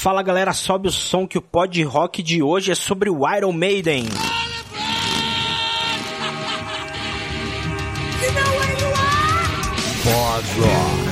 Fala galera, sobe o som que o pod rock de hoje é sobre o Iron Maiden. Pod rock.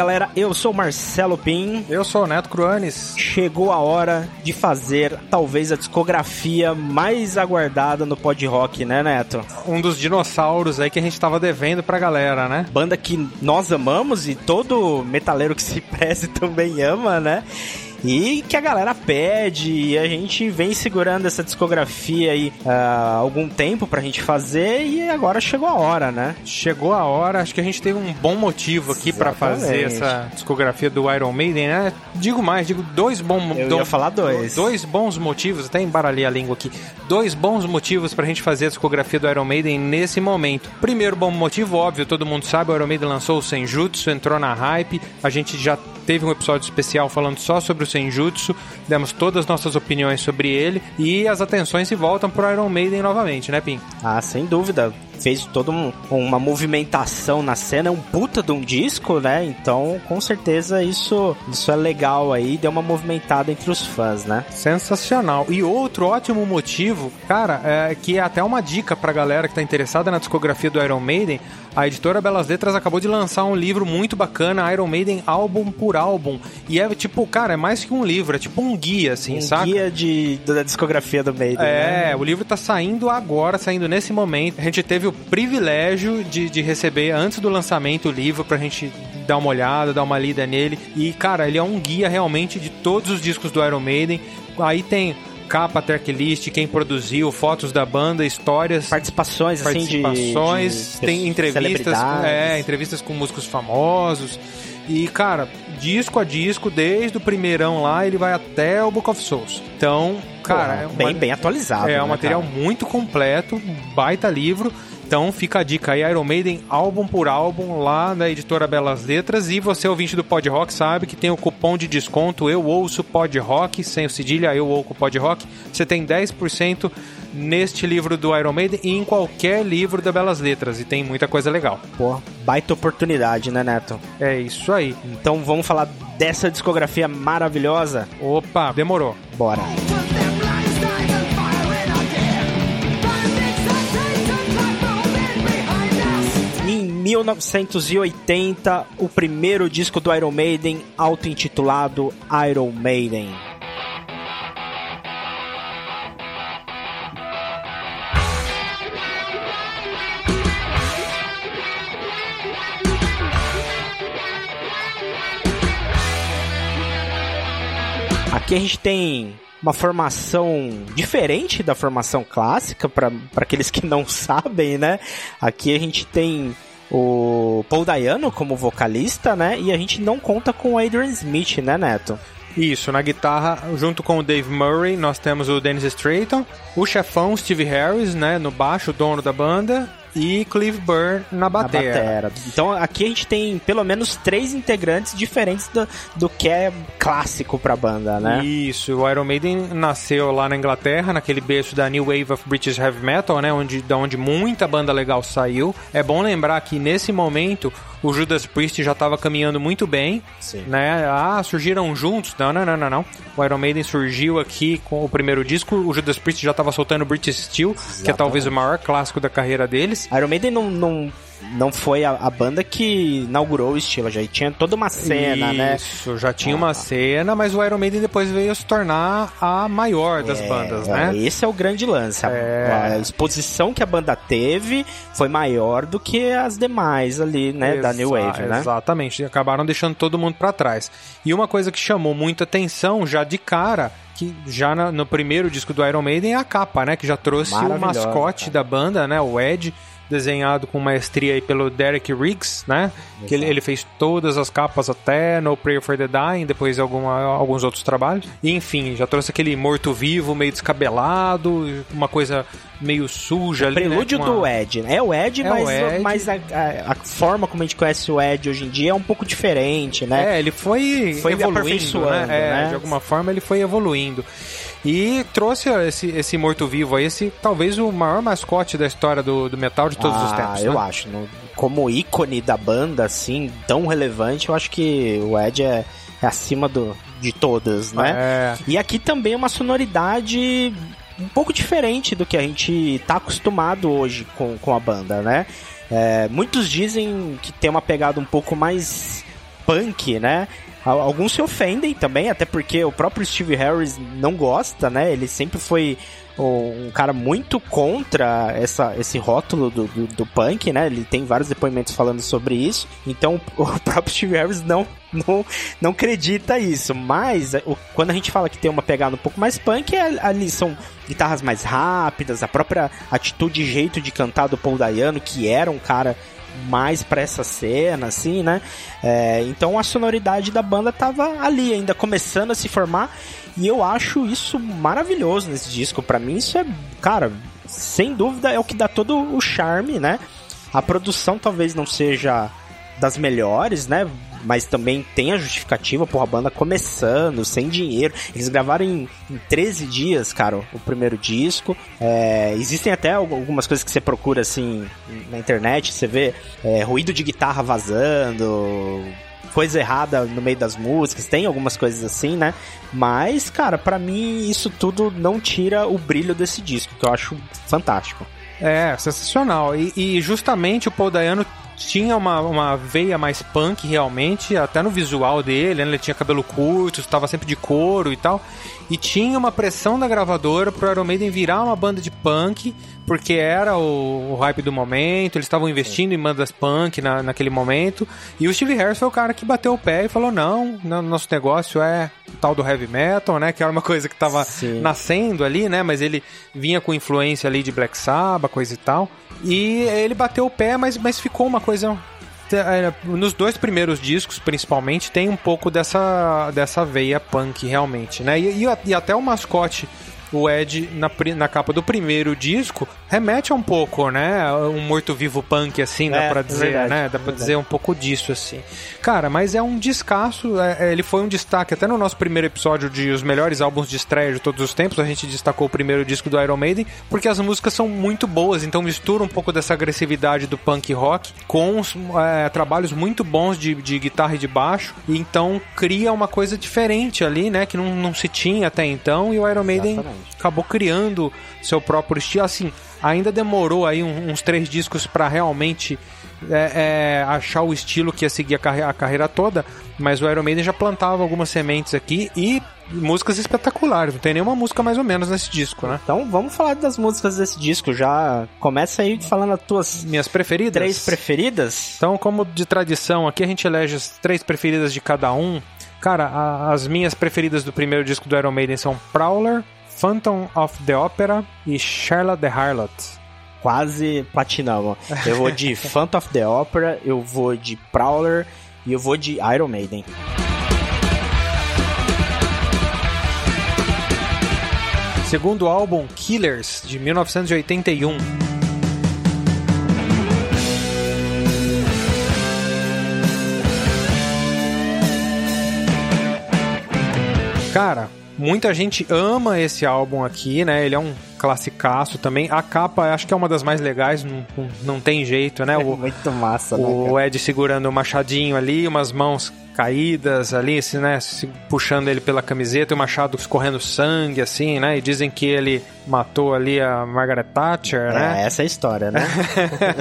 Galera, eu sou Marcelo Pim. Eu sou o Neto Cruanes. Chegou a hora de fazer talvez a discografia mais aguardada no pod rock, né, Neto? Um dos dinossauros aí que a gente tava devendo pra galera, né? Banda que nós amamos e todo metaleiro que se preze também ama, né? E que a galera pede e a gente vem segurando essa discografia aí há algum tempo pra gente fazer e agora chegou a hora, né? Chegou a hora, acho que a gente teve um bom motivo aqui para fazer essa discografia do Iron Maiden, né? Digo mais, digo dois bons... Eu do, ia falar dois. Dois bons motivos, até embaralhei a língua aqui, dois bons motivos pra gente fazer a discografia do Iron Maiden nesse momento. Primeiro bom motivo, óbvio, todo mundo sabe, o Iron Maiden lançou o Senjutsu, entrou na hype, a gente já teve um episódio especial falando só sobre o Senjutsu, demos todas as nossas opiniões sobre ele e as atenções se voltam pro Iron Maiden novamente, né, Pim? Ah, sem dúvida fez toda um, uma movimentação na cena, é um puta de um disco, né? Então, com certeza isso, isso é legal aí, deu uma movimentada entre os fãs, né? Sensacional. E outro ótimo motivo, cara, é que é até uma dica pra galera que tá interessada na discografia do Iron Maiden, a editora Belas Letras acabou de lançar um livro muito bacana, Iron Maiden álbum por álbum. E é tipo, cara, é mais que um livro, é tipo um guia, assim, um saca? guia de, da discografia do Maiden. É, né? o livro tá saindo agora, saindo nesse momento. A gente teve o privilégio de, de receber antes do lançamento o livro pra gente dar uma olhada, dar uma lida nele. E, cara, ele é um guia realmente de todos os discos do Iron Maiden. Aí tem capa, tracklist, quem produziu, fotos da banda, histórias. Participações, participações assim, de, de tem entrevistas, é, entrevistas com músicos famosos. E, cara, disco a disco, desde o primeirão lá, ele vai até o Book of Souls. Então, cara, Pô, é bem, bem atualizado. É né, um material cara? muito completo, baita livro. Então fica a dica aí, Iron Maiden, álbum por álbum, lá na editora Belas Letras. E você, ouvinte do Pod Rock, sabe que tem o cupom de desconto Eu Ouço Pod Rock, sem o cedilha, Eu Ouço Pod Rock. Você tem 10% neste livro do Iron Maiden e em qualquer livro da Belas Letras. E tem muita coisa legal. Pô, baita oportunidade, né, Neto? É isso aí. Então vamos falar dessa discografia maravilhosa? Opa, demorou. Bora. 1980, o primeiro disco do Iron Maiden, auto-intitulado Iron Maiden. Aqui a gente tem uma formação diferente da formação clássica, para aqueles que não sabem, né? Aqui a gente tem o Paul Dayano como vocalista, né? E a gente não conta com o Adrian Smith, né, Neto? Isso, na guitarra, junto com o Dave Murray, nós temos o Dennis Stratton, o chefão Steve Harris, né, no baixo, dono da banda, e Clive Burr na batera. na batera. Então aqui a gente tem pelo menos três integrantes diferentes do, do que é clássico pra banda, né? Isso, o Iron Maiden nasceu lá na Inglaterra, naquele berço da New Wave of British Heavy Metal, né, onde, da onde muita banda legal saiu. É bom lembrar que nesse momento o Judas Priest já estava caminhando muito bem, Sim. né? Ah, surgiram juntos? Não, não, não, não, não. O Iron Maiden surgiu aqui com o primeiro disco, o Judas Priest já estava soltando British Steel, Exatamente. que é talvez o maior clássico da carreira deles. Iron Maiden não, não não foi a, a, banda que inaugurou o estilo, já tinha toda uma cena, Isso, né? Isso, já tinha ah. uma cena, mas o Iron Maiden depois veio se tornar a maior das é, bandas, né? Esse é o grande lance. É. A, a, exposição que a banda teve foi maior do que as demais ali, né, Exa da New Wave, né? Exatamente, acabaram deixando todo mundo para trás. E uma coisa que chamou muita atenção já de cara que já no primeiro disco do Iron Maiden é a capa, né? Que já trouxe o mascote cara. da banda, né? O Ed desenhado com maestria aí pelo Derek Riggs, né? Que ele, ele, fez todas as capas até No Prayer for the Dying, depois alguma, alguns outros trabalhos. E, enfim, já trouxe aquele morto-vivo meio descabelado, uma coisa meio suja ali, Prelúdio né? Uma... do Ed, né? É o Ed, é mas, o Ed. mas a, a, a, forma como a gente conhece o Ed hoje em dia é um pouco diferente, né? É, ele foi, foi evoluindo, né? É, né? De alguma forma ele foi evoluindo. E trouxe esse, esse morto-vivo aí, esse talvez o maior mascote da história do, do metal de todos ah, os tempos. Eu né? acho. No, como ícone da banda, assim, tão relevante, eu acho que o Ed é, é acima do, de todas, né? É. E aqui também uma sonoridade um pouco diferente do que a gente tá acostumado hoje com, com a banda, né? É, muitos dizem que tem uma pegada um pouco mais punk, né? Alguns se ofendem também, até porque o próprio Steve Harris não gosta, né? Ele sempre foi um cara muito contra essa, esse rótulo do, do, do, punk, né? Ele tem vários depoimentos falando sobre isso. Então o próprio Steve Harris não, não, não acredita isso. Mas o, quando a gente fala que tem uma pegada um pouco mais punk, é, ali são guitarras mais rápidas, a própria atitude e jeito de cantar do Paul Dayano, que era um cara mais para essa cena, assim, né? É, então a sonoridade da banda tava ali, ainda começando a se formar. E eu acho isso maravilhoso nesse disco. Para mim, isso é, cara, sem dúvida é o que dá todo o charme, né? A produção talvez não seja das melhores, né? Mas também tem a justificativa, por a banda começando, sem dinheiro. Eles gravaram em, em 13 dias, cara, o primeiro disco. É, existem até algumas coisas que você procura assim na internet, você vê é, ruído de guitarra vazando, coisa errada no meio das músicas, tem algumas coisas assim, né? Mas, cara, para mim isso tudo não tira o brilho desse disco, que eu acho fantástico. É, sensacional. E, e justamente o Paul Dayano tinha uma, uma veia mais punk realmente, até no visual dele, né? ele tinha cabelo curto, estava sempre de couro e tal. E tinha uma pressão da gravadora pro Iron Maiden virar uma banda de punk, porque era o, o hype do momento, eles estavam investindo em bandas punk na, naquele momento. E o Steve Harris foi o cara que bateu o pé e falou: não, nosso negócio é tal do heavy metal, né? Que era uma coisa que estava nascendo ali, né? Mas ele vinha com influência ali de Black Sabbath, coisa e tal. E ele bateu o pé, mas, mas ficou uma coisa é, nos dois primeiros discos, principalmente, tem um pouco dessa, dessa veia punk, realmente, né? E, e, e até o mascote o Ed na, na capa do primeiro disco remete a um pouco, né? Um morto-vivo punk, assim, dá é, pra dizer, verdade, né? Dá pra dizer um pouco disso, assim. Cara, mas é um descasso. É, é, ele foi um destaque até no nosso primeiro episódio de os melhores álbuns de estreia de todos os tempos. A gente destacou o primeiro disco do Iron Maiden, porque as músicas são muito boas, então mistura um pouco dessa agressividade do punk rock com é, trabalhos muito bons de, de guitarra e de baixo. E então cria uma coisa diferente ali, né? Que não, não se tinha até então. E o Iron Maiden Exatamente. Acabou criando seu próprio estilo. Assim, ainda demorou aí uns três discos para realmente é, é, achar o estilo que ia seguir a, carre a, carreira toda, mas o Iron Maiden já plantava algumas sementes aqui e músicas espetaculares. Não tem nenhuma música mais ou menos nesse disco, né? Então vamos falar das músicas desse disco. Já começa aí falando as tuas minhas preferidas. Três preferidas. Então, como de tradição, aqui a gente elege as três preferidas de cada um. Cara, a, as minhas preferidas do primeiro disco do Iron Maiden são Prowler, Phantom of the Opera e Charlotte the Harlot. Quase platinamos. Eu vou de Phantom of the Opera, eu vou de Prowler e eu vou de Iron Maiden. Segundo álbum Killers de 1981. Cara, Muita gente ama esse álbum aqui, né? Ele é um classicaço também. A capa acho que é uma das mais legais, não, não tem jeito, né? O, Muito massa, né, O Ed segurando o machadinho ali, umas mãos caídas ali, né? puxando ele pela camiseta e o machado escorrendo sangue, assim, né? E dizem que ele matou ali a Margaret Thatcher, é, né? Essa é a história, né?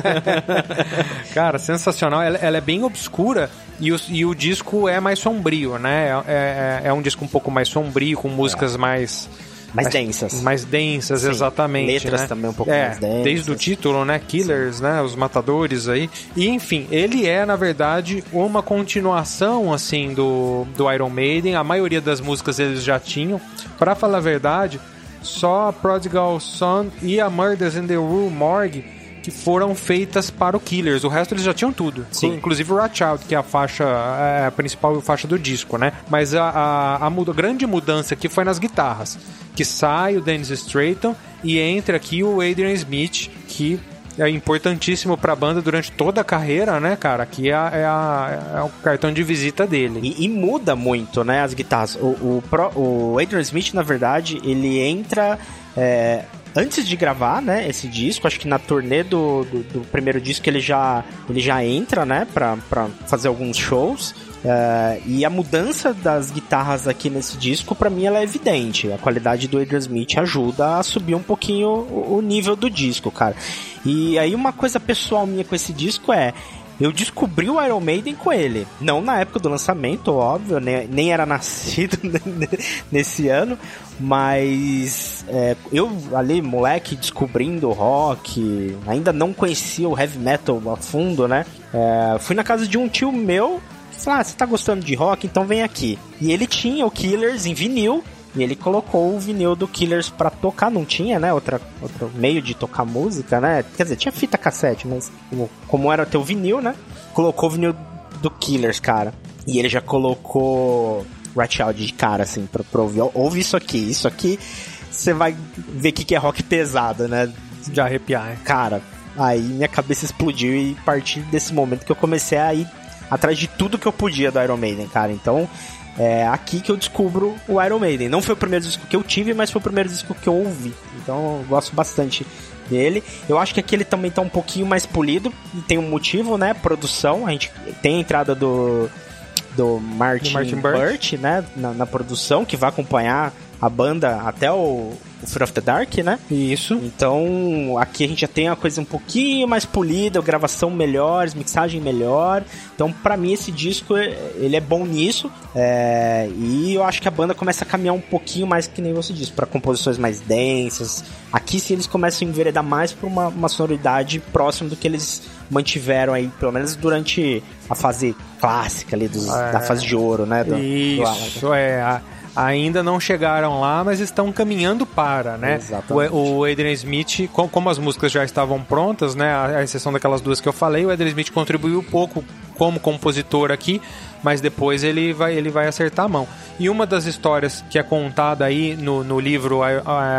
Cara, sensacional. Ela, ela, é bem obscura e o, e o disco é mais sombrio, né? É, é, é um disco um pouco mais sombrio, com músicas mais mais densas. Mais densas, Sim. exatamente. Letras né? também um pouco é, mais densas. Desde o título, né? Killers, Sim. né? Os matadores aí. E enfim, ele é, na verdade, uma continuação, assim, do, do Iron Maiden. A maioria das músicas eles já tinham. Para falar a verdade, só a Prodigal Son e a Murders in the Rue Morgue que foram feitas para o Killers. O resto eles já tinham tudo. Sim. Inclusive o Watch Out, que é a faixa, é a principal faixa do disco, né? Mas a, a, a, muda, grande mudança aqui foi nas guitarras. Que sai o Dennis Stratton e entra aqui o Adrian Smith, que é importantíssimo para a banda durante toda a carreira, né, cara? Aqui é, é, é, o cartão de visita dele. E, e muda muito, né, as guitarras. O, o, o, Adrian Smith, na verdade, ele entra. É, antes de gravar, né, esse disco, acho que na turnê do, do, do, primeiro disco ele já, ele já entra, né, pra, pra fazer alguns shows. Uh, e a mudança das guitarras aqui nesse disco, para mim, ela é evidente. A qualidade do Adrian Smith ajuda a subir um pouquinho o, o nível do disco, cara. E aí uma coisa pessoal minha com esse disco é eu descobri o Iron Maiden com ele. Não na época do lançamento, óbvio, nem, nem era nascido nesse ano, mas é, eu ali, moleque, descobrindo rock, ainda não conhecia o heavy metal a fundo, né? É, fui na casa de um tio meu falou: Ah, você tá gostando de rock? Então vem aqui. E ele tinha o Killers em vinil. E ele colocou o vinil do Killers para tocar, não tinha, né? Outra, outro meio de tocar música, né? Quer dizer, tinha fita cassete, mas como, como era teu vinil, né? Colocou o vinil do Killers, cara. E ele já colocou Right Out de cara, assim, pra, pra ouvir. Ouve isso aqui, isso aqui você vai ver o que, que é rock pesado, né? De arrepiar. Cara, aí minha cabeça explodiu e a partir desse momento que eu comecei a ir atrás de tudo que eu podia do Iron Maiden, cara. Então, é aqui que eu descubro o Iron Maiden. Não foi o primeiro disco que eu tive, mas foi o primeiro disco que eu ouvi. Então, eu gosto bastante dele. Eu acho que aqui ele também tá um pouquinho mais polido e tem um motivo, né? Produção. A gente tem a entrada do do Martin, Martin Burt, Burt né, na, na, produção, que vai acompanhar a banda até o, o Fear of the Dark, né? Isso. Então, aqui a gente já tem uma coisa um pouquinho mais polida, gravação melhor, mixagem melhor. Então, para mim, esse disco, ele é bom nisso. É... e eu acho que a banda começa a caminhar um pouquinho mais, que nem você disse, para composições mais densas. Aqui, sim, eles começam a enveredar mais pra uma, uma sonoridade próxima do que eles mantiveram aí, pelo menos durante a fase clássica ali, dos, é... da fase de ouro, né? Do, Isso, do é... Ainda não chegaram lá, mas estão caminhando para, né? Exatamente. O, o Adrian Smith, como as músicas já estavam prontas, né? A exceção daquelas duas que eu falei, o Adrian Smith contribuiu pouco como compositor aqui, mas depois ele vai, ele vai acertar a mão. E uma das histórias que é contada aí no, no livro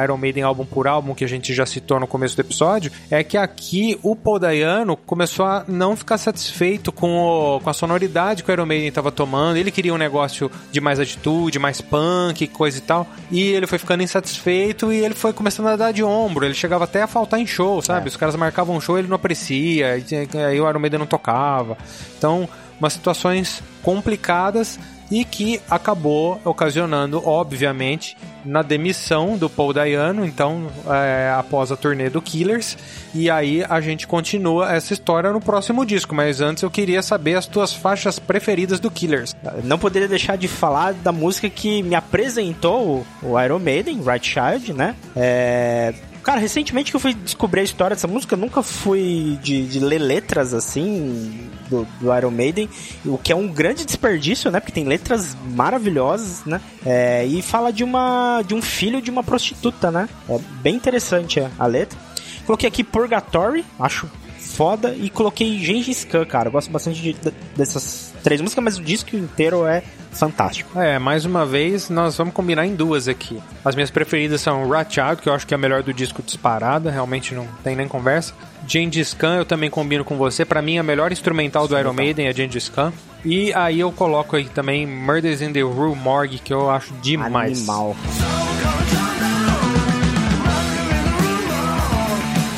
Iron Maiden álbum por álbum, que a gente já citou no começo do episódio, é que aqui o Paul Dayano começou a não ficar satisfeito com, o, com a sonoridade que o Iron Maiden estava tomando. Ele queria um negócio de mais atitude, mais punk, coisa e tal. E ele foi ficando insatisfeito e ele foi começando a dar de ombro. Ele chegava até a faltar em show, sabe? É. Os caras marcavam um show ele não aprecia, aí o Iron Maiden não tocava. Então, umas situações complicadas e que acabou ocasionando, obviamente, na demissão do Paul Dayano, então, é, após a turnê do Killers. E aí a gente continua essa história no próximo disco, mas antes eu queria saber as tuas faixas preferidas do Killers. Não poderia deixar de falar da música que me apresentou o Iron Maiden, Right Child, né? É, Cara, recentemente que eu fui descobrir a história dessa música, eu nunca fui de, de ler letras assim do, do, Iron Maiden, o que é um grande desperdício, né? Porque tem letras maravilhosas, né? É, e fala de uma de um filho de uma prostituta, né? É bem interessante a letra. Coloquei aqui Purgatory, acho foda, e coloquei Gengis Khan, cara. Eu gosto bastante de, de, dessas três músicas, mas o disco inteiro é fantástico. É, mais uma vez, nós vamos combinar em duas aqui. As minhas preferidas são Rat Out, que eu acho que é a melhor do disco disparada, realmente não tem nem conversa. Gengis Khan eu também combino com você. Para mim, a melhor instrumental do Iron Maiden é Gengis Khan. E aí eu coloco aí também Murders in the Rue Morgue, que eu acho demais. Animal.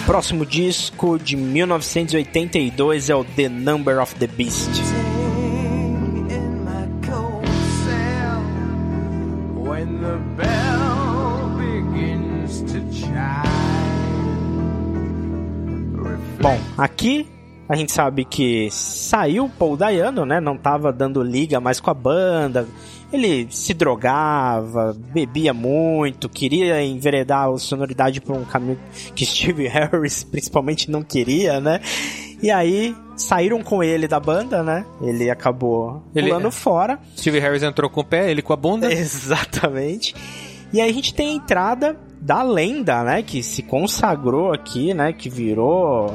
Próximo disco de 1982 é o The Number of the Beast. Bom, aqui a gente sabe que saiu Paul Dayano, né? Não tava dando liga mais com a banda. Ele se drogava, bebia muito, queria enveredar a sonoridade por um caminho que Steve Harris principalmente não queria, né? E aí saíram com ele da banda, né? Ele acabou ele, pulando fora. Steve Harris entrou com o pé, ele com a bunda. Exatamente. E aí a gente tem a entrada da lenda, né? Que se consagrou aqui, né? Que virou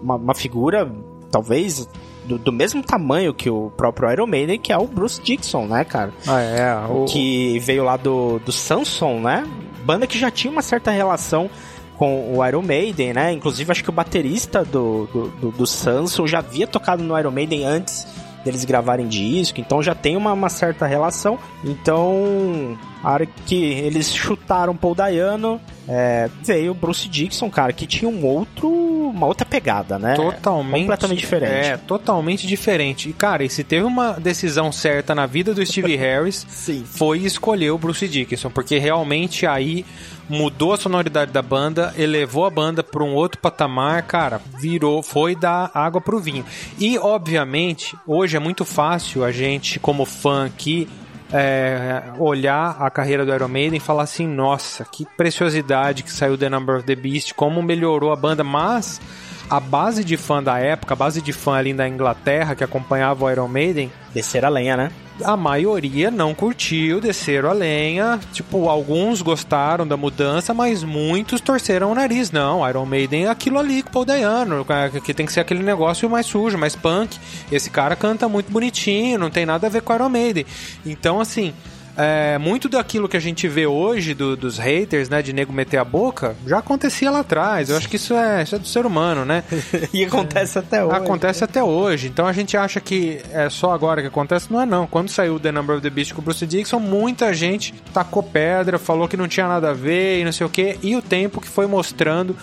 uma, uma figura, talvez, do, do, mesmo tamanho que o próprio Iron Maiden, que é o Bruce Dixon, né, cara? Ah, é. O... Que veio lá do, do Samson, né? Banda que já tinha uma certa relação com o Iron Maiden, né? Inclusive, acho que o baterista do, do, do, do Samson já havia tocado no Iron Maiden antes deles gravarem disco, então já tem uma, uma certa relação. Então, a hora que eles chutaram Paul Dayano, é, veio o Bruce Dixon, cara, que tinha um outro, uma outra pegada, né? Totalmente. Completamente diferente. É, totalmente diferente. E, cara, e se teve uma decisão certa na vida do Steve Harris, Sim. foi escolher o Bruce Dickinson, porque realmente aí mudou a sonoridade da banda, elevou a banda para um outro patamar, cara, virou, foi dar água pro vinho. E, obviamente, hoje é muito fácil a gente, como fã aqui, é, olhar a carreira do Iron Maiden e falar assim, nossa, que preciosidade que saiu The Number of the Beast, como melhorou a banda, mas a base de fã da época, a base de fã ali da Inglaterra que acompanhava o Iron Maiden. Descer a lenha, né? A maioria não curtiu, desceram a lenha. Tipo, alguns gostaram da mudança, mas muitos torceram o nariz. Não, Iron Maiden é aquilo ali com o Paul Dayano, que tem que ser aquele negócio mais sujo, mais punk. Esse cara canta muito bonitinho, não tem nada a ver com Iron Maiden. Então, assim, é, muito daquilo que a gente vê hoje do, dos haters, né, de nego meter a boca, já acontecia lá atrás. Eu acho que isso é, isso é do ser humano, né? e acontece até hoje. Acontece até hoje. Então a gente acha que é só agora que acontece. Não é não. Quando saiu The Number of the Beast com o Bruce Dixon, muita gente tacou pedra, falou que não tinha nada a ver e não sei o que. E o tempo que foi mostrando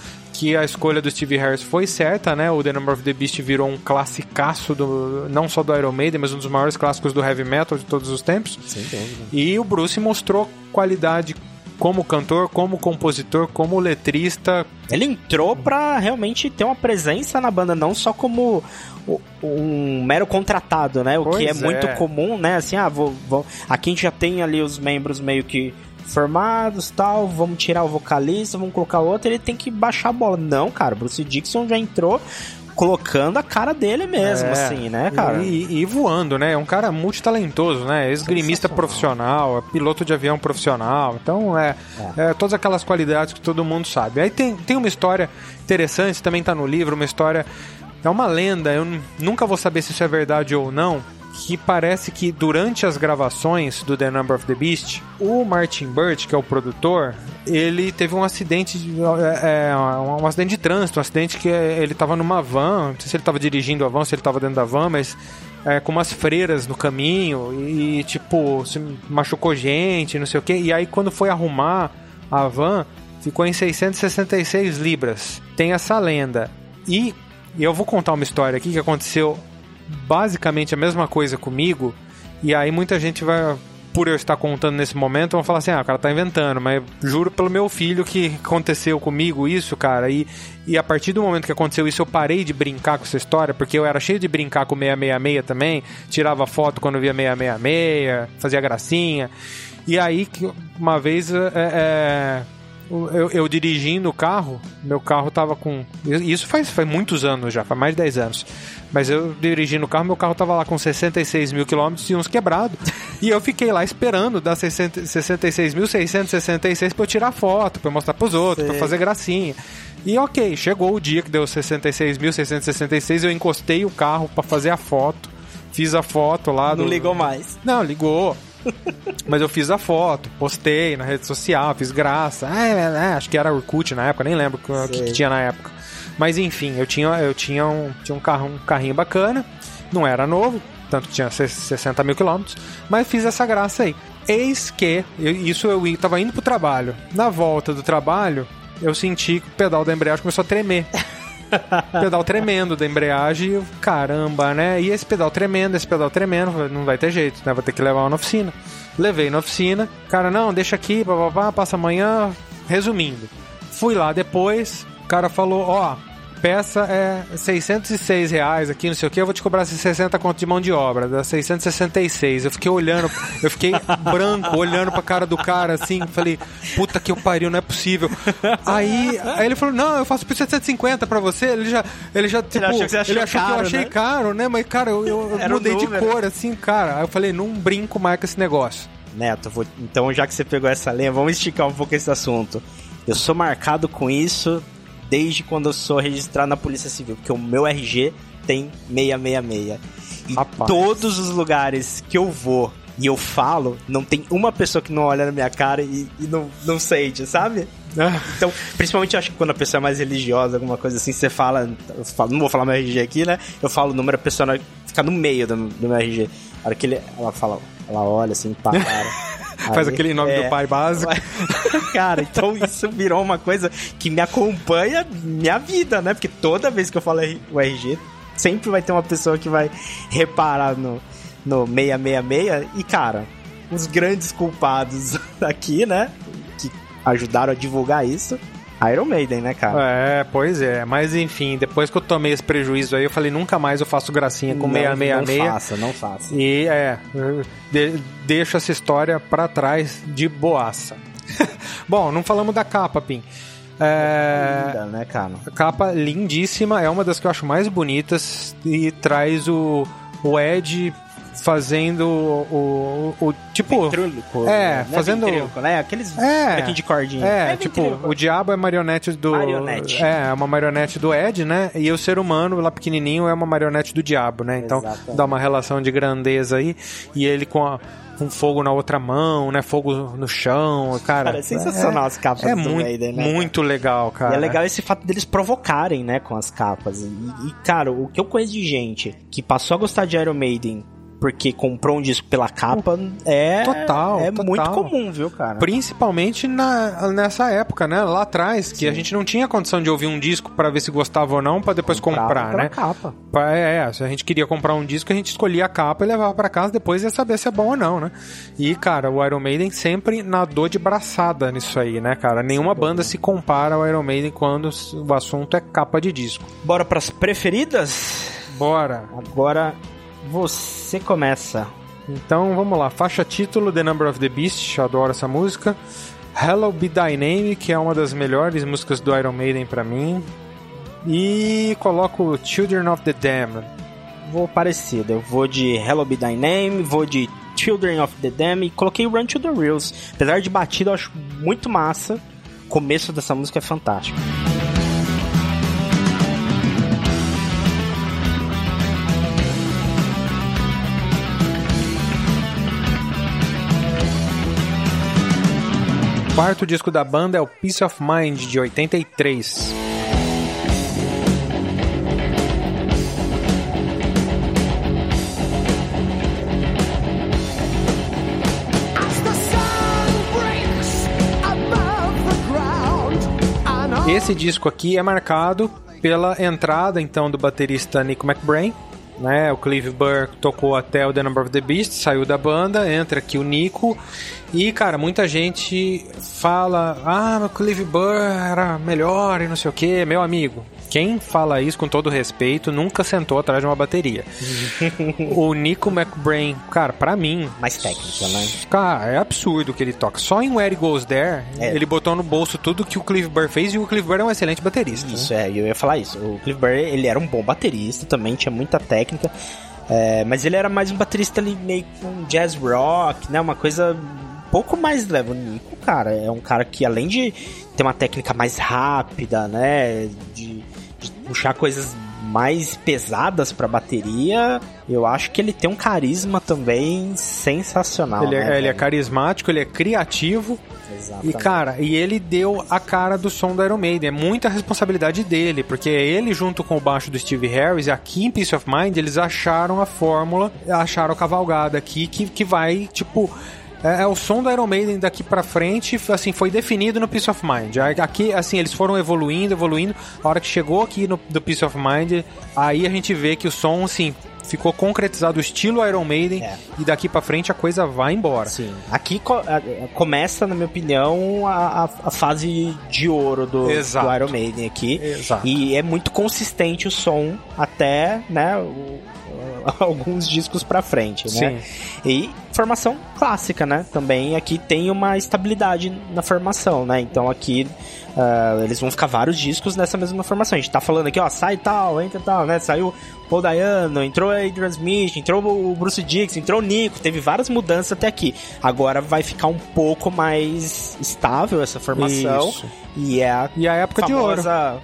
que a escolha do Steve Harris foi certa, né? O The Number of the Beast virou um classicaço do, não só do Iron Maiden, mas um dos maiores clássicos do heavy metal de todos os tempos. Sem dúvida. E o Bruce mostrou qualidade como cantor, como compositor, como letrista. Ele entrou pra realmente ter uma presença na banda, não só como um mero contratado, né? O Pois que é, é. muito comum, né? Assim, ah, vou, vou... aqui a gente já tem ali os membros meio que formados tal, vamos tirar o vocalista, vamos colocar outro, ele tem que baixar a bola. Não, cara, Bruce Dixon já entrou colocando a cara dele mesmo, É. assim, né, cara? E, e voando, né? É um cara multitalentoso, né? Esgrimista profissional, é piloto de avião profissional. Então, é, é todas aquelas qualidades que todo mundo sabe. Aí tem, tem uma história interessante, também tá no livro, uma história. É uma lenda, eu nunca vou saber se isso é verdade ou não. Que parece que durante as gravações do The Number of the Beast, o Martin Birch, que é o produtor, ele teve um acidente, de- é, é, um acidente de trânsito, um acidente que é, ele estava numa van, não sei se ele estava dirigindo a van, se ele estava dentro da van, mas é, com umas freiras no caminho e, tipo, se machucou gente, não sei o que. E aí, quando foi arrumar a van, ficou em 666 libras. Tem essa lenda. E eu vou contar uma história aqui que aconteceu basicamente a mesma coisa comigo. E aí, muita gente vai. Por eu estar contando nesse momento, vão falar assim: ah, o cara tá inventando, mas juro pelo meu filho que aconteceu comigo isso, cara. E, e a partir do momento que aconteceu isso, eu parei de brincar com essa história, porque eu era cheio de brincar com 666 também, tirava foto quando via 666, fazia gracinha. E aí, uma vez, é, é, eu, eu dirigindo o carro, meu carro tava com. Isso faz, faz muitos anos já, faz mais de 10 anos. Mas eu dirigindo o carro, meu carro tava lá com 66 mil quilômetros e uns quebrados. e eu fiquei lá esperando dar 60 66.666 pra eu tirar foto, pra eu mostrar pros outros, pra Sei. fazer gracinha. E ok, chegou o dia que deu 66.666, eu encostei o carro pra fazer a foto. Fiz a foto lá do. Não ligou mais. Não, ligou. Mas eu fiz a foto, postei na rede social, fiz graça. Ah, é, é, acho que era Orkut na época, nem lembro o que, que tinha na época. Mas enfim, eu tinha, eu tinha, um, tinha um, carro, um carrinho bacana, não era novo, tanto que tinha 60 mil quilômetros, mas fiz essa graça aí. Eis que, eu- isso eu i- tava indo pro trabalho. Na volta do trabalho, eu senti que o pedal da embreagem começou a tremer. pedal tremendo da embreagem, e eu, caramba, né? E esse pedal tremendo, esse pedal tremendo, não vai ter jeito, né? Vou ter que levar na oficina. Levei na oficina, cara, não, deixa aqui, papapá, passa amanhã. Resumindo, fui lá depois, cara falou, ó, peça é 606 reais aqui, não sei o que, eu vou te cobrar esses 60 conto de mão de obra, dá 666. Eu fiquei olhando, eu fiquei branco, olhando pra cara do cara assim, falei, puta que eu pariu, não é possível. Aí, aí ele falou, não, eu faço por 750 pra você, ele já, ele já, tipo, achou que você achou ele achou que eu caro, achei né? caro, né, mas cara, eu, eu mudei de número. cor, assim, cara. Aí eu falei, não brinco mais com esse negócio. Neto, vou- então já que você pegou essa linha, vamos esticar um pouco esse assunto. Eu sou marcado com isso desde quando eu sou registrado na Polícia Civil, porque o meu RG tem 666. E Rapaz. todos os lugares que eu vou e eu falo, não tem uma pessoa que não olha na minha cara e, e não, não sente, sabe? Então, principalmente eu acho que quando a pessoa é mais religiosa, alguma coisa assim, você fala, eu falo, não vou falar meu RG aqui, né? Eu falo o número, a pessoa fica no meio do, do meu RG. A hora que ele, ela fala, ela olha assim, para. Faz Aí, aquele nome é. do pai básico. Cara, então isso virou uma coisa que me acompanha minha vida, né? Porque toda vez que eu falo o RG, sempre vai ter uma pessoa que vai reparar no, no 666. E, cara, os grandes culpados aqui, né? Que ajudaram a divulgar isso, Iron Maiden, né, cara? É, pois é. Mas enfim, depois que eu tomei esse prejuízo aí, eu falei, nunca mais eu faço gracinha com Não- 666. Não faça, não faça. E é, de, deixo essa história pra trás de boaça. Bom, não falamos da capa, Pim. É, Linda, né, cara? capa lindíssima, é uma das que eu acho mais bonitas e traz o, o Ed fazendo o, o, o- tipo Ventríloco, é, né? fazendo- Ventríloco, né? Aqueles É. bonequinhos de cordinha. É, tipo, ventríloco. o diabo é marionete do. Marionete. É, é uma marionete do Ed, né? E o ser humano, lá pequenininho, é uma marionete do diabo, né? Então Exatamente. dá uma relação de grandeza aí. E ele com, a, com fogo na outra mão, né? Fogo no chão, cara. Cara, é sensacional as capas É do muito, Maiden, né, muito legal, cara. E é legal esse fato deles provocarem, né, com as capas. E, e, cara, o que eu conheço de gente que passou a gostar de Iron Maiden porque comprou um disco pela capa é Total, é total. muito comum, viu, cara? Principalmente na, nessa época, né? Lá atrás, que a gente não tinha condição de ouvir um disco pra ver se gostava ou não, pra depois Comprava comprar, né? capa. Pa- É, se a gente queria comprar um disco, a gente escolhia a capa e levava pra casa, depois ia saber se é bom ou não, né? E, cara, o Iron Maiden sempre nadou de braçada nisso aí, né, cara? Nenhuma banda se compara ao Iron Maiden quando o assunto é capa de disco. Bora pras preferidas? Bora! Agora você começa. Então vamos lá, faixa título The Number of the Beast, adoro essa música. Hello Be Thy Name, que é uma das melhores músicas do Iron Maiden pra mim. E coloco Children of the Damned. Vou parecido. Eu vou de Hello Be Thy Name, vou de Children of the Dam e coloquei Run to the Reels. Apesar de batida, eu acho muito massa. O começo dessa música é fantástico. Quarto disco da banda é o Peace of Mind, de 83. As the sun breaks above the ground, and all Esse disco aqui é marcado pela entrada então do baterista Nick McBrain. Né, o Clive Burr tocou até o The Number of the Beast, saiu da banda, entra aqui o Nico. E, cara, muita gente fala: Ah, o Clive Burr era melhor e não sei o que. Meu amigo, quem fala isso com todo respeito nunca sentou atrás de uma bateria. o Nico McBrain, cara, pra mim, Mais técnica, né? Cara, é absurdo o que ele toca. Só em Where It Goes There, É. ele botou no bolso tudo que o Clive Burr fez e o Clive Burr é um excelente baterista. né? Isso, é, eu ia falar isso. O Cliff Burry, ele era um bom baterista também, tinha muita técnica. é, mas ele era mais um baterista ali meio com jazz rock, né? Uma coisa um pouco mais leve. O Nico, cara, é um cara que além de ter uma técnica mais rápida, né? De puxar coisas mais pesadas pra bateria, eu acho que ele tem um carisma também sensacional. Ele, é, né, ele é carismático, ele é criativo e, Exatamente. cara, e ele deu a cara do som do Iron Maiden. É muita responsabilidade dele, porque é ele junto com o baixo do Steve Harris, e aqui em Peace of Mind, eles acharam a fórmula, acharam a cavalgada aqui que, que vai, tipo. É, é o som do Iron Maiden daqui pra frente, assim, foi definido no Peace of Mind. Aqui, assim, eles foram evoluindo, evoluindo. A hora que chegou aqui no do Peace of Mind, aí a gente vê que o som, assim, ficou concretizado o estilo Iron Maiden É. e daqui pra frente a coisa vai embora. Sim. Aqui co- a- começa, na minha opinião, a, a- fase de ouro do, do Iron Maiden aqui. Exato. E é muito consistente o som até, né, o, alguns discos pra frente, né? E formação clássica, né? Também aqui tem uma estabilidade na formação, né? Então aqui ah, eles vão ficar vários discos nessa mesma formação. A gente tá falando aqui, ó, sai tal, entra tal, né? Saiu Paul Dayano, entrou Adrian Smith, entrou o Bruce Dixon, entrou o Nico, teve várias mudanças até aqui. Agora vai ficar um pouco mais estável essa formação. Isso. E é a E a época de ouro. famosa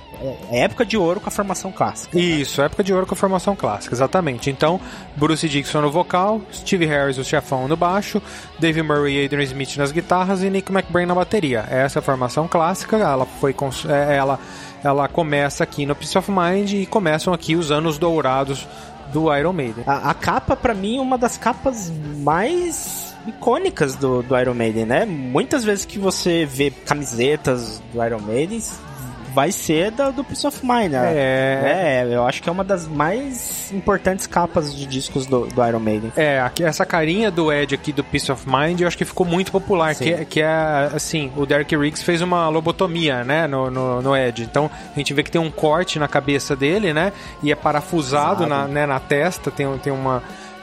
é época de ouro com a formação clássica. Isso, época de ouro com a formação clássica, exatamente. Então, Bruce Dixon no vocal, Steve Harris o chefão no baixo, Dave Murray e Adrian Smith nas guitarras e Nick McBrain na bateria. Essa é a formação clássica, ela foi cons- é, ela ela começa aqui no Peace of Mind e começam aqui os anos dourados do Iron Maiden. A, a capa, pra mim, é uma das capas mais icônicas do, do Iron Maiden, né? Muitas vezes que você vê camisetas do Iron Maiden, vai ser da, do Peace of Mind, né? É. É, eu acho que é uma das mais importantes capas de discos do, do Iron Maiden. É, aqui, essa carinha do Ed aqui do Peace of Mind, eu acho que ficou muito popular. Sim. Que, é- que é, assim, o Derek Riggs fez uma lobotomia, né, no, no, no Ed. Então, a gente vê que tem um corte na cabeça dele, né, e é parafusado na, né, na testa, tem, tem uma...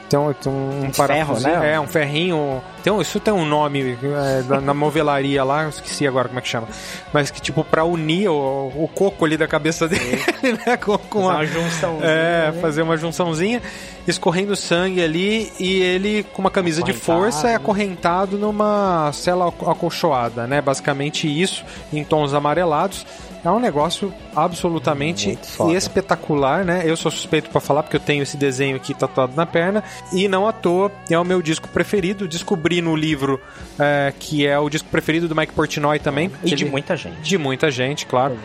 Tem um, tem um, Um ferro, parafusinho, né? É, um ferrinho. Tem um- isso tem um nome é, na, movelaria lá, eu esqueci agora como é que chama. Mas que, tipo, pra unir o, o coco ali da cabeça dele, né? Com, com Fazer a- uma junçãozinha, É, né? fazer uma junçãozinha, escorrendo sangue ali e ele com uma camisa de força é né? acorrentado numa cela aco- acolchoada, né? Basicamente isso, em tons amarelados. É um negócio absolutamente espetacular, né? Eu sou suspeito pra falar porque eu tenho esse desenho aqui tatuado na perna e não à toa é o meu disco preferido. Descobri no livro é, que é o disco preferido do Mike Portnoy também. E de Ele- muita gente. de muita gente, claro.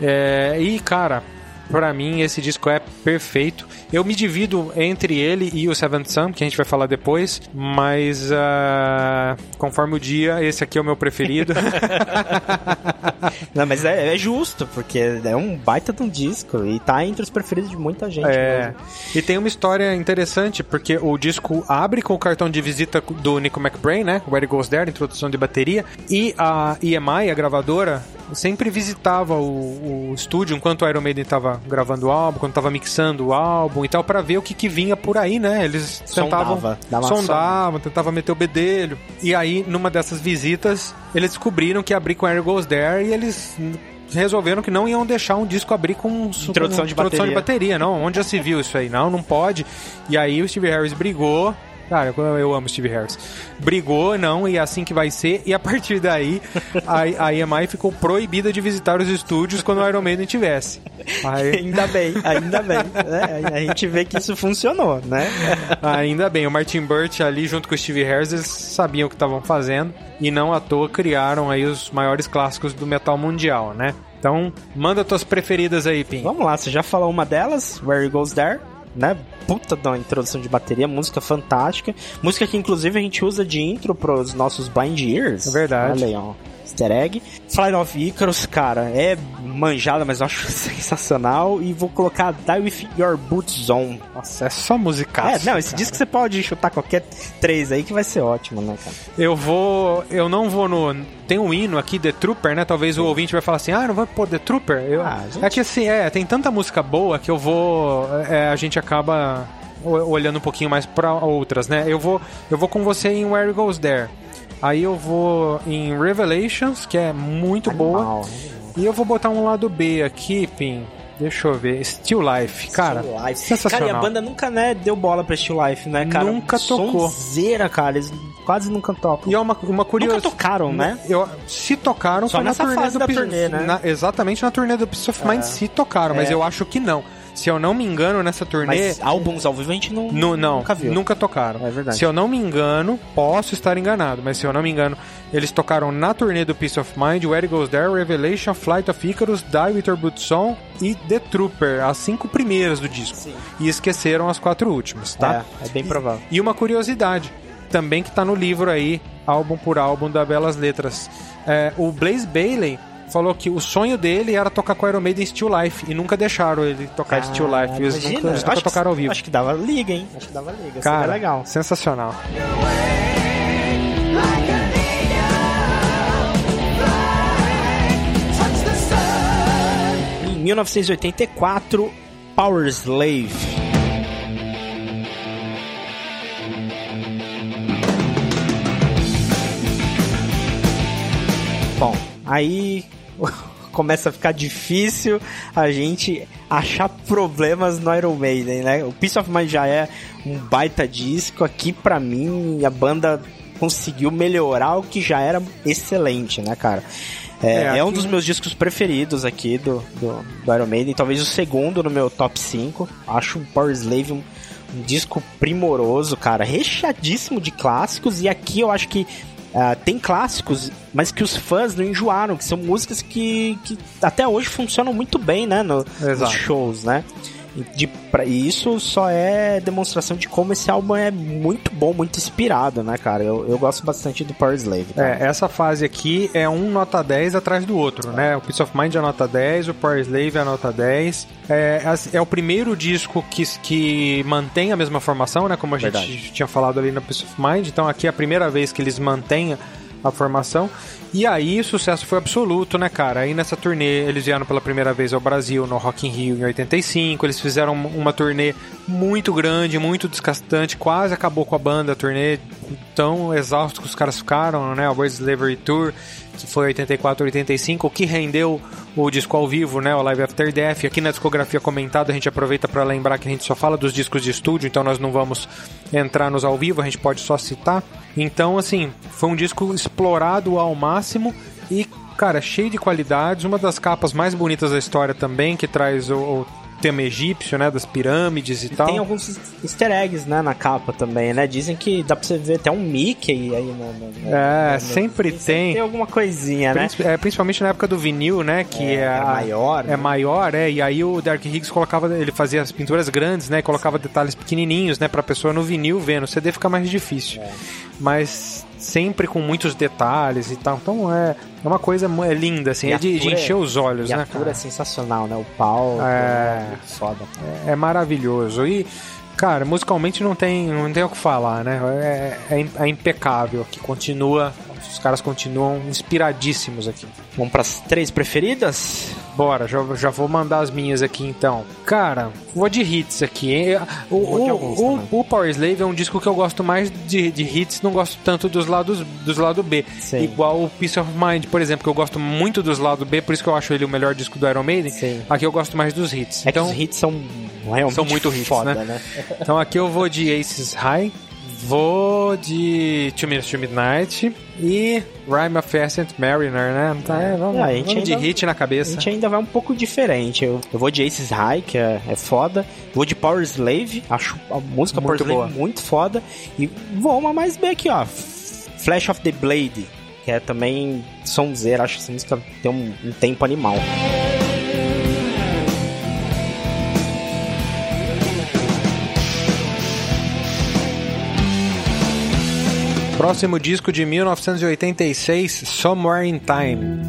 É, e, cara, pra mim esse disco é perfeito. Eu me divido entre ele e o Seventh Son, que a gente vai falar depois, mas ah, conforme o dia, esse aqui é o meu preferido. Não, mas é, é justo, porque é um baita de um disco e tá entre os preferidos de muita gente. É, mesmo. e tem uma história interessante, porque o disco abre com o cartão de visita do Nico McBrain, né? Where It Goes There, introdução de bateria, e a EMI, a gravadora, sempre visitava o, o estúdio enquanto o Iron Maiden estava gravando o álbum, quando estava mixando o álbum e tal, pra ver o que, que vinha por aí, né? Eles tentavam Sondava, sondavam, tentavam meter o bedelho. E aí, numa dessas visitas, eles descobriram que abrir com It Goes There e eles resolveram que não iam deixar um disco abrir com Introdução com de introdução de bateria. bateria, não. Onde já se viu isso aí? Não, não pode. E aí o Steve Harris brigou. Cara, eu amo Steve Harris. Brigou, não, e é assim que vai ser. E a partir daí, a, a EMI ficou proibida de visitar os estúdios quando o Iron Maiden tivesse. Aí, Ainda bem, ainda bem. né? A gente vê que isso funcionou, né? ainda bem, o Martin Burt ali junto com o Steve Harris, eles sabiam o que estavam fazendo. E não à toa criaram aí os maiores clássicos do metal mundial, né? Então, manda tuas preferidas aí, Pim. Vamos lá, você já falou uma delas, Where It Goes There, né? Puta da introdução de bateria, música fantástica. Música que inclusive a gente usa de intro pros nossos Blind Ears. É verdade. Olha aí, ó. Easter egg. Flight of Icarus, cara, é manjada, mas eu acho sensacional. E vou colocar Die With Your Boots On. Nossa, é só É, musicaço. não, esse cara. disco você pode chutar qualquer três aí que vai ser ótimo, né, cara? Eu vou. Eu não vou no. Tem um hino aqui, The Trooper, né? Talvez o ouvinte vai falar assim: ah, não vai pôr The Trooper? Eu, Ah, gente. É que assim, é, tem tanta música boa que eu vou. é, a gente acaba olhando um pouquinho mais pra outras, né? Eu vou, eu vou com você em Where Goes There. Aí eu vou em Revelations, que é muito boa. Animal, animal. E eu vou botar um lado B aqui, Pim. Deixa eu ver. Still Life, cara. Still Life. Sensacional. Cara, e a banda nunca, né, deu bola pra Still Life, né, cara? Nunca tocou. Sonzeira, cara. Eles quase nunca tocam. E é uma, uma curiosidade. Nunca tocaram, né? Eu, se tocaram, Só foi na turnê do Peace- turnê, né? na- exatamente na turnê do Peace of Mind se tocaram, mas É. eu acho que não. Se eu não me engano, nessa turnê. Mas álbuns ao vivo a gente não, não, nunca viu. nunca tocaram. É verdade. Se eu não me engano, posso estar enganado, mas se eu não me engano, eles tocaram na turnê do Peace of Mind, Where It Goes There, Revelation, Flight of Icarus, Die With Your Boots On e The Trooper, as cinco primeiras do disco. Sim. E esqueceram as quatro últimas, tá? É, é bem provável. E uma curiosidade, também que tá no livro aí, álbum por álbum da Belas Letras. É, o Blaze Bailey falou que o sonho dele era tocar com Iron Maiden Still Life e nunca deixaram ele tocar ah, Still Life. Eles imagina, nunca, eles nunca tocaram ao vivo. Acho que dava liga, hein? Acho que dava liga. Cara, legal. Sensacional. Em 1984, Power Slave. Bom, aí começa a ficar difícil a gente achar problemas no Iron Maiden, né? O Peace of Mind já é um baita disco. Aqui, pra mim, a banda conseguiu melhorar o que já era excelente, né, cara? É, É, é um aqui- dos meus discos preferidos aqui do, do, do Iron Maiden, talvez o segundo no meu top 5. Acho o Power Slave um, um disco primoroso, cara, recheadíssimo de clássicos. E aqui eu acho que ah, tem clássicos, mas que os fãs não enjoaram, que são músicas que, que até hoje funcionam muito bem, né, no- nos shows, né? E de- pra- E isso só é demonstração de como esse álbum é muito bom, muito inspirado, né, cara? Eu, eu gosto bastante do Power Slave. cara. É, essa fase aqui é um nota 10 atrás do outro, né? O Peace of Mind é nota 10, o Power Slave é nota 10. É, é o primeiro disco que, que mantém a mesma formação, né? Como a gente Verdade. tinha falado ali no Peace of Mind. Então aqui é a primeira vez que eles mantêm a formação. E aí o sucesso foi absoluto, né, cara? Aí nessa turnê eles vieram pela primeira vez ao Brasil no Rock in Rio em 85. Eles fizeram uma turnê muito grande, muito desgastante, quase acabou com a banda a turnê, tão exaustos que os caras ficaram, né? A World Slavery Tour, foi 84, 85, o que rendeu o disco ao vivo, né? O Live After Death. Aqui na discografia comentada a gente aproveita para lembrar que a gente só fala dos discos de estúdio, então nós não vamos entrar nos ao vivo, a gente pode só citar. Então, assim, foi um disco explorado ao máximo e, cara, cheio de qualidades. Uma das capas mais bonitas da história também, que traz o, o tema egípcio, né? Das pirâmides e tal. Tem alguns easter eggs, né, na capa também, né? Dizem que dá pra você ver até um Mickey aí no... no- É, no- sempre tem. Tem alguma coisinha, né? É, principalmente na época do vinil, né? Que É, é, a- maior, É né? maior, é. E aí o Dark Higgs colocava, ele fazia as pinturas grandes, né? Colocava detalhes pequenininhos, né? Pra pessoa no vinil ver. No CD fica mais difícil. É. Mas sempre com muitos detalhes e tal. Então é, é uma coisa é linda, assim. E É a de, de é- encher os olhos, E a né, cura é cara? sensacional, né? O pau, É. é foda. É maravilhoso. E, cara, musicalmente não tem, não tem o que falar, né? É, é, im- é impecável aqui. Continua. Os caras continuam inspiradíssimos aqui. Vamos pras três preferidas? Bora, já, já vou mandar as minhas aqui então. Cara, vou de hits aqui. hein? O, o, o, o Power Slave é um disco que eu gosto mais de, de hits, não gosto tanto dos lados dos lado B. Sim. Igual o Peace of Mind, por exemplo, que eu gosto muito dos lados B, por isso que eu acho ele o melhor disco do Iron Maiden. Sim. Aqui eu gosto mais dos hits. É então, os hits são realmente São muito hits, foda, né? né? então aqui eu vou de Aces High, vou de Two Minutes to Midnight e Rhyme of Ascent Mariner, né? Tá, é, vamos, É, a gente vamos de ainda- hit na A cabeça. gente ainda vai um pouco diferente. Eu, eu vou de Aces High, que é, é foda. Vou de Power Slave, acho a música Muito Power Slave boa. muito foda. E vou uma mais bem aqui, ó. Flash of the Blade, que é também sonzeira. Acho que essa música tem um, um tempo animal. Próximo disco de 1986, Somewhere in Time.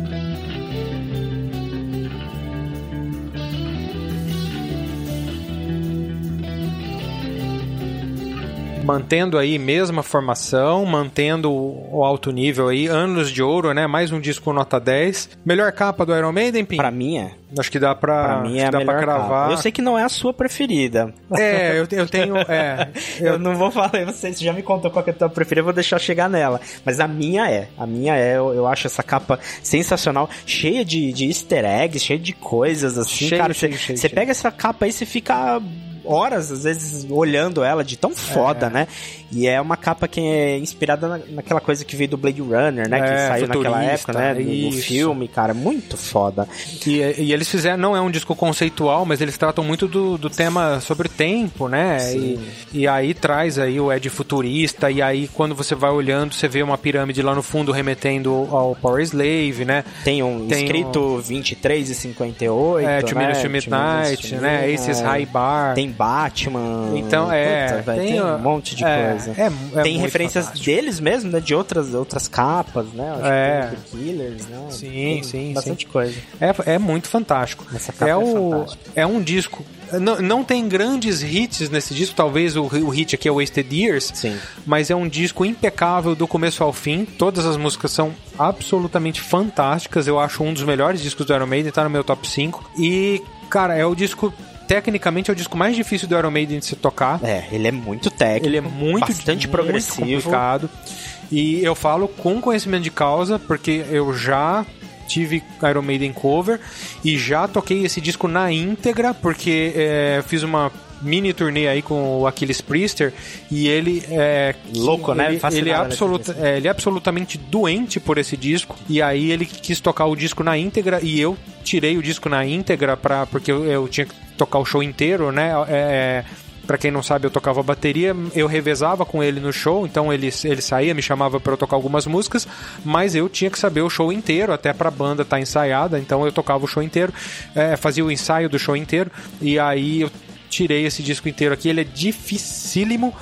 Mantendo aí mesma formação, mantendo o alto nível aí, anos de ouro, né? Mais um disco nota 10. Melhor capa do Iron Maiden, Pim? Pra mim é. Acho que dá pra, Pra mim é que a dá melhor pra cravar. capa. Eu sei que não é a sua preferida. É, eu, eu tenho. É, Eu não vou falar, você já me contou qual que é a tua preferida, eu vou deixar chegar nela. Mas a minha é. A minha é, eu, eu acho essa capa sensacional, cheia de, de easter eggs, cheia de coisas assim, Cheio, cara. cheio, Você cheio, você pega essa capa aí, você fica horas, às vezes, olhando ela de tão foda, É. né? E é uma capa que é inspirada na- naquela coisa que veio do Blade Runner, né? que É, saiu naquela época, né? Do isso. filme, cara. Muito foda. E, e eles fizeram, não é um disco conceitual, mas eles tratam muito do, do tema sobre tempo, né? E, e aí traz aí o Ed futurista, e aí quando você vai olhando, você vê uma pirâmide lá no fundo remetendo ao Power Slave, né? Tem um Tem escrito 23 e 58, É, Two né? Minutes to Midnight, né? Midnight. Aces High Bar. Tem Batman. Então, é, Puta, tem, tem, um monte de é, coisa. é- é tem referências fantástico. deles mesmo, né? De outras, outras capas, né? Acho É. que tem The Killers, né? Sim, Tem sim, Bastante coisa. É, é muito fantástico. Capa é, é o, fantástica. é um disco. Não, não tem grandes hits nesse disco, talvez o, o hit aqui é Wasted Years. Sim. Mas é um disco impecável do começo ao fim. Todas as músicas são absolutamente fantásticas. Eu acho um dos melhores discos do Iron Maiden, tá no meu top 5. E, cara, é o disco. Tecnicamente é o disco mais difícil do Iron Maiden de se tocar. É, ele é muito técnico. Ele é muito bastante muito progressivo. complicado. E eu falo com conhecimento de causa, porque eu já tive Iron Maiden cover e já toquei esse disco na íntegra, porque é, fiz uma mini turnê aí com o Aquiles Priester e ele é Louco, né? Ele, ele, é absoluta, é, ele é absolutamente doente por esse disco e aí ele quis tocar o disco na íntegra e eu tirei o disco na íntegra para porque eu, eu tinha que tocar o show inteiro, né? É, Pra quem não sabe, eu tocava bateria, eu revezava com ele no show, então ele, ele saía, me chamava para eu tocar algumas músicas, mas eu tinha que saber o show inteiro, até pra banda estar ensaiada, então eu tocava o show inteiro, é, fazia o ensaio do show inteiro, e aí eu tirei esse disco inteiro aqui, ele é dificílimo.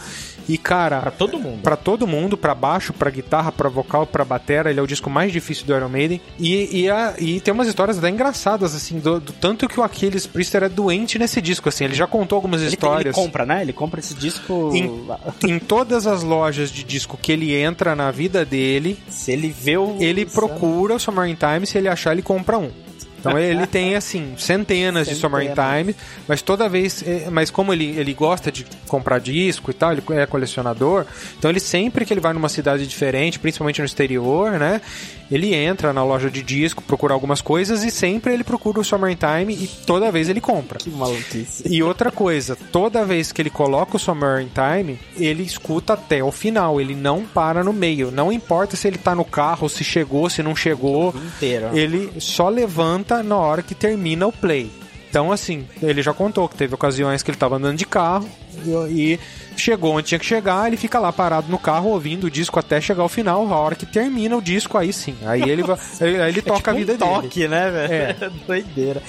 E cara, Pra todo mundo. Pra todo mundo, pra baixo, pra guitarra, pra vocal, pra batera, ele é o disco mais difícil do Iron Maiden. E, e, a- e tem umas histórias até engraçadas, assim, do, do tanto que o Aquiles Priester é doente nesse disco, assim. Ele já contou algumas Ele, histórias. ele compra, né? Ele compra esse disco. Em, em todas as lojas de disco que ele entra na vida dele, Se ele vê o. ele procura o Summer in Time, se ele achar, ele compra um. Então ele tem assim centenas de Summer in Centenas. Time, mas toda vez, eh, mas como ele, ele gosta de comprar disco e tal, ele é colecionador, então ele sempre que ele vai numa cidade diferente, principalmente no exterior, né, ele entra na loja de disco, procura algumas coisas e sempre ele procura o Summer in Time e toda vez ele compra. Que maluquice. E outra coisa, toda vez que ele coloca o Summer in Time, ele escuta até o final, ele não para no meio. Não importa se ele tá no carro, se chegou, se não chegou, Inteiro. ele só levanta na hora que termina o play. Então, assim, ele já contou que teve ocasiões que ele tava andando de carro e, chegou onde tinha que chegar, ele fica lá parado no carro ouvindo o disco até chegar ao final, a hora que termina o disco, aí sim. Aí ele, vai, aí ele toca a vida tipo um dele. toque, né, velho? É. Doideira.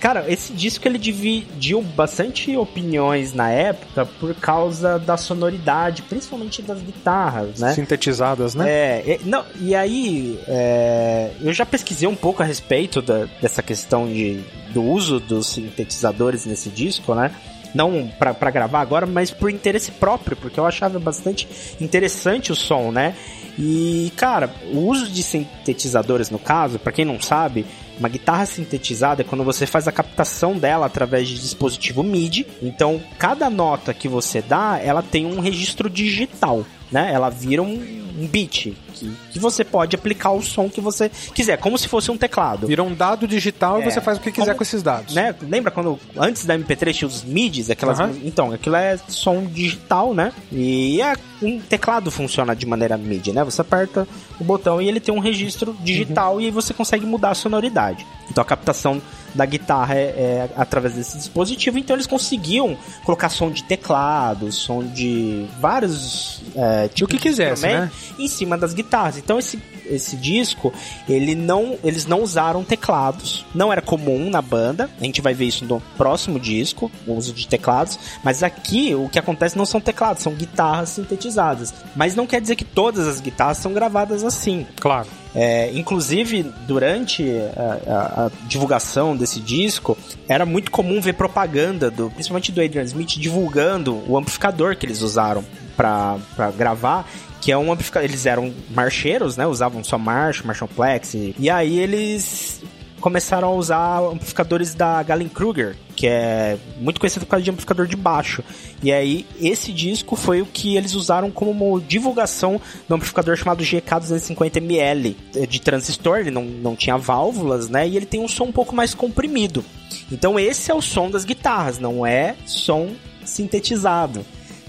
Cara, esse disco ele dividiu bastante opiniões na época por causa da sonoridade, principalmente das guitarras, né? Sintetizadas, né? É, e, não, e aí é, eu já pesquisei um pouco a respeito da- dessa questão de, do uso dos sintetizadores nesse disco, né? Não pra gravar agora, mas por interesse próprio, porque eu achava bastante interessante o som, né? E, cara, o uso de sintetizadores, no caso, pra quem não sabe, uma guitarra sintetizada é quando você faz a captação dela através de dispositivo MIDI. Então, cada nota que você dá, ela tem um registro digital, né? Ela vira um, um beat que, que você pode aplicar o som que você quiser, como se fosse um teclado. Vira um dado digital e É. você faz o que quiser Como- com esses dados. Né? Lembra quando antes da MP3 tinha os MIDIs, aquelas, Aham. então, aquilo é som digital, né? E é, um teclado funciona de maneira MIDI, né? Você aperta o botão e ele tem um registro digital Uhum. e você consegue mudar a sonoridade. Então a captação da guitarra é, é através desse dispositivo, então eles conseguiam colocar som de teclado, som de vários é, tipos que quisesse, né? em cima das guitarras. Então esse, esse disco, ele não, eles não usaram teclados, não era comum na banda. A gente vai ver isso no próximo disco, o uso de teclados, mas aqui o que acontece não são teclados, são guitarras sintetizadas. Mas não quer dizer que todas as guitarras são gravadas assim. Claro. É, inclusive, durante a, a- a divulgação desse disco, era muito comum ver propaganda, do, principalmente do Adrian Smith, divulgando o amplificador que eles usaram pra gravar. Que é um amplificador. Eles eram marcheiros, né? Usavam só Marshall, Marshallplex. E, e aí eles começaram a usar amplificadores da Galen Kruger, que é muito conhecido por causa de amplificador de baixo. E aí, esse disco foi o que eles usaram como divulgação do amplificador chamado GK250ml é de transistor, ele não, não tinha válvulas, né? E ele tem um som um pouco mais comprimido. Então esse é o som das guitarras, não é som sintetizado,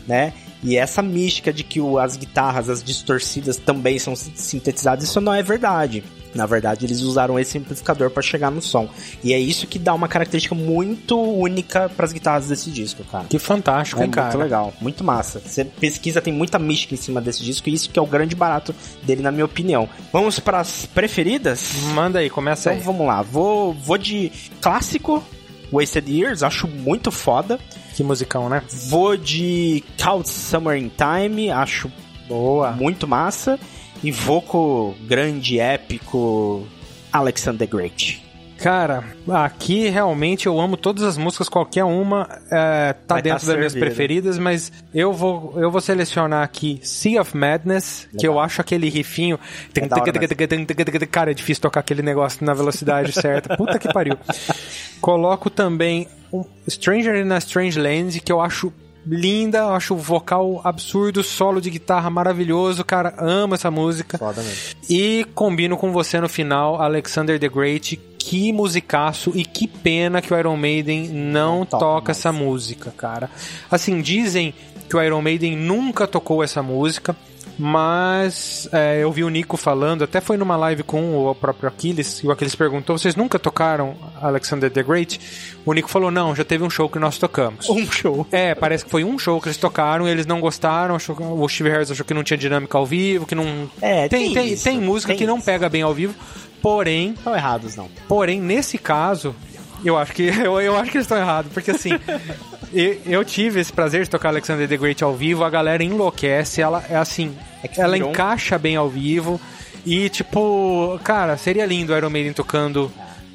né? E essa mística de que o- as guitarras, as distorcidas também são sin- sintetizadas, isso não é verdade. Na verdade, eles usaram esse amplificador para chegar no som. E é isso que dá uma característica muito única para as guitarras desse disco, cara. Que fantástico, É hein, muito cara? legal, muito massa. Você pesquisa, tem muita mística em cima desse disco e isso que é o grande barato dele, na minha opinião. Vamos para as preferidas? Manda aí, começa Então aí. vamos lá. Vou, vou de clássico, Wasted Years, acho muito foda. Que musicão, né? Vou de Count Summer in Time, acho Boa. muito massa. E vou com o grande, épico Alexander the Great. Cara, aqui realmente eu amo todas as músicas, qualquer uma é, tá Vai dentro tá das minhas preferidas, mas eu vou, eu vou selecionar aqui Sea of Madness, que eu acho aquele rifinho. É hora Cara, é difícil tocar aquele negócio na velocidade certa. Puta que pariu. Coloco também um Stranger in a Strange Land, que eu acho linda, acho o vocal absurdo, solo de guitarra maravilhoso, cara, amo essa música. Foda mesmo. E combino com você no final, Alexander the Great. Que musicaço e que pena que o Iron Maiden não, Não toca essa música, cara. Assim, dizem que o Iron Maiden nunca tocou essa música, mas é, eu vi o Nico falando, até foi numa live com o próprio Aquiles, e o Aquiles perguntou: vocês nunca tocaram Alexander the Great? O Nico falou: não, já teve um show que nós tocamos. Um show. É, parece que foi um show que eles tocaram e eles não gostaram. Achou, o Steve Harris achou que não tinha dinâmica ao vivo, que não. É, tem, tem tem, tem música tem que não isso. pega bem ao vivo. Porém, Estão errados, não. porém, nesse caso, eu acho que eu, eu acho que eles estão errados, porque assim. eu, eu tive esse prazer de tocar Alexander the Great ao vivo, a galera enlouquece, ela é assim, É ela encaixa bem ao vivo. E tipo, cara, seria lindo o Iron Maiden tocando.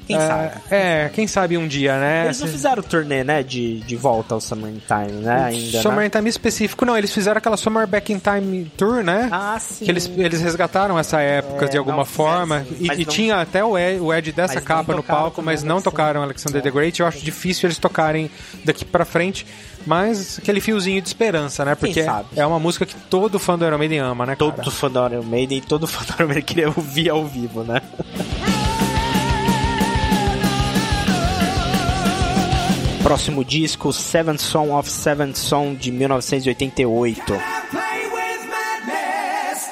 Quem é, sabe? É, quem sabe um dia, né? Eles não fizeram turnê, né? De, de volta ao Summertime, né? Ainda, Summer né? in Time específico, não, eles fizeram aquela Summer Back in Time Tour, né? Ah, sim. Que eles, eles resgataram essa época É, de alguma não forma. sim. E, e não- tinha até o Ed, o Ed dessa Mas capa no palco, mas não Alexander. tocaram Alexander the Great. Eu acho difícil eles tocarem daqui pra frente. Mas aquele fiozinho de esperança, né? Porque é uma música que todo fã do Iron Maiden ama, né? cara? Todo fã do Iron Maiden, todo fã do Iron Maiden queria ouvir ao vivo, né? Próximo disco, Seventh Song of Seventh Song, de 1988. Play with madness.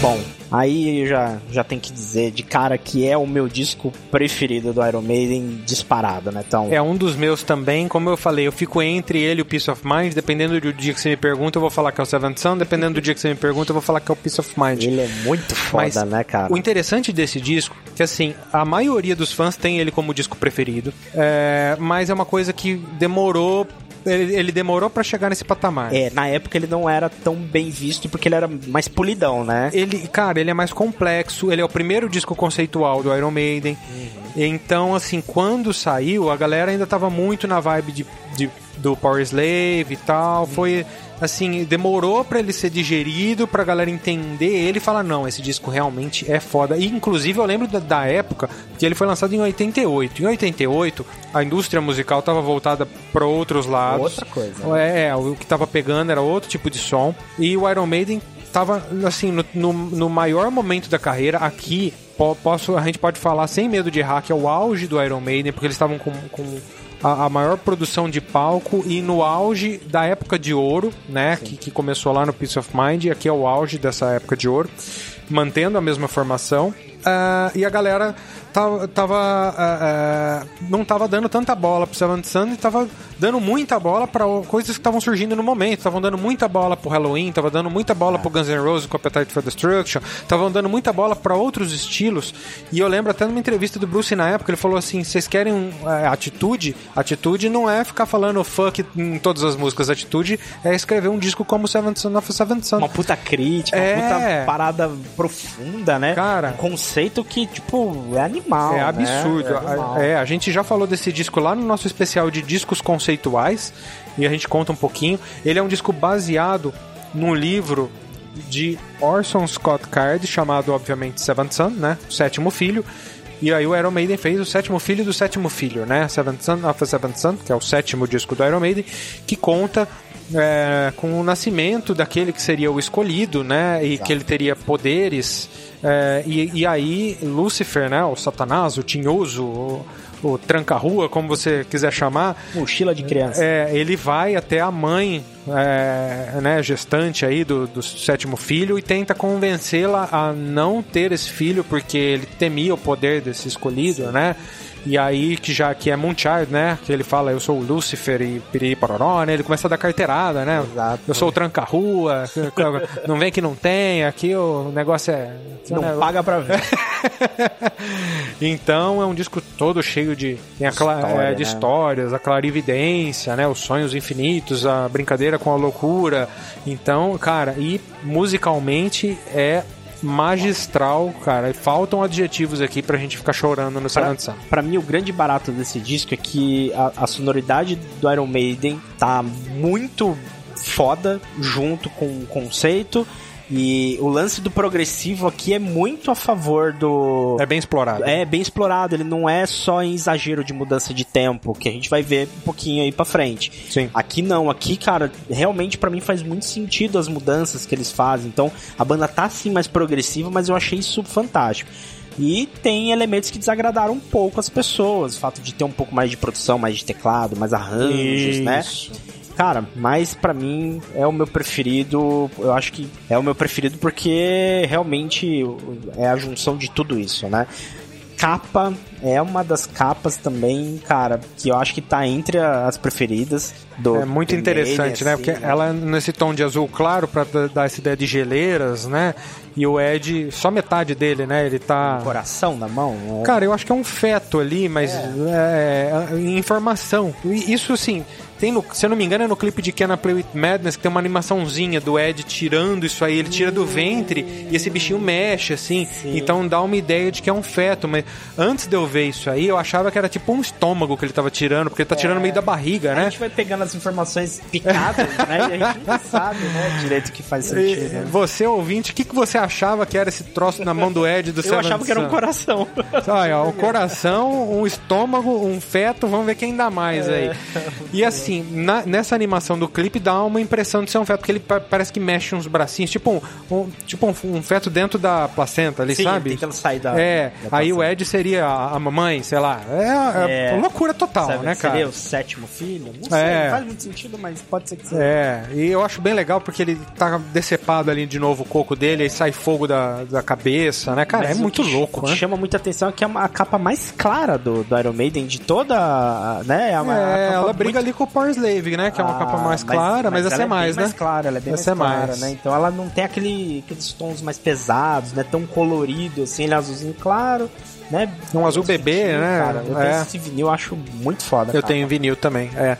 Bom, aí eu já, já tenho que dizer de cara que é o meu disco preferido do Iron Maiden disparado, né? Então, É um dos meus também, como eu falei, eu fico entre ele e o Peace of Mind, dependendo do dia que você me pergunta, eu vou falar que é o Seventh Son, dependendo do dia que você me pergunta, eu vou falar que é o Peace of Mind. ele é muito foda, Mas né, cara? O interessante desse disco é que, assim, a maioria dos fãs tem ele como disco preferido, é, mas é uma coisa que demorou. Ele, ele demorou pra chegar nesse patamar. É, na época ele não era tão bem visto porque ele era mais polidão, né? Ele, cara, ele é mais complexo, ele é o primeiro disco conceitual do Iron Maiden. Então, assim, quando saiu, a galera ainda tava muito na vibe de, de- do Power Slave e tal. Foi, assim, demorou pra ele ser digerido, pra galera entender ele e falar, não, esse disco realmente é foda. E, inclusive, eu lembro da, da época que ele foi lançado em 88. Em 88, a indústria musical tava voltada pra outros lados. Outra coisa. É, é, o que tava pegando era outro tipo de som. E o Iron Maiden tava, assim, no, no, no maior momento da carreira. Aqui, po- posso, a gente pode falar sem medo de errar que é o auge do Iron Maiden, porque eles estavam com, com a, a maior produção de palco e no auge da época de ouro, né? Que, que começou lá no Peace of Mind. E aqui é o auge dessa época de ouro, mantendo a mesma formação. Ah, e a galera tava, tava, ah, ah, não tava dando tanta bola pro Seventh Son e tava dando muita bola para coisas que estavam surgindo no momento. Estavam dando muita bola pro Halloween, tava dando muita bola pro Guns N' Roses com Appetite for Destruction, estavam dando muita bola para outros estilos. E eu lembro até numa entrevista do Bruce na época, ele falou assim: vocês querem é, atitude? Atitude não é ficar falando fuck em todas as músicas. Atitude é escrever um disco como Seventh Son of Seventh Son. Uma puta crítica, É. uma puta parada profunda, né? Cara. Um conceito que, tipo, é animal. É né? absurdo. É animal. A, é, a gente já falou desse disco lá no nosso especial de discos conceituais e a gente conta um pouquinho. Ele é um disco baseado num livro de Orson Scott Card chamado, obviamente, Seventh Son, né? O sétimo filho. E aí o Iron Maiden fez o sétimo filho do sétimo filho, né? Seventh Son of a Seventh Son, que é o sétimo disco do Iron Maiden, que conta é, com o nascimento daquele que seria o escolhido, né? E que ele teria poderes. é, e, e aí Lúcifer, né? O Satanás, o Tinhoso, o, o Tranca-Rua, como você quiser chamar, Mochila de criança. é, ele vai até a mãe, é, né, gestante aí do, do sétimo filho e tenta convencê-la a não ter esse filho porque ele temia o poder desse escolhido, né? E aí que já que é Moonchild, né? Que ele fala, eu sou o Lúcifer e piriri pororó, né? Ele começa a dar carteirada, né? Exato. Eu sou o tranca-rua, não vem que não tem, aqui o negócio é... Não né, paga pra ver. então é um disco todo cheio de, História, é, de né? histórias, a clarividência, né? Os sonhos infinitos, a brincadeira com a loucura. Então, cara, e musicalmente é magistral, cara. E faltam adjetivos aqui pra gente ficar chorando no Pra, Son. pra mim, o grande barato desse disco é que a, a sonoridade do Iron Maiden tá muito foda junto com o conceito. E o lance do progressivo aqui é muito a favor do. É bem explorado. É bem explorado, ele não é só em exagero de mudança de tempo, que a gente vai ver um pouquinho aí pra frente. Sim. Aqui não, aqui, cara, realmente pra mim faz muito sentido as mudanças que eles fazem. Então, a banda tá sim mais progressiva, mas eu achei isso fantástico. E tem elementos que desagradaram um pouco as pessoas, o fato de ter um pouco mais de produção, mais de teclado, mais arranjos, né? Cara, mas pra mim é o meu preferido. Eu acho que é o meu preferido porque realmente é a junção de tudo isso, né? Capa é uma das capas também, cara, que eu acho que tá entre as preferidas do. É muito interessante, né? Maiden, Porque assim, ela nesse tom de azul claro pra d- dar essa ideia de geleiras, né? E o Ed, só metade dele, né? Ele tá. Coração na mão. é- Cara, eu acho que é um feto ali, mas é, é, informação. E Isso assim, tem no, se eu não me engano, é no clipe de Can I Play With Madness que tem uma animaçãozinha do Ed tirando isso aí. Ele tira do ventre e esse bichinho mexe, assim. Então dá uma ideia de que é um feto. Mas antes de eu ver isso aí, eu achava que era tipo um estômago que ele tava tirando, porque ele tá tirando meio da barriga, A né? gente vai pegando as informações picadas, né? E a gente não sabe, né? Direito o que faz sentido. E né? Você, ouvinte, o que, que você achava que era esse troço na mão do Ed do Eu Seven achava que era um coração. Olha, ó, o coração, um estômago, um feto, vamos ver quem dá mais É. aí. E assim, na- nessa animação do clipe dá uma impressão de ser um feto, porque ele pa- parece que mexe uns bracinhos, tipo um, um- tipo um, um feto dentro da placenta ali, Sim, sabe? tentando sair da. É, da aí o. Ed seria a, a mamãe, sei lá. É, é É. loucura total, Sabe, né, cara? Seria o sétimo filho? Não sei, É. não faz muito sentido, mas pode ser que seja. É, e eu acho bem legal porque ele tá decepado ali de novo o coco dele, aí sai fogo da, da cabeça, né? Cara, Mas é muito que- louco, que né? chama muita atenção é que é a capa mais clara do, do Iron Maiden de toda. a- Né? É, uma, a É, ela muito- briga ali com o Power Slave, né? Que é uma Ah, capa mais clara, mas, essa ela é mais, né? mais clara, ela é bem Essa é mais clara, mais. né? Então ela não tem aquele, aqueles tons mais pesados, né? Tão colorido, assim, ele é azulzinho claro, né? Um azul bebê, né? Cara. Eu É. tenho esse vinil, eu acho muito foda. Eu cara. tenho vinil também, é.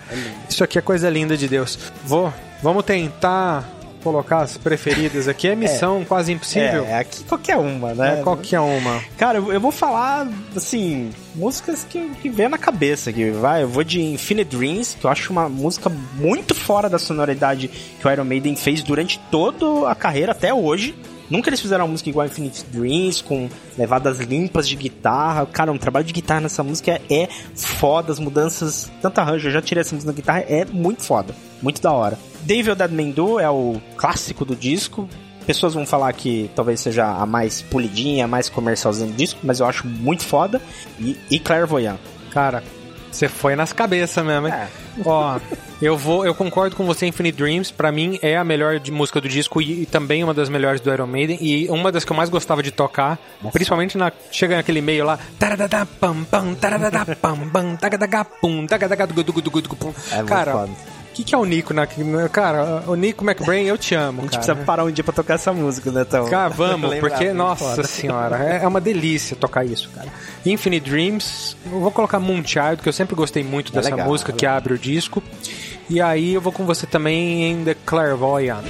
Isso aqui é coisa linda de Deus. Vou, vamos tentar colocar as preferidas aqui. É missão quase impossível. É, aqui qualquer uma, né? É, qual que é uma? Cara, eu eu vou falar, assim, músicas que, que vem na cabeça aqui, vai. Eu vou de Infinite Dreams, que eu acho uma música muito fora da sonoridade que o Iron Maiden fez durante toda a carreira até hoje. Nunca eles fizeram uma música igual a Infinite Dreams, com levadas limpas de guitarra. Cara, um trabalho de guitarra nessa música é foda, as mudanças, tanto arranjo, eu já tirei essa música na guitarra, é muito foda, muito da hora. Devil That Man Do é o clássico do disco, Pessoas vão falar que talvez seja a mais polidinha, a mais comercialzinha do disco, mas eu acho muito foda. E, e Clairvoyant. Cara, você foi nas cabeças mesmo, hein? É. Ó, eu vou, eu concordo com você, Infinite Dreams, pra mim é a melhor de música do disco e, e também uma das melhores do Iron Maiden. E uma das que eu mais gostava de tocar, principalmente na chega naquele meio lá, taradadá, pam É que, que é o Nico na, cara, o Nico McBrain, eu te amo, A gente cara. precisa parar um dia pra tocar essa música, né, então? Cara, vamos, porque, nossa foda. senhora, é é uma delícia tocar isso, cara. Infinite Dreams, eu vou colocar Moonchild, que eu sempre gostei muito dessa legal, música é que abre o disco. E aí eu vou com você também em The Clairvoyant.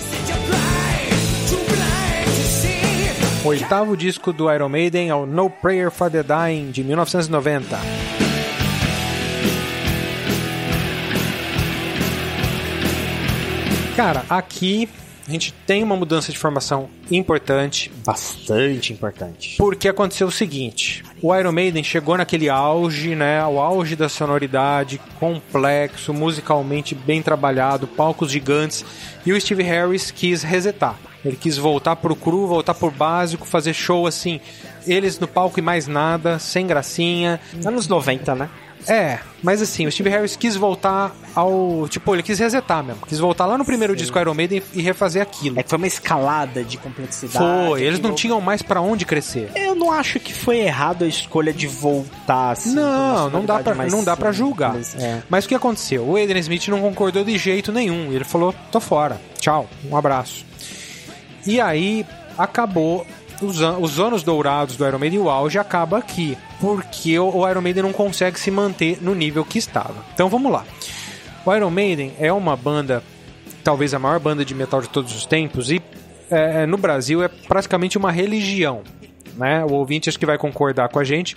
Oitavo disco do Iron Maiden é o No Prayer for the Dying, de 1990. Cara, aqui a gente tem uma mudança de formação importante, Bastante importante. porque aconteceu o seguinte: o Iron Maiden chegou naquele auge, né? O auge da sonoridade, complexo, musicalmente bem trabalhado, palcos gigantes, e o Steve Harris quis resetar. Ele quis voltar pro cru, voltar pro básico, fazer show assim, eles no palco e mais nada, sem gracinha. Anos 90, né? É, mas assim, o Steve Harris quis voltar ao. Tipo, ele quis resetar mesmo. Quis voltar lá no primeiro disco Iron Maiden e refazer aquilo. É que foi uma escalada de complexidade. Foi, eles não tinham mais pra onde crescer. Eu não acho que foi errado a escolha de voltar assim. Não, não dá pra, não dá pra julgar. simples, é. Mas o que aconteceu? O Aiden Smith não concordou de jeito nenhum. Ele falou: tô fora, tchau, um abraço. E aí acabou. Os, os anos dourados do Iron Maiden e o auge acaba aqui. Porque o, Iron Maiden não consegue se manter no nível que estava. Então vamos lá. O Iron Maiden é uma banda, talvez a maior banda de metal de todos os tempos, e é, no Brasil é praticamente uma religião. Né? O ouvinte acho que vai concordar com a gente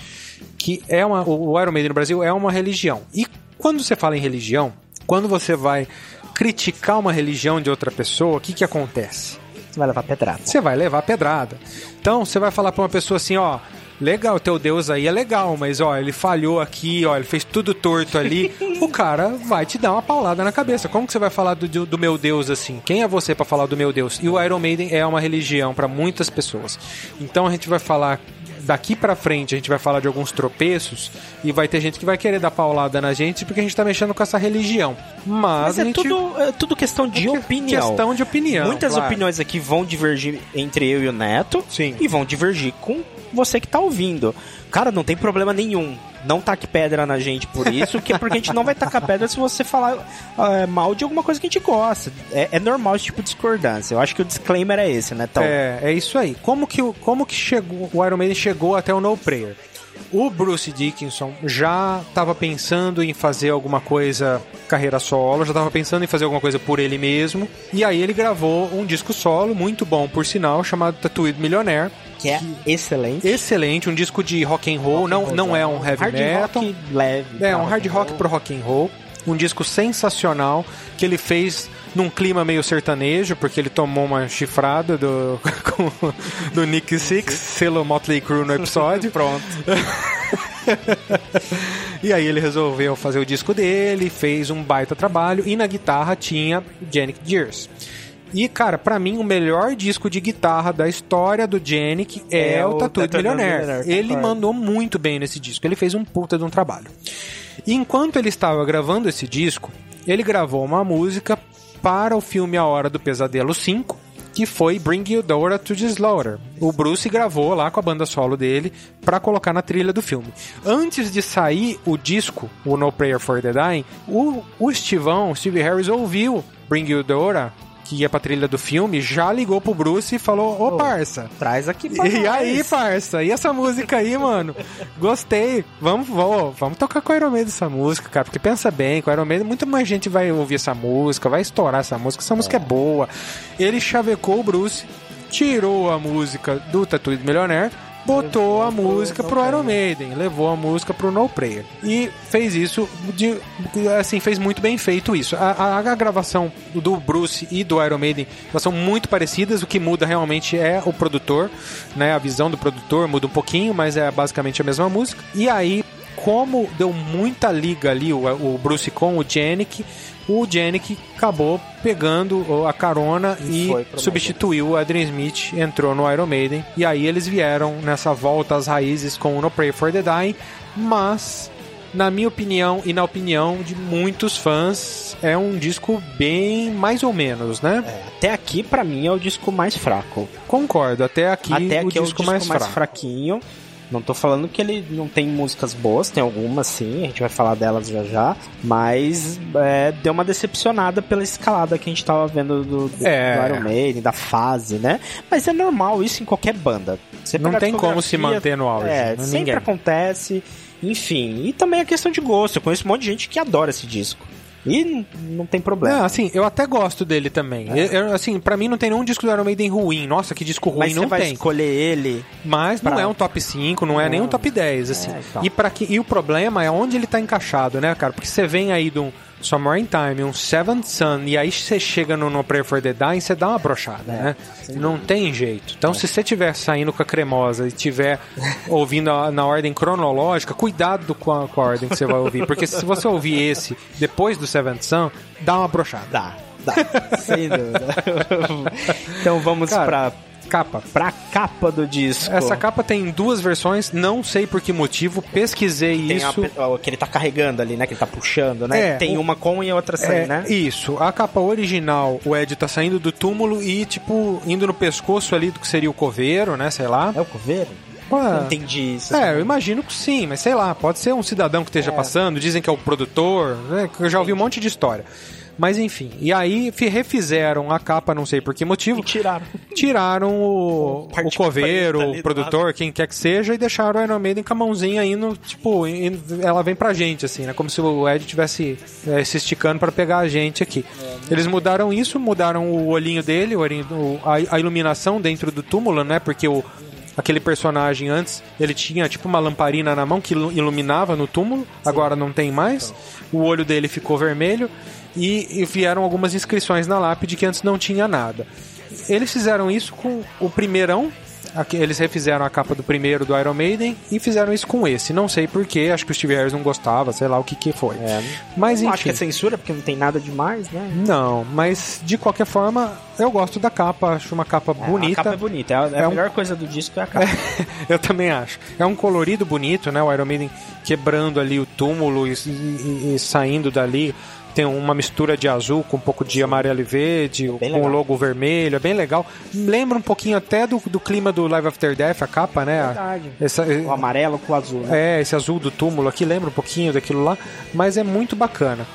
que é uma, o Iron Maiden no Brasil é uma religião. E quando você fala em religião, quando você vai criticar uma religião de outra pessoa, o que, que acontece? Você vai levar pedrada. você vai levar pedrada. Então, você vai falar pra uma pessoa assim, ó, legal, teu Deus aí é legal, mas ó, ele falhou aqui, ó, ele fez tudo torto ali. o cara vai te dar uma paulada na cabeça. Como que você vai falar do, do meu Deus assim? Quem é você pra falar do meu Deus? E o Iron Maiden é uma religião pra muitas pessoas. Então a gente vai falar daqui pra frente a gente vai falar de alguns tropeços e vai ter gente que vai querer dar paulada na gente porque a gente tá mexendo com essa religião. Mas, Mas é gente tudo, é tudo questão de que- opinião. Questão de opinião. Muitas claro. opiniões aqui vão divergir entre eu e o Neto. Sim. E vão divergir com você que tá ouvindo. Cara, não tem problema nenhum. Não taque pedra na gente por isso, que é porque a gente não vai tacar pedra se você falar é, mal de alguma coisa que a gente gosta. É, é normal esse tipo de discordância. Eu acho que o disclaimer é esse, né, É, é isso aí. Como que, o- como que chegou, o Iron Maiden chegou até o No Prayer? O Bruce Dickinson já estava pensando em fazer alguma coisa carreira solo, já estava pensando em fazer alguma coisa por ele mesmo. E aí ele gravou um disco solo, muito bom por sinal, chamado Tattooed Millionaire. Que é excelente. Excelente, um disco de rock and roll, não, não é um heavy hard metal. rock leve. É, um hard rock pro rock and roll. Um disco sensacional que ele fez num clima meio sertanejo, porque ele tomou uma chifrada do, com- do Nick Six, selo Motley Crue no episódio. Pronto. E aí ele resolveu fazer o disco dele, fez um baita trabalho, e na guitarra tinha Janik Gears. E, cara, pra mim, o melhor disco de guitarra da história do Janik é, É o o Tattooed Tattooed Millionaire. Ele mandou muito bem nesse disco. Ele fez um puta de um trabalho. E enquanto ele estava gravando esse disco, ele gravou uma música para o filme A Hora do Pesadelo 5, que foi Bring You Dora to the Slaughter. O Bruce gravou lá com a banda solo dele para colocar na trilha do filme. Antes de sair o disco, o No Prayer for the Dying, o, o Estivão, Steve Harris, ouviu Bring You Dora, que ia pra trilha do filme, já ligou pro Bruce e falou: Ô parça, Traz aqui pra e nós. aí, parça? E essa música aí, mano? Gostei. Vamos, vamos, vamos tocar com o Iron Maiden essa música, cara. Porque pensa bem, com o Iron Maiden, muita mais gente vai ouvir essa música, vai estourar essa música. Essa música é boa. Ele chavecou o Bruce, tirou a música do Tattooed Millionaire, botou a música pro Iron Maiden, levou a música pro No Prayer. E fez isso, de, assim, fez muito bem feito isso. A, a- a gravação do Bruce e do Iron Maiden elas são muito parecidas, o que muda realmente é o produtor, né? A visão do produtor muda um pouquinho, mas é basicamente a mesma música. E aí, como deu muita liga ali, o, o Bruce com o Janik, o Janik acabou pegando a carona E e, substituiu o Adrian Smith, entrou no Iron Maiden, e aí eles vieram nessa volta às raízes com o No Pray for the Dying, mas na minha opinião e na opinião de muitos fãs, é um disco bem mais ou menos, né? É, até aqui, pra mim, é o disco mais fraco. Concordo, até aqui até o aqui é o disco disco mais, mais, fraco. fraquinho. Não tô falando que ele não tem músicas boas, tem algumas sim, a gente vai falar delas já já, mas é, deu uma decepcionada pela escalada que a gente tava vendo do, do, É. do Iron Maiden, da fase, né? Mas é normal isso em qualquer banda. Você Não a tem como se manter no auge, É, né? sempre Ninguém. acontece, enfim. E também é questão de gosto, eu conheço um monte de gente que adora esse disco. E não tem problema. Não, assim, eu até gosto dele também. Eu- eu, assim, pra mim não tem nenhum disco do Iron Maiden ruim. Nossa, que disco ruim, Mas você não vai tem. escolher ele Mas não pra- é um top 5, não é nem um top 10, assim. É, então. e, para que, e o problema é onde ele tá encaixado, né, cara? Porque você vem aí de um Somewhere in Time, um Seventh Sun, e aí você chega no No Prayer for the Dying, você dá uma brochada, né? Não tem jeito. Então, se você estiver saindo com a cremosa e estiver ouvindo a- na ordem cronológica, cuidado com a, com a ordem que você vai ouvir. Porque se você ouvir esse depois do Seventh Sun, dá uma brochada. Dá, dá, sem dúvida. então vamos Cara, pra, Capa. pra capa do disco. Essa capa tem duas versões, não sei por que motivo, pesquisei tem isso. a, que ele tá carregando ali, né? Que ele tá puxando, né? É, tem o- uma com e outra sem, É, né? Isso. A capa original, o Ed tá saindo do túmulo e, tipo, indo no pescoço ali do que seria o coveiro, né? Sei lá. É o coveiro? Não entendi isso. É, eu imagino que sim, mas sei lá, pode ser um cidadão que esteja passando, dizem que é o produtor, né? que Eu já ouvi um monte de história. Mas enfim, e aí fi- refizeram a capa, não sei por que motivo. E tiraram. Tiraram o, o coveiro, o produtor, quem quer que seja, e deixaram o Iron Maiden com a mãozinha indo, tipo, ela vem pra gente, assim, né? Como se o Ed tivesse eh, se esticando pra pegar a gente aqui. Eles mudaram isso, mudaram o olhinho dele, o olhinho, o- a, a iluminação dentro do túmulo, né? Porque o, aquele personagem antes, ele tinha tipo uma lamparina na mão que ilu- iluminava no túmulo, agora não tem mais. O olho dele ficou vermelho e, vieram algumas inscrições na lápide que antes não tinha nada. eles fizeram isso com o primeirão. Eles refizeram a capa do primeiro do Iron Maiden e fizeram isso com esse. Não sei porquê, acho que o Steve Harris não gostava, sei lá o que que foi. É, Mas enfim. acho que é censura, porque não tem nada demais, né? Não, mas de qualquer forma, eu gosto da capa, acho uma capa É, bonita. A capa é bonita. É a, é a É um- melhor coisa do disco é a capa. eu também acho. É um colorido bonito, né? O Iron Maiden quebrando ali o túmulo e, e- e saindo dali. Tem uma mistura de azul com um pouco de amarelo e verde, bem com o logo vermelho, é bem legal. Lembra um pouquinho até do, do clima do Live After Death, a capa, né? Verdade. Essa- O amarelo com o azul, né? é, esse azul do túmulo aqui lembra um pouquinho daquilo lá, mas é muito bacana.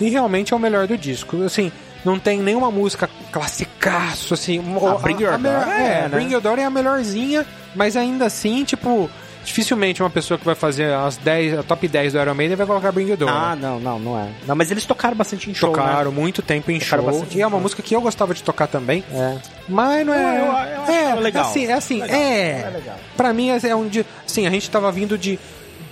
E realmente é o melhor do disco. Assim, não tem nenhuma música classicaço, assim. Ah, Bring Your Door é, é, né? Bring Your Door é a melhorzinha, mas ainda assim, tipo, dificilmente uma pessoa que vai fazer as 10, a top 10 do Iron Maiden vai colocar Bring Your Door. Ah, não, não, não é. Não, mas eles tocaram bastante em show, Tocaram né? muito tempo em Tocaram show. E é uma show. música que eu gostava de tocar também. É. Mas não é. Eu- eu- eu acho é, legal. É assim, é assim, Legal, é. é legal. Pra mim é, é um dia. Assim, a gente tava vindo de.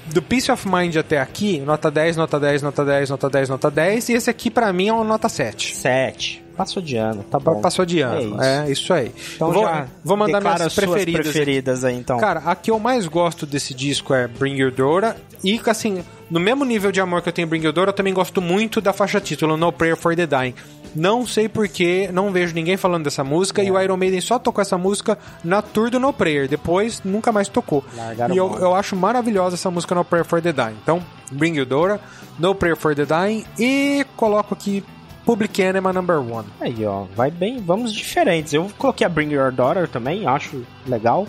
Do Peace of Mind até aqui, nota 10, nota 10, nota 10, nota 10, nota 10. E esse aqui pra mim é uma nota 7. Sete. Passou de ano, tá bom. Passou de ano. É isso. É isso, aí. Então vou, já vou mandar minhas preferidas. preferidas aí, então. Cara, a que eu mais gosto desse disco é Bring Your Dora. E, assim, no mesmo nível de amor que eu tenho Bring Your Dora, eu também gosto muito da faixa título, No Prayer for the Dying. Não sei porquê, não vejo ninguém falando dessa música. E o Iron Maiden só tocou essa música na tour do No Prayer. Depois, nunca mais tocou. Largaram e eu, eu acho maravilhosa essa música No Prayer for the Dying. Então, Bring Your Dora, No Prayer for the Dying. E coloco aqui Public Enema Number One. Aí, ó, vai bem, vamos diferentes. Eu coloquei a Bring Your Daughter também, acho legal.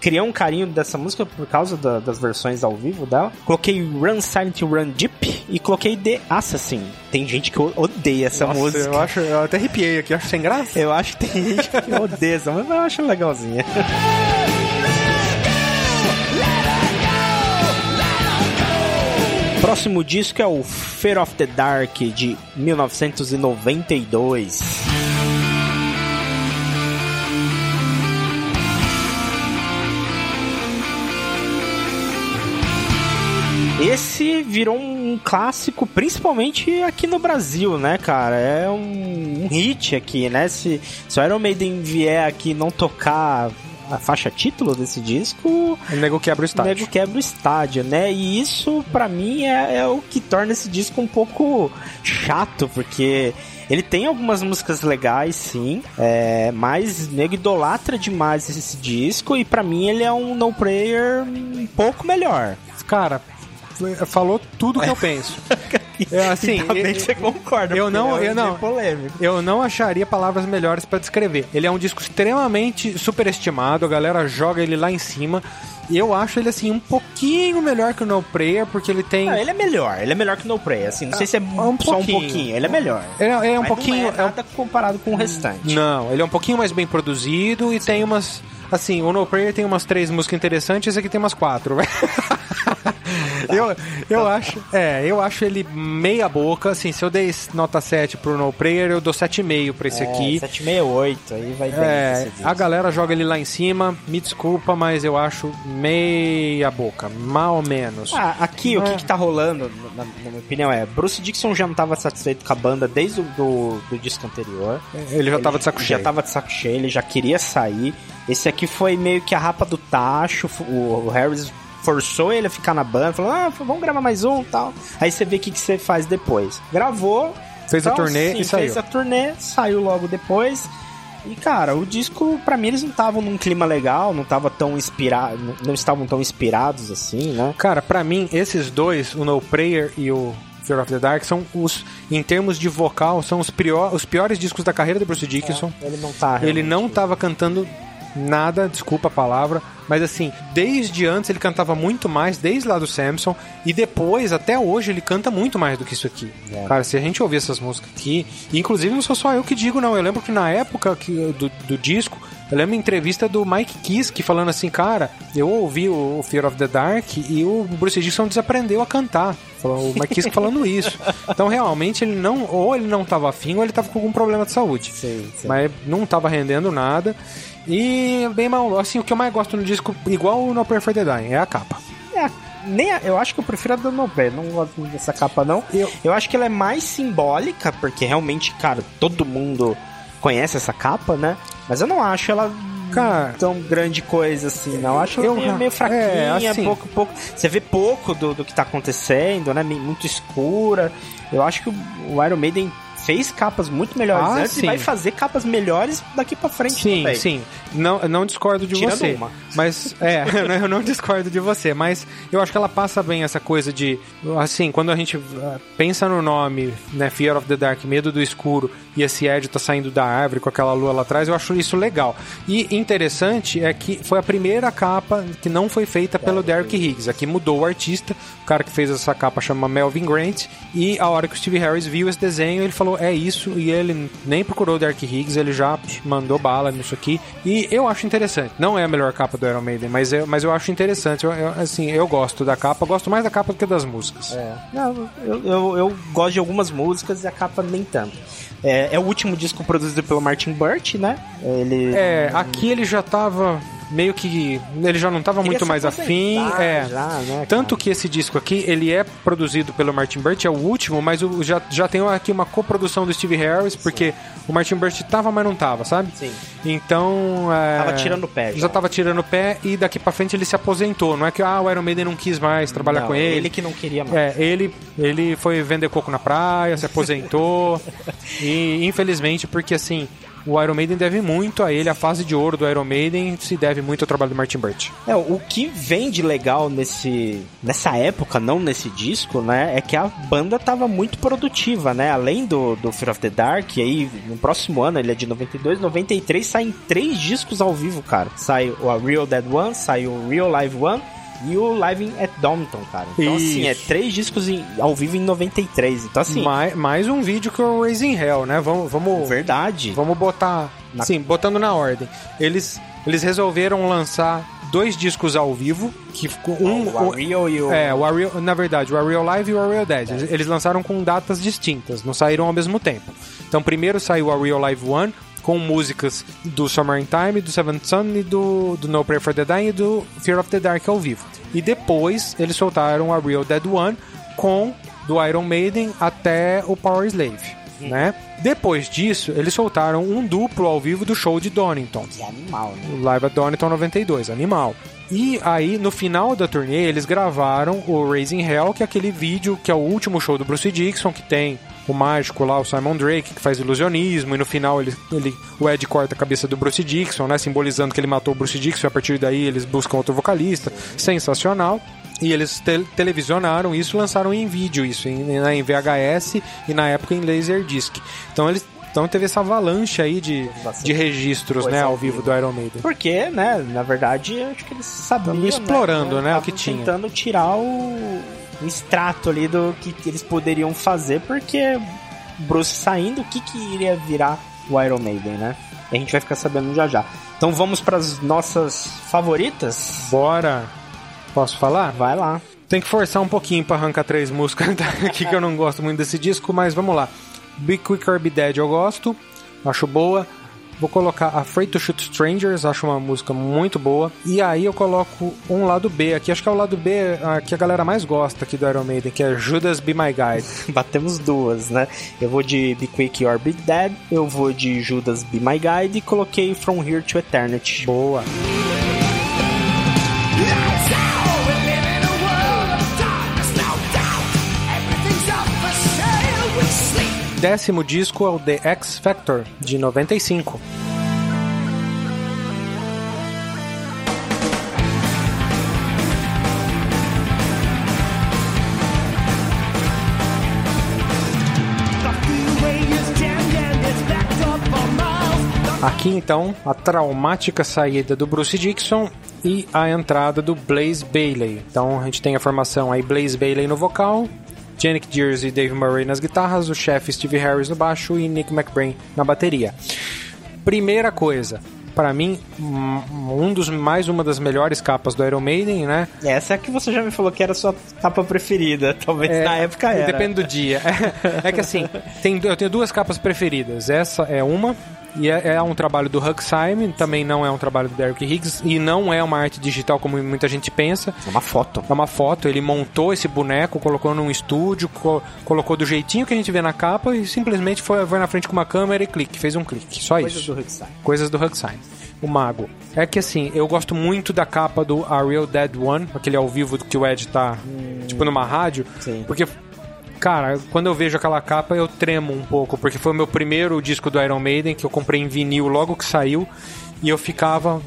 Criei um carinho dessa música por causa da- das versões ao vivo dela. Coloquei Run Silent Run Deep e coloquei The Assassin. Tem gente que odeia essa Nossa, música. Eu, acho, eu até arrepiei aqui, acho sem graça. Eu acho que tem gente que odeia essa música, mas eu acho legalzinha. Próximo disco é o Fear of the Dark de 1992. Esse virou um clássico, principalmente aqui no Brasil, né, cara? É um, hit aqui, né? Se, se o Iron Maiden vier aqui não tocar a faixa título desse disco, O nego quebra o o estádio. nego quebra o estádio, né? E isso, pra mim, é, é o que torna esse disco um pouco chato, porque ele tem algumas músicas legais, sim, é, mas o nego idolatra demais esse disco, e pra mim ele é um No Prayer um pouco melhor. Cara, falou tudo que eu penso. É, assim, bem eu- que você concorda. eu não- é eu um não. polêmico. Eu não acharia palavras melhores pra descrever. Ele é um disco extremamente superestimado, a galera joga ele lá em cima. Eu acho ele assim um pouquinho melhor que o No Prayer, porque ele tem. Não, ele é melhor, ele é melhor que No Prayer, assim, não sei se é um só um pouquinho. ele é melhor. É, é um Mas pouquinho. Não é é um- nada comparado com o restante. Não, ele é um pouquinho mais bem produzido e tem umas. Assim, o No Prayer tem umas três músicas interessantes, esse aqui tem umas quatro. eu, eu acho. É, eu acho ele meia boca. Assim, se eu dei nota 7 pro No Prayer, eu dou 7,5 pra esse É, aqui. 768, aí vai bem. É, a galera joga ele lá em cima, me desculpa, mas eu acho meia boca, mal menos. Ah, aqui o É. que, que tá rolando, na, na minha opinião, é Bruce Dixon já não tava satisfeito com a banda desde o do, do disco anterior. ele já tava de saco já cheio. tava de saco cheio, ele já queria sair. Esse aqui foi meio que a rapa do tacho. O, o Harris forçou ele a ficar na banda, falou: ah, vamos gravar mais um tal. Aí você vê o que, que você faz depois. Gravou, Fez a então, turnê sim, e saiu. Fez a turnê, saiu logo depois. E cara, o disco, pra mim, eles não estavam num clima legal, não tava tão inspirado, não- estavam tão inspirados assim, né? Cara, pra mim, esses dois, o No Prayer e o Fear of the Dark, são os, em termos de vocal, são os, pior, os piores discos da carreira do Bruce Dickinson. Ele não tá. Ele não tava cantando nada, desculpa a palavra, mas assim, desde antes ele cantava muito mais, desde lá do Samson, e depois, até hoje, ele canta muito mais do que isso aqui. É. Cara, se a gente ouvir essas músicas aqui, e inclusive não sou só eu que digo, não, eu lembro que na época que, do, do disco, eu lembro uma entrevista do Mike Kiske falando assim, cara, eu ouvi o Fear of the Dark e o Bruce Dickinson desaprendeu a cantar. O Mike Kiske falando isso. Então, realmente, ele não, ou ele não tava afim, ou ele tava com algum problema de saúde. Sim, sim. Mas não tava rendendo nada. E bem mal, assim, o que eu mais gosto no disco, igual o No the Dying, é a capa. É, nem a- eu acho que eu prefiro a do Nobel, não gosto muito dessa capa não. Eu- Eu acho que ela é mais simbólica, porque realmente, cara, todo mundo conhece essa capa, né? Mas eu não acho ela Cara, tão grande coisa assim, não. Eu acho Eu- meio, meio fraquinha, é, assim- pouco, pouco. Você vê pouco do, do que tá acontecendo, né? Muito escura. Eu acho que o Iron Maiden fez capas muito melhores Ah, antes sim. e vai fazer capas melhores daqui pra frente Sim, também. sim. Não, não discordo de Tirando você. uma. Mas, é, eu não discordo de você. Mas eu acho que ela passa bem essa coisa de. Assim, quando a gente ah, pensa no nome, né? Fear of the Dark, Medo do Escuro, e esse Ed tá saindo da árvore com aquela lua lá atrás, eu acho isso legal. E interessante é que foi a primeira capa que não foi feita pelo Derek Higgs. Aqui mudou o artista, o cara que fez essa capa chama Melvin Grant, e a hora que o Steve Harris viu esse desenho, ele falou: é isso, e ele nem procurou o Derek Higgs, ele já mandou bala nisso aqui. E eu acho interessante. Não é a melhor capa do Iron Maiden, mas eu, mas eu acho interessante. Eu, eu, assim, eu gosto da capa, gosto mais da capa do que das músicas. É. Não, eu, eu, eu gosto de algumas músicas e a capa nem tanto. É, é o último disco produzido pelo Martin Burt, né? Ele. É, aqui ele já tava meio que. Ele já não tava queria muito mais afim. É. já, né, Tanto que esse disco aqui, ele é produzido pelo Martin Burt, é o último, mas o- já, já tem aqui uma coprodução do Steve Harris, porque o Martin Burt tava, mas não tava, sabe? Sim. Então. É, Tava tirando o pé já. Já tava tirando o pé e daqui pra frente ele se aposentou. Não é que ah, o Iron Maiden não quis mais trabalhar Não, com ele. Ele que não queria mais. É, ele, ele foi vender coco na praia, se aposentou. e infelizmente, porque assim, o Iron Maiden deve muito a ele, a fase de ouro do Iron Maiden se deve muito ao trabalho do Martin Burt. É, o que vem de legal nesse nessa época, não nesse disco, né, é que a banda tava muito produtiva, né? Além do, do Fear of the Dark, e aí no próximo ano, ele é de 92, 93, saem três discos ao vivo, cara. Sai o Real Dead One, sai o Real Live One e o Live at Downton, cara. Então, assim, é Isso. três discos em- ao vivo em 93. Então, assim, Mais, mais um vídeo que é o Raising Hell, né? Vamos, vamos, verdade. vamos botar. Na- Sim, botando na ordem. Eles, eles resolveram lançar dois discos ao vivo, que ficou um. o A Real e o... É, o Ariel, na verdade, o Ariel Live e o Ariel Dead. Eles, eles lançaram com datas distintas, não saíram ao mesmo tempo. Então, primeiro saiu o Ariel Live 1 com músicas do Summer in Time, do Seventh Son e do, do No Prayer for the Dying e do Fear of the Dark ao vivo. E depois eles soltaram o Ariel Dead 1 com do Iron Maiden até o Power Slave. Né? Depois disso, eles soltaram um duplo ao vivo do show de Donington. Que animal, né? O Live at Donington 92, animal. E aí, no final da turnê, eles gravaram o Raising Hell, que é aquele vídeo que é o último show do Bruce Dixon, que tem o mágico lá, o Simon Drake, que faz ilusionismo, e no final ele, ele, o Ed corta a cabeça do Bruce Dixon, né? Simbolizando que ele matou o Bruce Dixon, e a partir daí eles buscam outro vocalista. Sensacional. E eles te- televisionaram isso, lançaram em vídeo isso, em, em VHS e na época em Laserdisc. Então eles então teve essa avalanche aí de, Bastante de registros, coisa né, ao vivo do Iron Maiden. Porque, né, na verdade, eu acho que eles sabiam. Tava explorando, né, o Tavam que tinha. tentando tirar o, o extrato ali do que, eles poderiam fazer, porque Bruce saindo, o que, que iria virar o Iron Maiden, né? A gente vai ficar sabendo já já. Então vamos para as nossas favoritas? Bora! Posso falar? Vai lá. Tem que forçar um pouquinho pra arrancar três músicas aqui que eu não gosto muito desse disco, mas vamos lá. Be Quick or Be Dead eu gosto, acho boa. Vou colocar Afraid to Shoot Strangers, acho uma música muito boa. E aí eu coloco um lado B aqui, acho que é o lado B ah, que a galera mais gosta aqui do Iron Maiden, que é Judas Be My Guide. Batemos duas, né? Eu vou de Be Quick or Be Dead, eu vou de Judas Be My Guide e coloquei From Here to Eternity. Boa. Décimo disco é o The X Factor, de 95. The freeway is jammed and it's backed up for miles. Aqui então a traumática saída do Bruce Dixon e a entrada do Blaze Bailey. Então a gente tem a formação aí Blaze Bailey no vocal, Janik Jersey e Dave Murray nas guitarras, o chefe Steve Harris no baixo e Nick McBrain na bateria. Primeira coisa, para mim, um dos mais uma das melhores capas do Iron Maiden, né? Essa é a que você já me falou que era a sua capa preferida. Talvez na época era. Depende do dia. É, que assim, tem, eu tenho duas capas preferidas. Essa é uma E é, é um trabalho do Huck Simon, também não é um trabalho do Derek Higgs, e não é uma arte digital como muita gente pensa. É uma foto. É uma foto, ele montou esse boneco, colocou num estúdio, co- colocou do jeitinho que a gente vê na capa e simplesmente foi, foi na frente com uma câmera e clique, fez um clique. Só Coisa isso. do Huxai. Coisas do Huck Simon. O Mago. É que assim, eu gosto muito da capa do A Real Dead One, aquele ao vivo que o Ed tá, tipo, numa rádio. Sim. Porque, cara, quando eu vejo aquela capa, eu tremo um pouco, porque foi o meu primeiro disco do Iron Maiden, que eu comprei em vinil logo que saiu, e eu ficava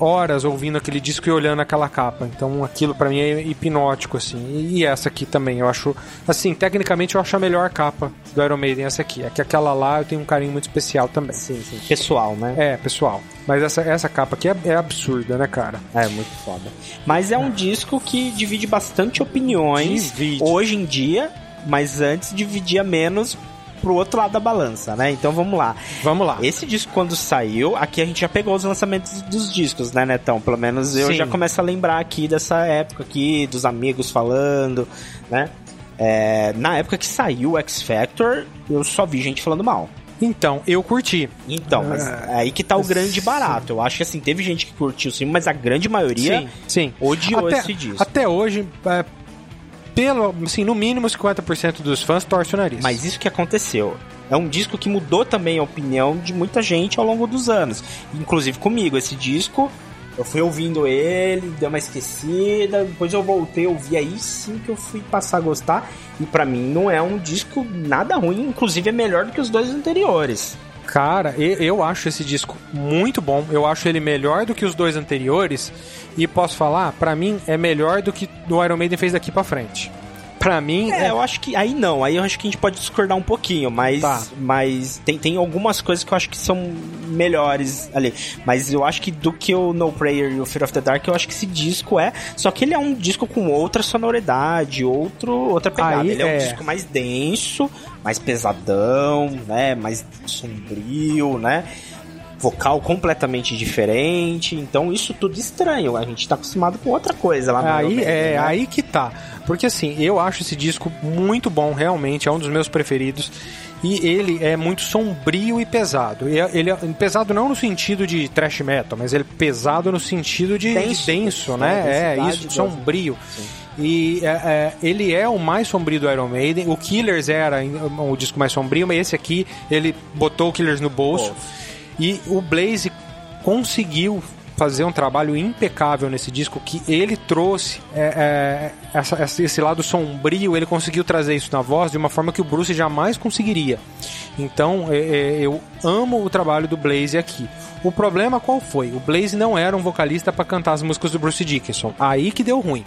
horas ouvindo aquele disco e olhando aquela capa. Então aquilo pra mim é hipnótico, assim. E- essa aqui também, eu acho. Assim, tecnicamente eu acho a melhor capa do Iron Maiden, essa aqui. É que aquela lá eu tenho um carinho muito especial também. Sim, sim. Pessoal, né? É, pessoal. Mas essa, essa capa aqui é, é absurda, né, cara? É, muito foda. Mas é um disco que divide bastante opiniões Divide. hoje em dia, mas antes dividia menos pro outro lado da balança, né? Então vamos lá. Vamos lá. Esse disco, quando saiu, aqui a gente já pegou os lançamentos dos discos, né, Netão? Pelo menos eu Sim. já começo a lembrar aqui dessa época aqui, dos amigos falando, né? É, na época que saiu o X Factor, eu só vi gente falando mal. Então, eu curti. Então, mas é aí que tá o grande barato. Eu acho que assim, teve gente que curtiu sim, mas a grande maioria Sim, sim. odiou até, esse disco. Até hoje, é, pelo, assim, no mínimo 50% dos fãs torcem o nariz. Mas isso que aconteceu. É um disco que mudou também a opinião de muita gente ao longo dos anos. Inclusive comigo. Esse disco, eu fui ouvindo ele, deu uma esquecida, depois eu voltei a ouvir, aí sim que eu fui passar a gostar. E pra mim não é um disco nada ruim, inclusive é melhor do que os dois anteriores. Cara, eu acho esse disco muito bom. Eu acho ele melhor do que os dois anteriores. E posso falar, pra mim, é melhor do que o Iron Maiden fez daqui pra frente. Pra mim, É, é, eu acho que. Aí não, aí eu acho que a gente pode discordar um pouquinho, mas. Tá. Mas tem, tem algumas coisas que eu acho que são melhores ali. Mas eu acho que do que o No Prayer e o Fear of the Dark, eu acho que esse disco é. Só que ele é um disco com outra sonoridade, outro, outra pegada. Aí ele é, é. um disco mais denso, mais pesadão, né? Mais sombrio, né? Vocal completamente diferente, então isso tudo estranho. A gente tá acostumado com outra coisa lá no Aí Maiden, é né? aí que tá. Porque assim, eu acho esse disco muito bom, realmente, é um dos meus preferidos. E ele é muito sombrio e pesado. E Ele é pesado não no sentido de thrash metal, mas ele é pesado no sentido de de denso, Denso, né? né? É, isso, sombrio. E é, é, ele é o mais sombrio do Iron Maiden. O Killers era o disco mais sombrio, mas esse aqui, ele botou o Killers no bolso. E o Blaze conseguiu fazer um trabalho impecável nesse disco que ele trouxe é, é, essa- esse lado sombrio, ele conseguiu trazer isso na voz de uma forma que o Bruce jamais conseguiria. Então é, é, eu amo o trabalho do Blaze aqui. O problema qual foi? O Blaze não era um vocalista para cantar as músicas do Bruce Dickinson. Aí que deu ruim.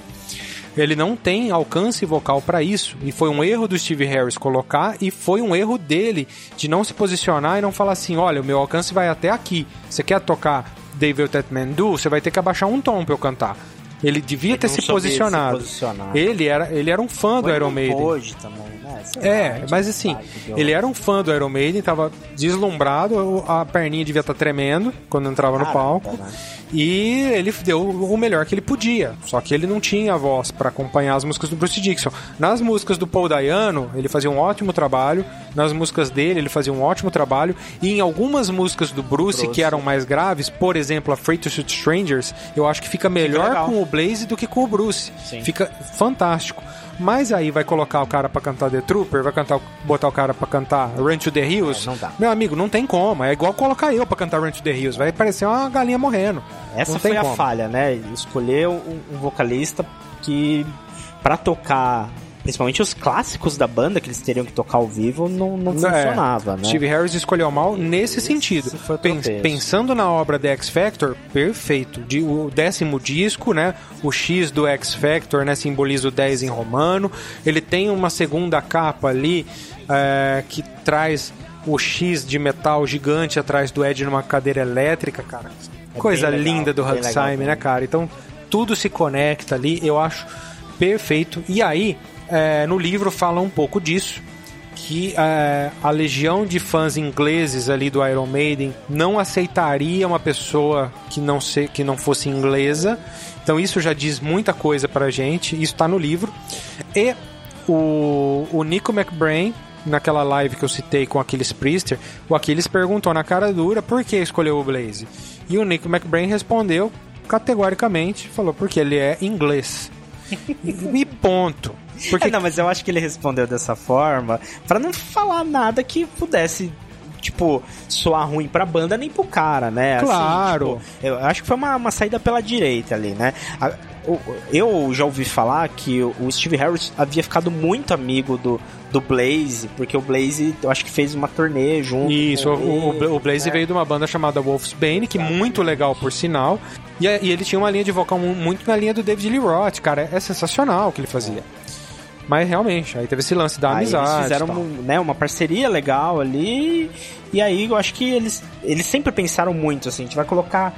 Ele não tem alcance vocal para isso. E foi um erro do Steve Harris colocar e foi um erro dele de não se posicionar e não falar assim: olha, o meu alcance vai até aqui. Você quer tocar David That Man Do? Você vai ter que abaixar um tom pra eu cantar. Ele devia ter não se se posicionado. posicionar. Ele era, ele era um fã do Ele Iron Maiden. pôde também, né? Sei lá, a É, gente mas assim, ele era um fã do Iron Maiden, tava deslumbrado, a perninha devia estar tremendo quando entrava no Caramba, palco. né? E ele deu o melhor que ele podia. Só que ele não tinha voz para acompanhar as músicas do Bruce Dixon. Nas músicas do Paul Dayano, ele fazia um ótimo trabalho. Nas músicas dele, ele fazia um ótimo trabalho. E em algumas músicas do Bruce, Bruce. que eram mais graves, por exemplo, Afraid to Shoot Strangers, eu acho que fica melhor com o Blaze do que com o Bruce. Sim. Fica fantástico. Mas aí vai colocar o cara pra cantar The Trooper, vai cantar, botar o cara pra cantar Run to the Hills. É, não dá. Meu amigo, não tem como. É igual colocar eu pra cantar Run to the Hills. Vai parecer uma galinha morrendo. Essa não foi a como. falha, né? Escolher um, um vocalista que pra tocar principalmente os clássicos da banda que eles teriam que tocar ao vivo não, não É, funcionava, né? Steve Harris escolheu mal nesse Esse sentido. foi o Pen- tropeço. pensando na obra The X Factor, perfeito. De, o décimo disco, né? O X do X Factor, né? Simboliza o 10 em romano. Ele tem uma segunda capa ali é, que traz o X de metal gigante atrás do Ed numa cadeira elétrica, cara. É Coisa legal, linda do Simon, né, cara? Então tudo se conecta ali, eu acho perfeito. E aí, é, no livro fala um pouco disso que é, a legião de fãs ingleses ali do Iron Maiden não aceitaria uma pessoa que não, se, que não fosse inglesa. Então isso já diz muita coisa pra gente. Isso tá no livro. E o, o Nico McBrain, naquela live que eu citei com Aquiles Priester, o Aquiles perguntou na cara dura por que escolheu o Blaze. E o Nick McBrain respondeu categoricamente, falou porque ele é inglês. e ponto. Porque É, não, mas eu acho que ele respondeu dessa forma pra não falar nada que pudesse tipo, soar ruim pra banda nem pro cara, né? Assim, Claro. tipo, eu acho que foi uma, uma saída pela direita ali, né? A- o- Eu já ouvi falar que o Steve Harris havia ficado muito amigo do, do Blaze, porque o Blaze, eu acho que fez uma turnê junto. Isso, com o, ele, o, o Blaze né? veio de uma banda chamada Wolfsbane, que muito legal por sinal. E, e ele tinha uma linha de vocal mu- muito na linha do David Lee Roth, cara. É sensacional o que ele fazia. Mas realmente, aí teve esse lance da Aí amizade. eles fizeram um- né, uma parceria legal ali. E aí eu acho que eles, eles sempre pensaram muito assim: a gente vai colocar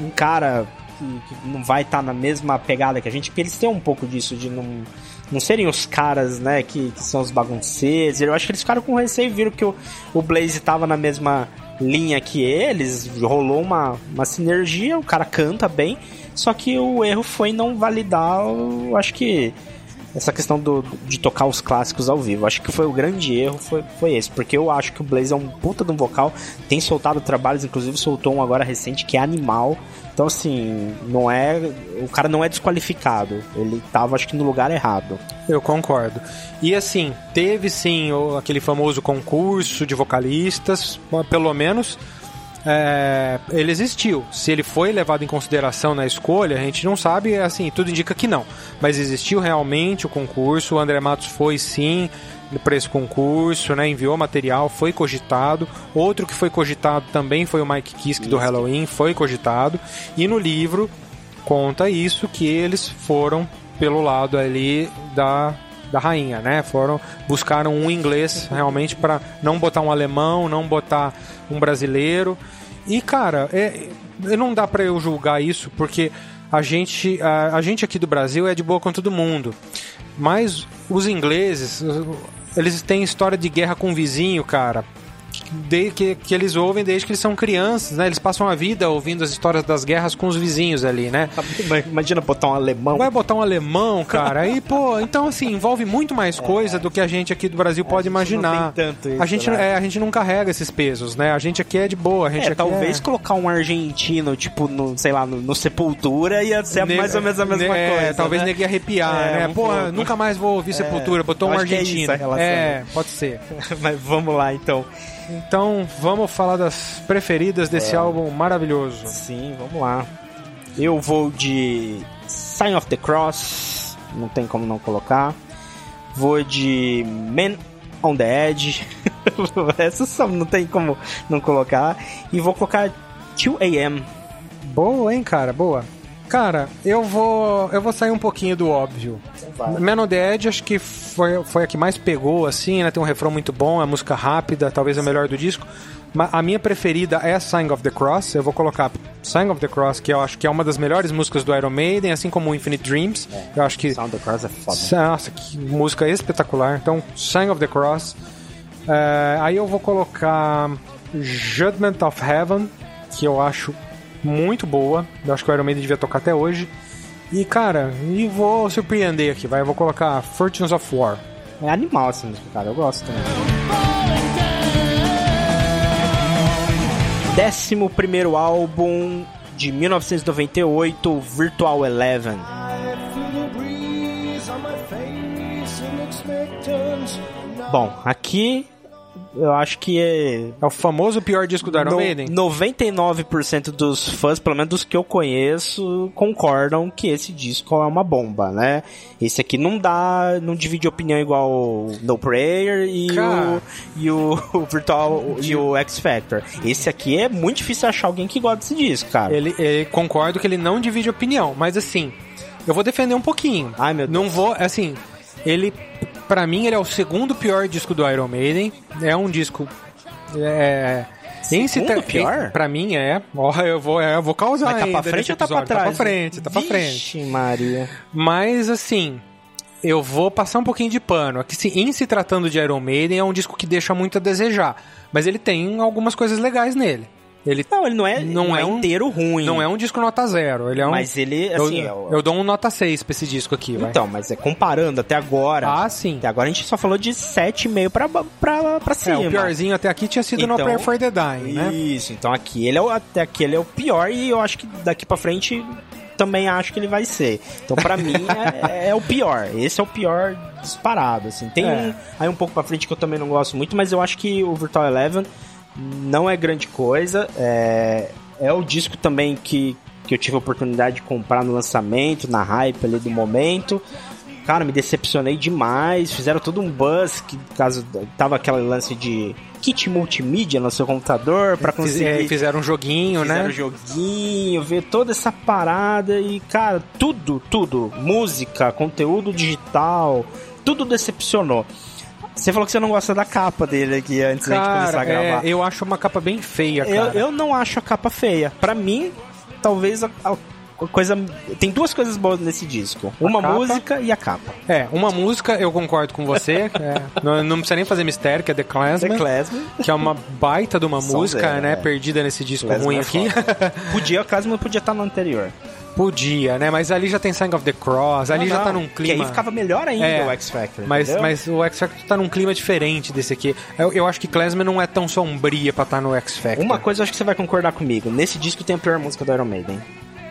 um cara que, que não vai estar na mesma pegada que a gente, porque eles têm um pouco disso de não, não serem os caras né, que, que são os bagunceiros. Eu acho que eles ficaram com receio e viram que o, o Blaze tava na mesma linha que eles, rolou uma, uma sinergia, o cara canta bem. Só que o erro foi não validar, eu acho que essa questão do, de tocar os clássicos ao vivo. Acho que foi o grande erro, foi, foi esse. Porque eu acho que o Blaze é um puta de um vocal, tem soltado trabalhos, inclusive soltou um agora recente que é animal. Então, assim, não é. O cara não é desqualificado. Ele tava, acho que, no lugar errado. Eu concordo. E assim, teve sim aquele famoso concurso de vocalistas, pelo menos é, ele existiu. Se ele foi levado em consideração na escolha, a gente não sabe, assim, tudo indica que não. Mas existiu realmente o concurso, o André Matos foi sim para esse concurso, né, enviou material, foi cogitado. Outro que foi cogitado também foi o Mike Kiske do Halloween, foi cogitado. E no livro conta isso que eles foram pelo lado ali da da rainha, né? Foram buscaram um inglês realmente para não botar um alemão, não botar um brasileiro. E cara, é, é- não dá para eu julgar isso porque a gente a, a gente aqui do Brasil é de boa com todo mundo. Mas os ingleses, eles têm história de guerra com o vizinho, cara. De, que, que eles ouvem desde que eles são crianças, né? Eles passam a vida ouvindo as histórias das guerras com os vizinhos ali, né? Imagina botar um alemão. Vai botar um alemão, cara, aí, pô, então assim, envolve muito mais coisa do que a gente aqui do Brasil pode imaginar. isso, a gente né? é, a gente não carrega esses pesos, né? A gente aqui é de boa, a gente É, talvez é... colocar um argentino, tipo, no, sei lá, no, no Sepultura ia ser Ne- mais ou menos a mesma é, coisa. talvez né? negue arrepiar, É, né? um Porra, pouco. nunca mais vou ouvir Sepultura, botou um é argentino. a relação, é, né? pode ser. Mas vamos lá então. Então, vamos falar das preferidas desse álbum maravilhoso. Sim, vamos lá. Eu vou de Sign of the Cross, não tem como não colocar. Vou de Man on the Edge, essa só não tem como não colocar. E vou colocar 2AM. Boa, hein, cara, boa. Cara, eu vou eu vou sair um pouquinho do óbvio. Man on the Edge acho que foi, foi a que mais pegou, assim, né? Tem um refrão muito bom, é música rápida, talvez a melhor do disco. Mas a minha preferida é Sign of the Cross. Eu vou colocar Sign of the Cross, que eu acho que é uma das melhores músicas do Iron Maiden, assim como Infinite Dreams. Eu acho que Sound of the Cross é foda. nossa, que música espetacular. Então, Sign of the Cross. É, aí eu vou colocar Judgment of Heaven, que eu acho muito boa. Eu acho que o Iron Maiden devia tocar até hoje. E, cara, e vou surpreender aqui, vai. Eu vou colocar Fortunes of War. É animal essa música, cara. Eu gosto também. Décimo primeiro álbum de 1998, Virtual Eleven. Bom, aqui eu acho que é É o famoso pior disco do Iron no- Maiden? 99% dos fãs, pelo menos dos que eu conheço, concordam que esse disco é uma bomba, né? Esse aqui não dá, não divide opinião igual o No Prayer e Cara. o e o, o Virtual e o X Factor. Esse aqui é muito difícil achar alguém que gosta desse disco, cara. Ele, ele- concordo que ele não divide opinião, mas assim, eu vou defender um pouquinho. Ai, meu Deus. Não vou, assim, ele Pra mim ele é o segundo pior disco do Iron Maiden. É um disco é em Segundo pior? Pra mim é. Ó, eu vou, é, eu vou causar Mas tá pra frente ou tá pra trás? Tá pra frente, tá pra frente. Vixe, Maria. Mas assim, eu vou passar um pouquinho de pano. Aqui, se- em se tratando de Iron Maiden, é um disco que deixa muito a desejar. Mas ele tem algumas coisas legais nele. Ele Não, ele não é, Não não é é um- inteiro ruim. não é um disco nota zero, ele é um... Mas ele, eu, assim, é o- eu dou um nota 6 pra esse disco aqui, vai. Então, mas é comparando até agora. Ah, sim. Até agora a gente só falou de 7,5 pra, pra, pra É, cima. o piorzinho até aqui tinha sido no Então, Prayer for the Dying, né? Isso, então aqui ele é o, até aqui ele é o pior e eu acho que daqui pra frente também acho que ele vai ser. Então pra mim é, é o pior. Esse é o pior disparado, assim. Tem É. um aí um pouco pra frente que eu também não gosto muito, mas eu acho que o Virtual Eleven não é grande coisa. É, é o disco também que, que eu tive a oportunidade de comprar no lançamento, na hype ali do momento. Cara, me decepcionei demais. Fizeram todo um buzz que caso tava aquele lance de kit multimídia no seu computador para conseguir é, fizeram um joguinho, fizeram né? joguinho, ver toda essa parada e cara, tudo, tudo, música, conteúdo digital, tudo decepcionou. Você falou que você não gosta da capa dele aqui antes da gente começar Cara, a gravar. é, eu acho uma capa bem feia, Eu, cara. eu não acho a capa feia. Pra mim, talvez a, a coisa. Tem duas coisas boas nesse disco: uma música e a capa. É, uma música, eu concordo com você. é, não, não precisa nem fazer mistério, que é The Clansman. The Clansman. Que é uma baita de uma música, né? é. Perdida nesse disco Clansman ruim é aqui. Podia, o Clansman podia estar no anterior. Podia, né? Mas ali já tem Sign of the Cross, ali Não, já tá num Que clima. aí ficava melhor ainda É, o X Factor. Mas, entendeu? mas o X Factor tá num clima diferente desse aqui. Eu, eu acho que Klezmer não é tão sombria pra estar no X Factor. Uma coisa eu acho que você vai concordar comigo: nesse disco tem a pior música do Iron Maiden.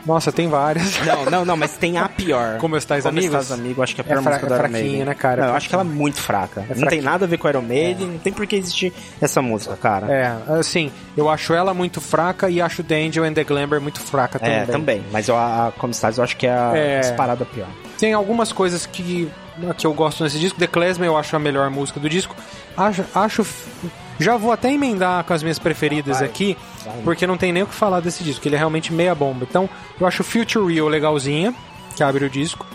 Nossa, tem várias. Não, não, não, mas tem a pior. Como Estáis Como Amigos? Estás Amigo, acho que é a É pior fra- música do é Iron Maiden. né, cara? Não, É eu acho que ela é muito fraca. não tem nada a ver com o Iron Maiden, não tem por que existir essa música, cara. É, assim, eu acho ela muito fraca e acho The Angel and the Glamour muito fraca também. É, também. Mas eu, a, a Como Estás eu acho que é a É. disparada pior. Tem algumas coisas que, que eu gosto nesse disco. The Klezmer eu acho a melhor música do disco. Acho, acho já vou até emendar com as minhas preferidas Vai, aqui, vai. porque não tem nem o que falar desse disco. Ele é realmente meia bomba. Então, eu acho Future Real legalzinha, que abre o disco.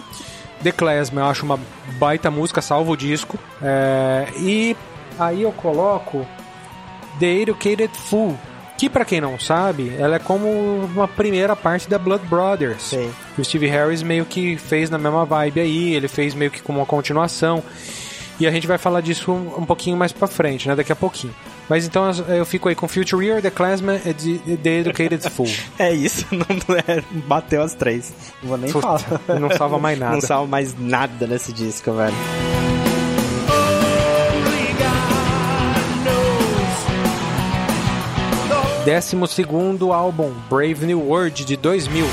The Klezmer eu acho uma baita música, salva o disco. É, e aí eu coloco The Educated Fool, que pra quem não sabe, ela é como uma primeira parte da Blood Brothers. Que o Steve Harris meio que fez na mesma vibe aí, ele fez meio que como uma continuação. E a gente vai falar disso um, um pouquinho mais pra frente, né? Daqui a pouquinho. Mas então eu- fico aí com Future Year, The Classman e The- The Educated Fool. É isso, não é, bateu as três. Não vou nem Puta, falar. não salva mais nada. Não salva mais nada nesse disco, velho. Décimo segundo álbum, Brave New World, de 2000.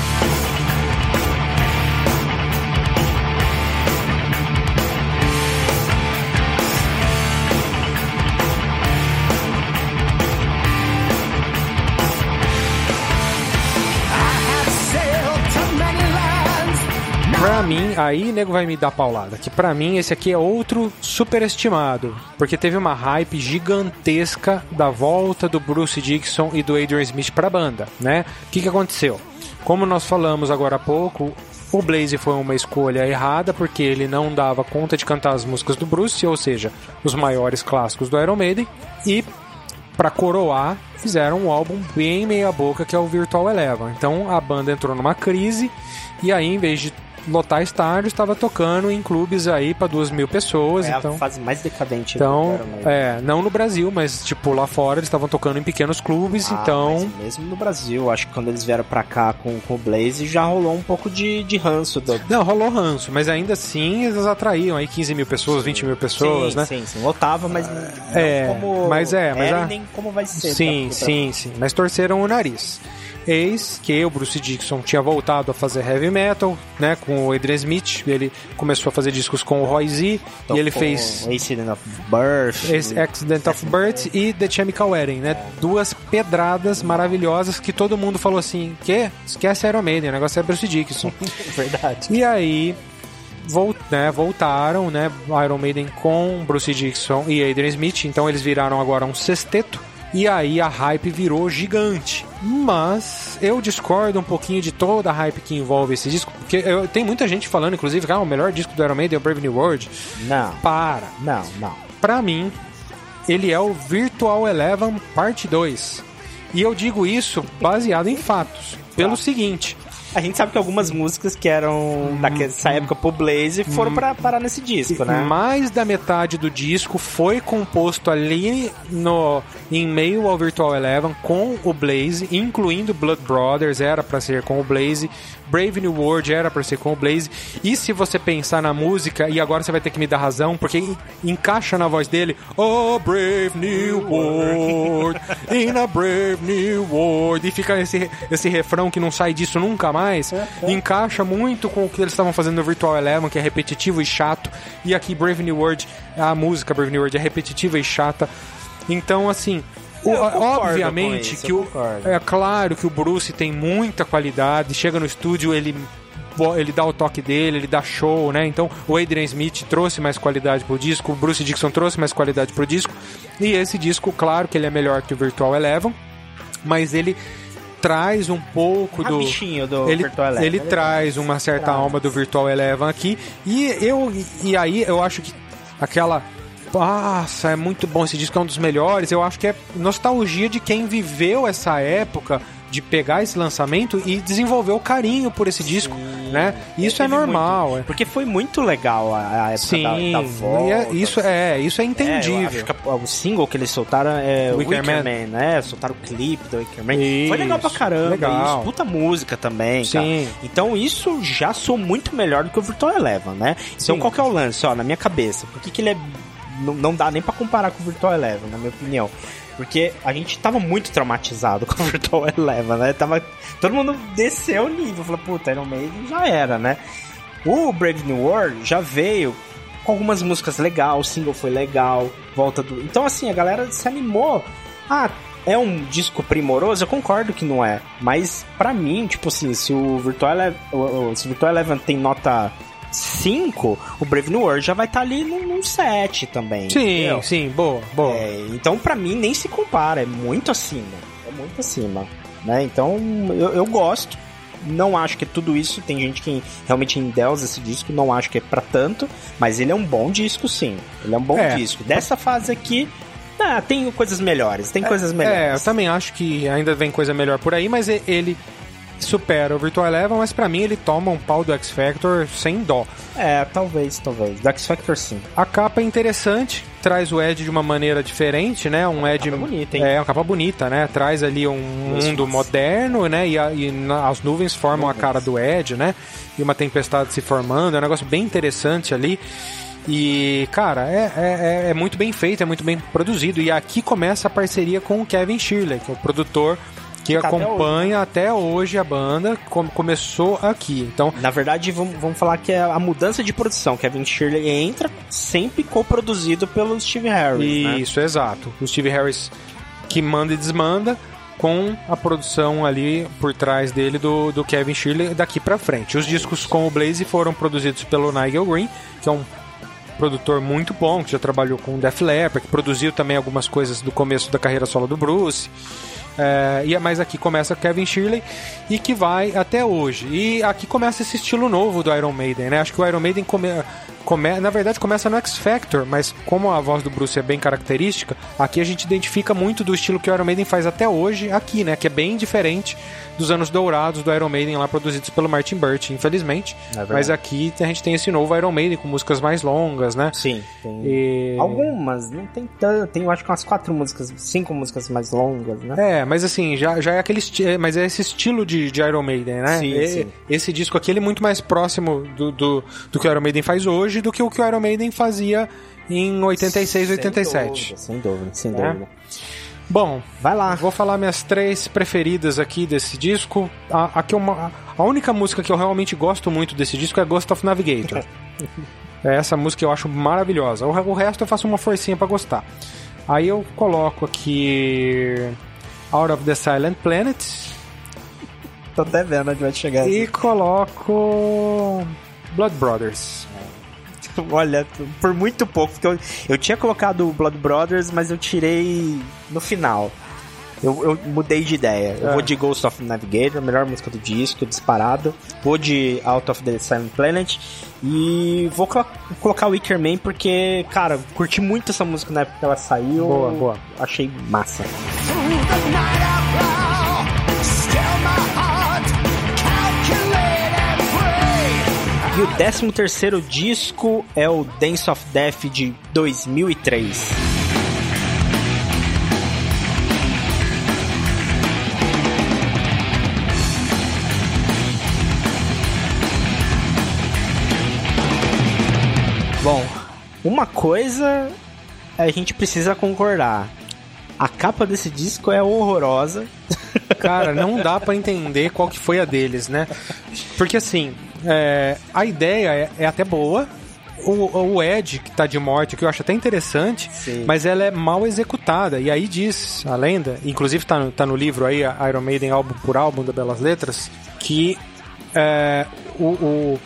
Mim, aí nego vai me dar paulada. Que pra mim esse aqui é outro superestimado. Porque teve uma hype gigantesca da volta do Bruce Dixon e do Adrian Smith pra banda, né? O que, que aconteceu? Como nós falamos agora há pouco, o Blaze foi uma escolha errada porque ele não dava conta de cantar as músicas do Bruce, ou seja, os maiores clássicos do Iron Maiden. E Pra coroar, fizeram um álbum bem meia boca que é o Virtual Eleven. Então a banda entrou numa crise e aí em vez de lotar estádios, estava tocando em clubes aí pra duas mil pessoas. É então, a fase mais decadente então é, não no Brasil, mas tipo lá fora eles estavam tocando em pequenos clubes. Ah, então mas mesmo no Brasil, acho que quando eles vieram pra cá com, com o Blaze, já rolou um pouco de, de ranço do. não rolou ranço, mas ainda assim eles atraíam aí 15 mil pessoas, 20 mil pessoas, sim, né? sim, sim. Lotava, mas não É, como mas é, mas era a- e nem como vai ser. Sim, sim, sim. Mas torceram o nariz. Eis que o Bruce Dixon tinha voltado a fazer heavy metal, né? Com o Adrian Smith. Ele começou a fazer discos com o Roy Z. Então, e ele com fez Accident of Birth. Accident of Birth e The Chemical Wedding, né? Duas pedradas maravilhosas que todo mundo falou assim: que? Esquece Iron Maiden, o negócio é Bruce Dixon. Verdade. E aí vol- né, voltaram, né, Iron Maiden com Bruce Dixon e Adrian Smith, então eles viraram agora um sexteto. E aí a hype virou gigante. Mas eu discordo um pouquinho de toda a hype que envolve esse disco, porque eu- tem muita gente falando, inclusive, que ah, o melhor disco do Iron Maiden é o Brave New World. Não, Para. não, não. Pra mim, ele é o Virtual Eleven Parte 2. E eu digo isso baseado em fatos. Pelo seguinte, A gente sabe que algumas músicas que eram dessa época pro Blaze foram pra parar nesse disco, né? Mais da metade do disco foi composto ali no em meio ao Virtual Eleven com o Blaze, incluindo Blood Brothers, era pra ser com o Blaze, Brave New World era pra ser com o Blaze. E se você pensar na música, e agora você vai ter que me dar razão, porque en- encaixa na voz dele, Oh Brave New World, in a Brave New World, e fica esse, esse refrão que não sai disso nunca mais, encaixa muito com o que eles estavam fazendo no Virtual Eleven, que é repetitivo e chato, e aqui Brave New World, a música Brave New World é repetitiva e chata. Então, assim, o- Eu concordo obviamente isso, que o, é claro que o Bruce tem muita qualidade, chega no estúdio, ele ele dá o toque dele, ele dá show, né? Então o Adrian Smith trouxe mais qualidade pro disco, o Bruce Dixon trouxe mais qualidade pro disco. E esse disco, claro que ele é melhor que o Virtual Eleven, mas ele traz um pouco do Rabichinho do ele, Virtual Eleven. ele traz uma certa alma do Virtual Eleven aqui e eu e aí eu acho que aquela nossa, é muito bom esse disco, é um dos melhores. Eu acho que é nostalgia de quem viveu essa época de pegar esse lançamento e desenvolver o carinho por esse disco, né? Isso é normal, muito- é. Porque foi muito legal a, a época Sim, da, da volta. é- isso é, isso é É, entendível. a- o single que eles soltaram é o Wicker Man. Man, né? Soltaram o clipe do Wicker Man. Isso, Foi legal pra caramba. legal. Isso, puta música também, cara. Sim. Então isso já soou muito melhor do que o Virtual Eleven, né? Então Sim. qual que é o lance, ó, na minha cabeça? Por que, que ele é... Não, não dá nem pra comparar com o Virtual Eleven, na minha opinião. Porque a gente tava muito traumatizado com o Virtual Eleven, né? Tava... Todo mundo desceu o nível. Falou, puta, Iron Maiden já era, né? O Brave New World já veio com algumas músicas legais, o single foi legal, volta do. Então, assim, a galera se animou. Ah, é um disco primoroso? Eu concordo que não é. Mas, pra mim, tipo assim, se o Virtual Eleven, se o Virtual Eleven tem nota 5, o Brave New World já vai estar ali num, num 7 também. Sim, entendeu? sim, boa, boa. É, então, pra mim, nem se compara. É muito acima. É muito acima. Né? Então, eu, eu gosto. Não acho que é tudo isso. Tem gente que realmente endeusa esse disco. Não acho que é pra tanto. Mas ele é um bom disco, sim. Ele é um bom É. disco. Dessa fase aqui, ah, tem coisas melhores. Tem coisas É, eu melhores. também acho que ainda vem coisa melhor por aí, mas ele supera o Virtual Eleven, mas pra mim ele toma um pau do X Factor sem dó. É, talvez, talvez. Do X Factor, sim. A capa é interessante, traz o Ed de uma maneira diferente, né? Um Ed capa bonita, hein? É, uma capa bonita, né? Traz ali um mundo moderno, né? E, a- e na- as nuvens formam a cara do Ed, né? E uma tempestade se formando, é um negócio bem interessante ali. E, cara, é, é, é- é muito bem feito, é muito bem produzido. E aqui começa a parceria com o Kevin Shirley, que é o produtor que, tá até acompanha até hoje, a banda, com- começou aqui. Então, Na verdade, vamos, vamos falar que é a mudança de produção. Kevin Shirley entra sempre co-produzido pelo Steve Harris, né? Isso, exato. O Steve Harris que manda e desmanda com a produção ali por trás dele do, do Kevin Shirley daqui pra frente. Os discos com o Blaze foram produzidos pelo Nigel Green, que é um produtor muito bom, que já trabalhou com o Def Leppard, que produziu também algumas coisas do começo da carreira solo do Bruce. É, e mas aqui começa Kevin Shirley e que vai até hoje. E aqui começa esse estilo novo do Iron Maiden, né? Acho que o Iron Maiden come, come, na verdade começa no X Factor, mas como a voz do Bruce é bem característica, aqui a gente identifica muito do estilo que o Iron Maiden faz até hoje aqui, né? Que é bem diferente dos anos dourados do Iron Maiden lá produzidos pelo Martin Burt, infelizmente. verdade. mas aqui a gente tem esse novo Iron Maiden com músicas mais longas, né? Sim, tem E... algumas, não tem tanto, tem acho que umas quatro músicas, cinco músicas mais longas, né? É, mas assim, já, já é aquele esti- mas é esse estilo de, de Iron Maiden, né? Sim, E- sim. Esse disco aqui ele é muito mais próximo do, do, do que o Iron Maiden faz hoje do que o que o Iron Maiden fazia em 86, 87. Sem dúvida, sem É. dúvida. Bom, Vai lá. vou falar minhas três preferidas aqui desse disco. A, a, que eu a única música que eu realmente gosto muito desse disco é Ghost of Navigator. É essa música que eu acho maravilhosa. O, o resto eu faço uma forcinha pra gostar. Aí eu coloco aqui Out of the Silent Planet Tô até vendo onde vai chegar. e coloco Blood Brothers. Olha, por muito pouco, porque eu, eu tinha colocado o Blood Brothers, mas eu tirei no final. Eu, eu mudei de ideia. Eu É. vou de Ghost of Navigator, a melhor música do disco, disparado. Vou de Out of the Silent Planet. E vou colo- colocar o Wicker Man porque, cara, curti muito essa música na época que ela saiu. Boa, boa. Achei massa. E o 13 terceiro disco é o Dance of Death de 2003. Bom, uma coisa a gente precisa concordar. A capa desse disco é horrorosa. Cara, não dá pra entender qual que foi a deles, né? Porque assim, é, a ideia é, é até boa. O, o Ed, que tá de morte, que eu acho até interessante, Sim. mas ela é mal executada. E aí diz a lenda, inclusive tá no, tá no livro aí, Iron Maiden álbum por álbum da Belas Letras, que é, o, o,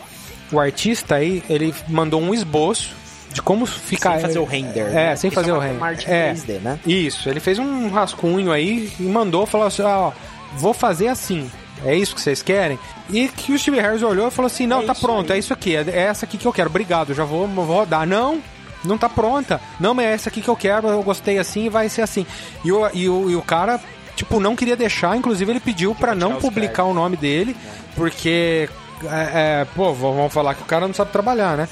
o artista aí, ele mandou um esboço de como ficar. sem fazer o render. É, né? sem Porque fazer isso o é render. É. 3D, né? Isso, ele fez um rascunho aí e mandou, falou assim, ó, vou fazer assim. É isso que vocês querem? E que o Steve Harris olhou e falou assim, não, É tá pronto, aí. é isso aqui, é é essa aqui que eu quero, obrigado, já vou, vou rodar. Não, não tá pronta. Não, mas é essa aqui que eu quero, eu gostei assim e vai ser assim. E o, e o, e o cara, tipo, não queria deixar, inclusive ele pediu pra não publicar o nome dele, porque... É, é, pô, vamos falar que o cara não sabe trabalhar, né?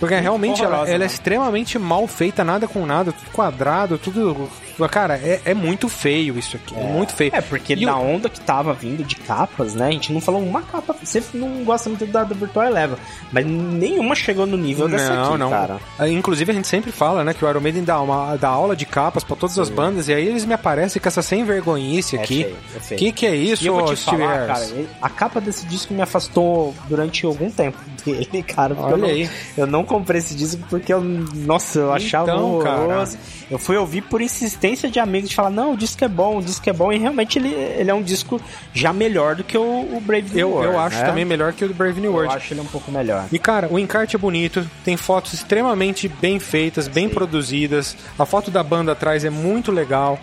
Porque realmente ela, ela é né? extremamente mal feita, nada com nada, tudo quadrado, tudo. Cara, é, é muito feio isso aqui. É, muito feio. É, porque E na o- onda que tava vindo de capas, né? A gente não falou uma capa. Você não gosta muito da, da Virtual Eleven, mas nenhuma chegou no nível dessa Não, aqui, não. cara. Ah, Inclusive a gente sempre fala, né, que o Iron Maiden dá, uma, dá aula de capas pra todas as bandas, e aí eles me aparecem com essa sem vergonhice É aqui. feio, é feio. Que que é isso, E eu vou te falar, cara, a capa desse disco me afastou durante algum tempo dele, cara. Olha eu, não, aí. eu não comprei esse disco porque eu, nossa, eu achava Então, horroroso. Eu fui ouvir por insistência de amigos de falar, não, o disco é bom, o disco é bom, e realmente ele, ele é um disco já melhor do que o, o Brave New Eu, World, eu acho né? também melhor que o do Brave New Eu World. acho ele um pouco melhor. E cara, o encarte é bonito, tem fotos extremamente bem feitas, bem produzidas. A foto da banda atrás é muito legal.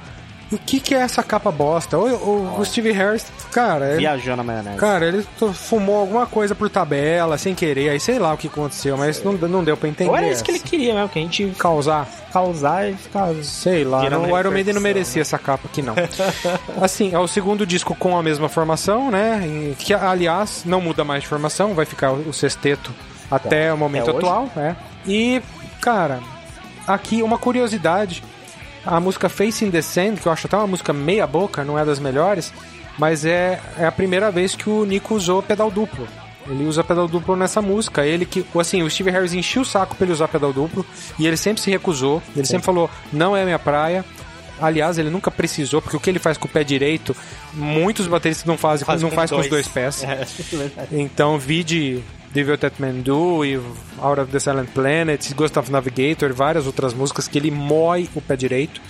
E o que, que é essa capa bosta? O, o- o Steve Harris, cara, ele, Viajou na maionese. cara, ele fumou alguma coisa por tabela, sem querer, aí sei lá o que aconteceu, mas não, não deu pra entender. Ou era isso que ele queria mesmo, que a gente Causar, causar e ficar. sei lá, não, o Iron Maiden não merecia essa capa aqui não. assim, é o segundo disco com a mesma formação, né? e Que aliás não muda mais de formação, vai ficar o sexteto até o momento hoje? atual, é. E, cara, aqui uma curiosidade, a música Facing the Sand, que eu acho até uma música meia boca, não é das melhores, mas é, é a primeira vez que o Nico usou pedal duplo. Ele usa pedal duplo nessa música. Ele que, assim, o Steve Harris encheu o saco pra ele usar pedal duplo e ele sempre se recusou. Ele sempre falou: não é minha praia. Aliás, ele nunca precisou, porque o que ele faz com o pé direito, muitos bateristas não fazem, Faz não com faz com os dois. dois pés. É, verdade. Então, vi de Devil That Man Do e Out of the Silent Planet, Ghost of Navigator várias outras músicas que ele mói o pé direito.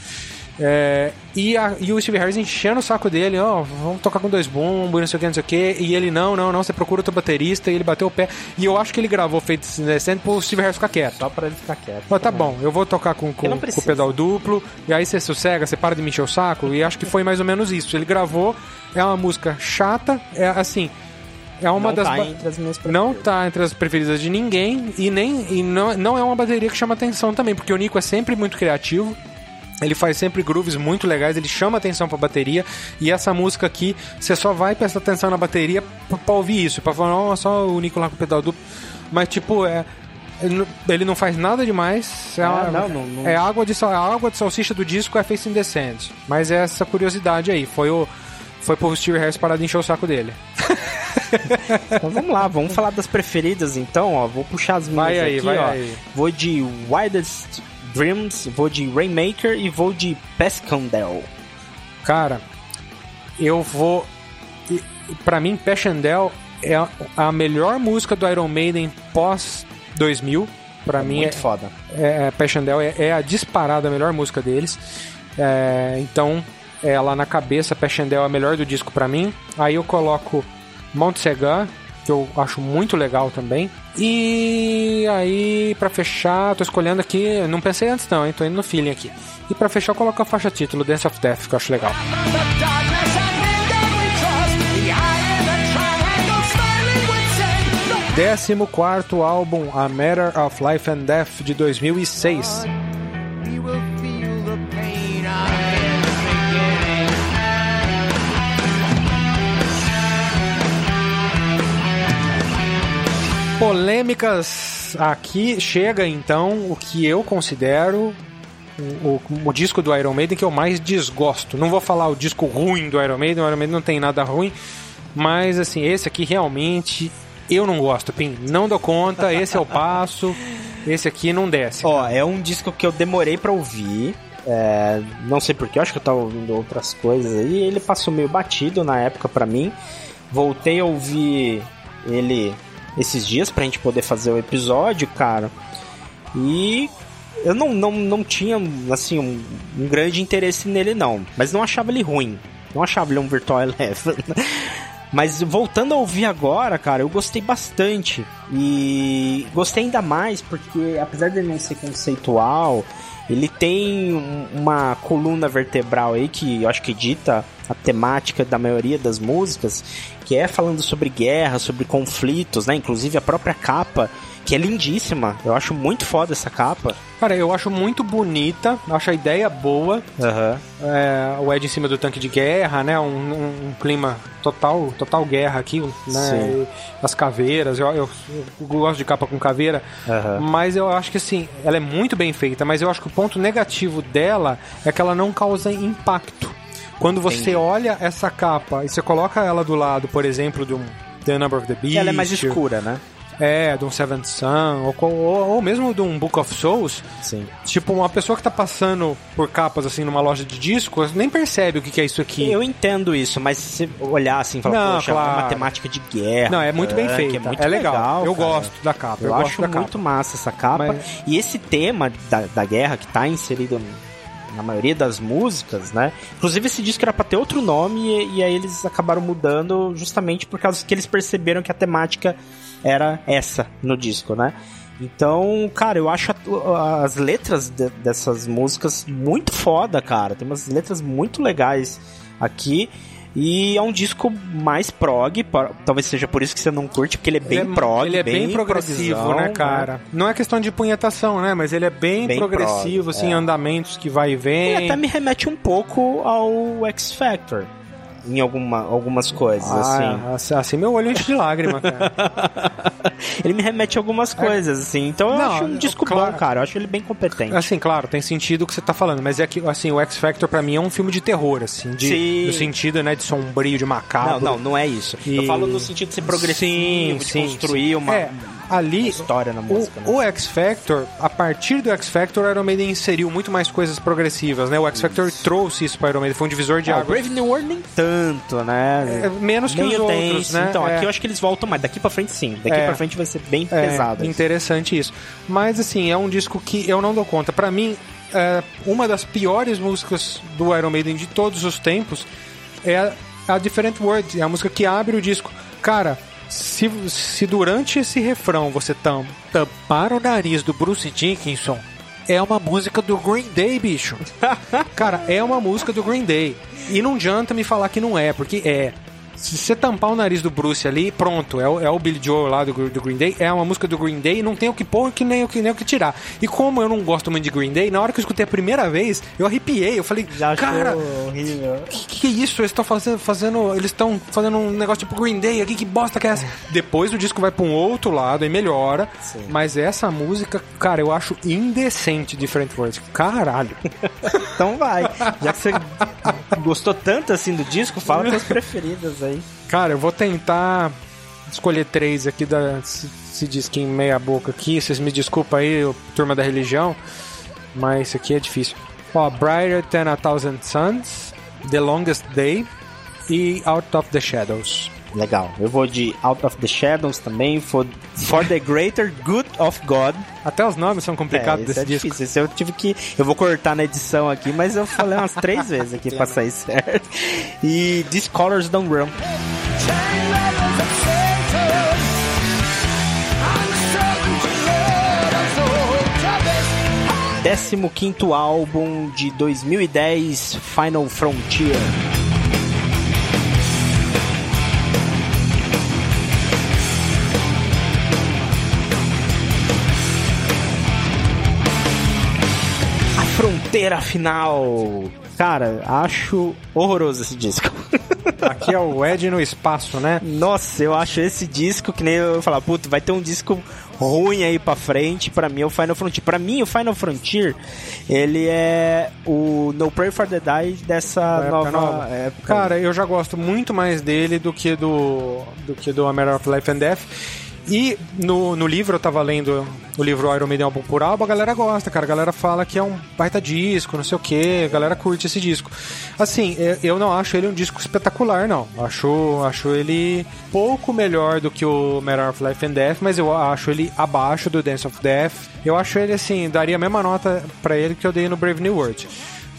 É, e, a- e o Steve Harris enchendo o saco dele, ó, vamos tocar com dois bumbos, não sei o que, não sei o que. E ele, não, não, não, você procura outro baterista. E ele bateu o pé. E eu acho que ele gravou Feito Descendo pro Steve Harris ficar quieto. Só pra ele ficar quieto. Mas tá bom, eu vou tocar com, com, com o pedal duplo, e aí você sossega, você para de me encher o saco, e acho que foi mais ou menos isso. Ele gravou, é uma música chata, é assim, é uma não das. tá entre as minhas não preferidas. tá entre as preferidas de ninguém, e nem e não, não é uma bateria que chama atenção também, porque o Nico é sempre muito criativo. Ele faz sempre grooves muito legais, ele chama atenção pra bateria. E essa música aqui, você só vai prestar atenção na bateria pra, pra ouvir isso, pra falar, não, só o Nico lá com o pedal duplo. Mas, tipo, é. Ele não- não faz nada demais. É, Ah, não, não- não- é água de a água de salsicha do disco é Face in the Sand. Mas é essa curiosidade aí. Foi o. Foi pro Steve Harris parar de encher o saco dele. Então vamos lá, vamos falar das preferidas então, ó. Vou puxar as minhas Vai aí, aqui, vai ó. aí. Vou de Wildest Dreams, vou de Rainmaker e vou de Pescandel. Cara, eu vou. Pra mim, Passchendaele é a- melhor música do Iron Maiden pós 2000. Pra mim, Muito é, foda. é, é, Passchendaele é, é a disparada a melhor música deles. É, então, ela na cabeça, Passchendaele é a melhor do disco pra mim. Aí eu coloco Mount que eu acho muito legal também. E aí, pra fechar, tô escolhendo aqui, não pensei antes não, hein? Tô indo no feeling aqui. E pra fechar, eu coloco a faixa título, Dance of Death, que eu acho legal. No 14 álbum A Matter of Life and Death de 2006. Polêmicas aqui chega então o que eu considero o, o- o disco do Iron Maiden que eu mais desgosto. Não vou falar o disco ruim do Iron Maiden, o Iron Maiden não tem nada ruim, mas assim, esse aqui realmente eu não gosto, Pim. Não dou conta, esse é o passo, esse aqui não desce. Ó, é um disco que eu demorei pra ouvir. É, não sei porquê, acho que eu tava ouvindo outras coisas aí. Ele passou meio batido na época pra mim. Voltei a ouvir ele esses dias pra gente poder fazer o episódio, cara. E eu não, não, não tinha, assim, um, um grande interesse nele, não. Mas não achava ele ruim. Não achava ele um Virtual Eleven. Mas voltando a ouvir agora, cara, eu gostei bastante. E gostei ainda mais porque, apesar de não ser conceitual, ele tem um- uma coluna vertebral aí que eu acho que dita a temática da maioria das músicas, que é falando sobre guerra, sobre conflitos, né? Inclusive a própria capa, que é lindíssima. Eu acho muito foda essa capa. Cara, eu acho muito bonita, acho a ideia boa. Aham. É, o Ed em cima do tanque de guerra, né? Um, um- um clima total, total guerra aqui, né? As caveiras, eu, eu- eu gosto de capa com caveira, Aham. mas eu acho que assim, ela é muito bem feita, mas eu acho que o ponto negativo dela é que ela não causa impacto. Quando você Entendi. olha essa capa e você coloca ela do lado, por exemplo, de um The Number of the Beast, ela é mais escura, né? É, de um Seventh Son, ou, ou, ou mesmo de um Book of Souls, Sim. Tipo, uma pessoa que tá passando por capas assim numa loja de discos nem percebe o que, que é isso aqui. Eu entendo isso, mas se você olhar assim e falar, Não, poxa, é claro. uma temática de guerra. Não, é muito bem feita. É, muito é legal. eu cara. gosto da capa. Eu, Eu, acho da capa. muito massa essa capa. Mas- E esse tema da, da guerra que tá inserido na maioria das músicas, né? Inclusive esse disco era pra ter outro nome e, e aí eles acabaram mudando justamente por causa que eles perceberam que a temática era essa no disco, né? Então, cara, eu acho as letras de- dessas músicas muito foda, cara. Tem umas letras muito legais aqui. E é um disco mais prog, talvez seja por isso que você não curte, porque ele é bem ele é, prog, ele é bem, progressivo, progzão, né, cara? Não é questão de punhetação, né? Mas ele é bem, Bem progressivo, prog, assim, é. andamentos que vai e vem. Ele até me remete um pouco ao X Factor. Em alguma, algumas coisas, assim. Ah, assim. assim meu olho enche de lágrima, cara. Ele me remete a algumas coisas, assim. Então eu Não, acho um disco claro. bom, cara. Eu acho ele bem competente. Assim, claro, tem sentido o que você tá falando, mas é que, assim, o X Factor pra mim é um filme de terror, assim, de, Sim. no sentido, né, de sombrio, de macabro. Não, não, não é isso. Eu E- falo no sentido de ser progressivo, de construir uma, É, ali, história na música. O, né? o X Factor, a partir do X Factor, o Iron Maiden inseriu muito mais coisas progressivas, né? O X Factor trouxe isso para Iron Maiden, foi um divisor de Ah, o águas. Brave New World nem tanto, né? É, menos que os Meio outros, tenso. né? Então, É. aqui eu acho que eles voltam mais. Daqui pra frente, sim. Daqui É. pra frente vai ser bem É, pesado. interessante isso. Mas, assim, é um disco que eu não dou conta. Pra mim, é, uma das piores músicas do Iron Maiden de todos os tempos é a, a Different World, é a música que abre o disco. Cara, se, se durante esse refrão você tam, tampar o nariz do Bruce Dickinson, é uma música do Green Day, bicho. Cara, é uma música do Green Day. E não adianta me falar que não é, porque é. Se você tampar o nariz do Bruce ali, pronto, é o, é o Billy Joel lá do, do Green Day, é uma música do Green Day, não tem o que pôr que nem o que, nem o que tirar. E como eu não gosto muito de Green Day, na hora que eu escutei a primeira vez, eu arrepiei, eu falei, Já cara, horrível. que, que é isso? Eles estão fazendo, fazendo. Eles estão fazendo um negócio tipo Green Day aqui, que bosta que é essa? Depois o disco vai pra um outro lado e melhora. Sim. Mas essa música, cara, eu acho indecente Different Words. Caralho. Então vai. Já que você gostou tanto assim do disco, fala suas preferidas aí. Cara, eu vou tentar escolher três aqui da. Se, diz que em meia boca aqui. Vocês me desculpem aí, turma da religião. Mas isso aqui é difícil. Ó, Brighter Than a Thousand Suns, The Longest Day e Out of the Shadows. Legal. Eu vou de Out of the Shadows também, for, for the Greater Good of God. Até os nomes são complicados é, esse desse é disco. difícil. Esse eu tive que. Eu vou cortar na edição aqui, mas eu falei umas três vezes aqui pra sair certo. E These Colors Don't Run. Chain letters of Satan. I'm certain to Lord, I'm so troubled. 15 álbum de 2010, Final Frontier. Fronteira final. Cara, acho horroroso esse disco. Aqui é o Ed no espaço, né? Nossa, eu acho esse disco que nem eu falar, puto, vai ter um disco ruim aí pra frente. Pra mim é o Final Frontier. Pra mim, o Final Frontier, ele é o No Pray for the Die dessa época nova, nova. época. Cara, eu já gosto muito mais dele do que do, do que do A Matter of Life and Death. E no, no livro, eu tava lendo o livro Iron Maiden álbum por álbum, a galera gosta, cara. A galera fala que é um baita disco, não sei o que, a galera curte esse disco. Assim, eu- eu não acho ele um disco espetacular, não. Acho, acho ele pouco melhor do que o Matter of Life and Death, mas eu acho ele abaixo do Dance of Death. Eu acho ele, assim, daria a mesma nota pra ele que eu dei no Brave New World.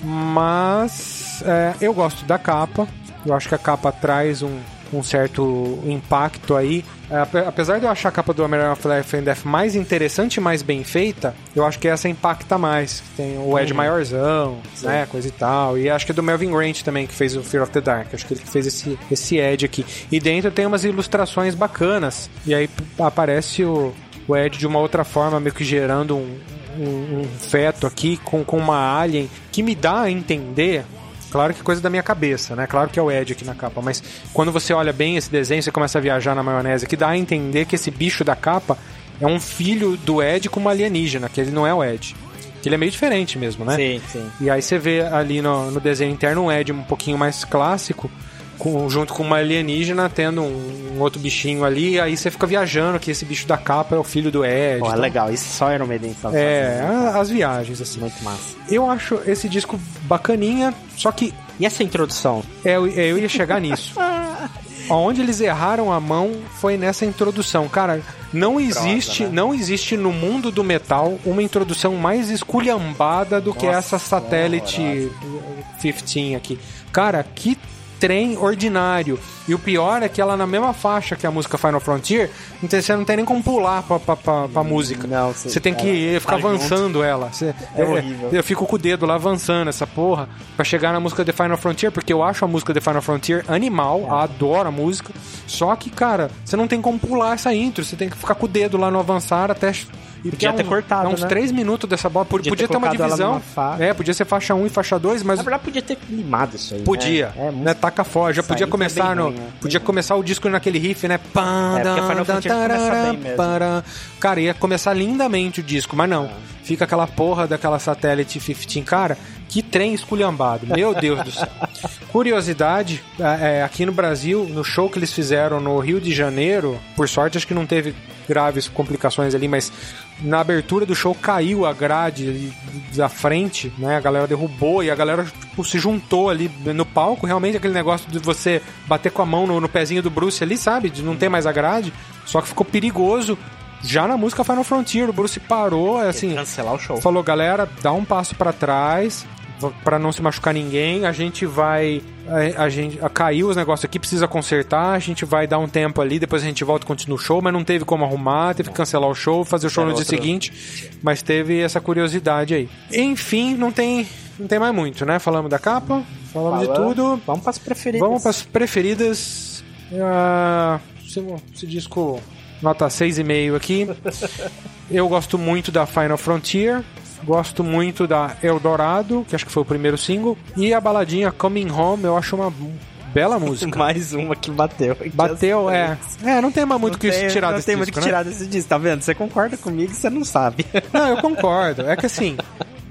Mas é, eu gosto da capa. Eu acho que a capa traz um, um certo impacto aí. É, ape- apesar de eu achar a capa do American of Life and Death mais interessante e mais bem feita, eu acho que essa impacta mais. Tem o Ed maiorzão, né? Coisa e tal. E acho que é do Melvin Grant também, que fez o Fear of the Dark. Acho que ele que fez esse, esse Ed aqui. E dentro tem umas ilustrações bacanas. E aí aparece o, o Ed de uma outra forma, meio que gerando um, um, um feto aqui com, com uma alien que me dá a entender. Claro que é coisa da minha cabeça, né? Claro que é o Ed aqui na capa, mas quando você olha bem esse desenho, você começa a viajar na maionese, que dá a entender que esse bicho da capa é um filho do Ed com uma alienígena, que ele não é o Ed. Que ele é meio diferente mesmo, né? Sim, sim. E aí você vê ali no, no desenho interno um Ed um pouquinho mais clássico, com- junto com uma alienígena tendo um, um outro bichinho ali, e aí você fica viajando que esse bicho da capa é o filho do Ed. Pô, é Então, legal. Isso só Iron Maiden sabe É, as viagens, assim. Muito massa. Eu acho esse disco bacaninha, só que E essa introdução? é, eu, eu ia chegar nisso. Onde eles erraram a mão foi nessa introdução. Cara, não existe, né? não existe no mundo do metal uma introdução mais esculhambada do que essa satélite 15 aqui. Cara, que trem ordinário. E o pior é que ela na mesma faixa que a música Final Frontier, tem- você não tem nem como pular pra, pra, pra, pra música. Não, você- você tem que ela ficar tá junto. avançando ela. Você- É horrível. eu fico com o dedo lá avançando essa porra pra chegar na música The Final Frontier, porque eu acho a música The Final Frontier animal, adoro a música. Só que, cara, você não tem como pular essa intro, você tem que ficar com o dedo lá no avançar até. E Podia é ter um- cortado, é uns né? 3 minutos dessa bola. Podia, Podia ter ter uma divisão. É, podia ser faixa 1 e faixa 2, mas Na verdade, podia ter limado isso aí. né? Podia, É, né? Taca fora, já podia começar no. ruim, né? Podia começar o disco naquele riff, né? Pam, É, dan, Final começa bem mesmo. Cara, ia começar lindamente o disco, mas não. Fica aquela porra daquela satélite 15, cara. Que trem esculhambado, meu Deus do céu. Curiosidade, é, é, aqui no Brasil, no show que eles fizeram no Rio de Janeiro, por sorte acho que não teve graves complicações ali, mas na abertura do show caiu a grade da frente, né? A galera derrubou e a galera tipo, se juntou ali no palco. Realmente aquele negócio de você bater com a mão no, no pezinho do Bruce ali, sabe? De não ter mais a grade. Só que ficou perigoso. Já na música Final Frontier, o Bruce parou, assim, Cancelar o show. falou, galera, dá um passo pra trás pra não se machucar ninguém. A gente vai a, a gente a, caiu os negócios aqui, precisa consertar. A gente vai dar um tempo ali, depois a gente volta e continua o show, mas não teve como arrumar, teve que cancelar o show, fazer o show Era no dia outro- seguinte. Mas teve essa curiosidade aí. Enfim, não tem não tem mais muito, né? Falamos da capa, falamos de Falamos. tudo. Vamos pras preferidas. Vamos para as preferidas. Ah, esse, esse disco nota 6,5 aqui. Eu gosto muito da Final Frontier. Gosto muito da Eldorado, que acho que foi o primeiro single. E a baladinha Coming Home, eu acho uma bela música. Mais uma que bateu. aqui, Bateu, é. É, não tem mais muito o Não que tem, tirar não desse tem disco, muito que né? tirar desse disco, tá vendo? Você concorda comigo, você não sabe. Não, eu concordo. É que assim,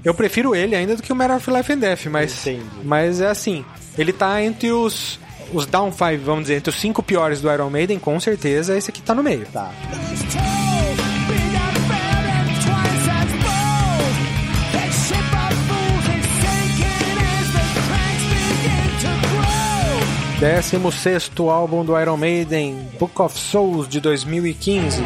eu prefiro ele ainda do que o Matter of Life and Death, mas, Entendi. mas é assim, ele tá entre os, os down five, vamos dizer, entre os cinco piores do Iron Maiden, com certeza, esse aqui tá no meio. Tá. 16 álbum do Iron Maiden, Book of Souls de 2015.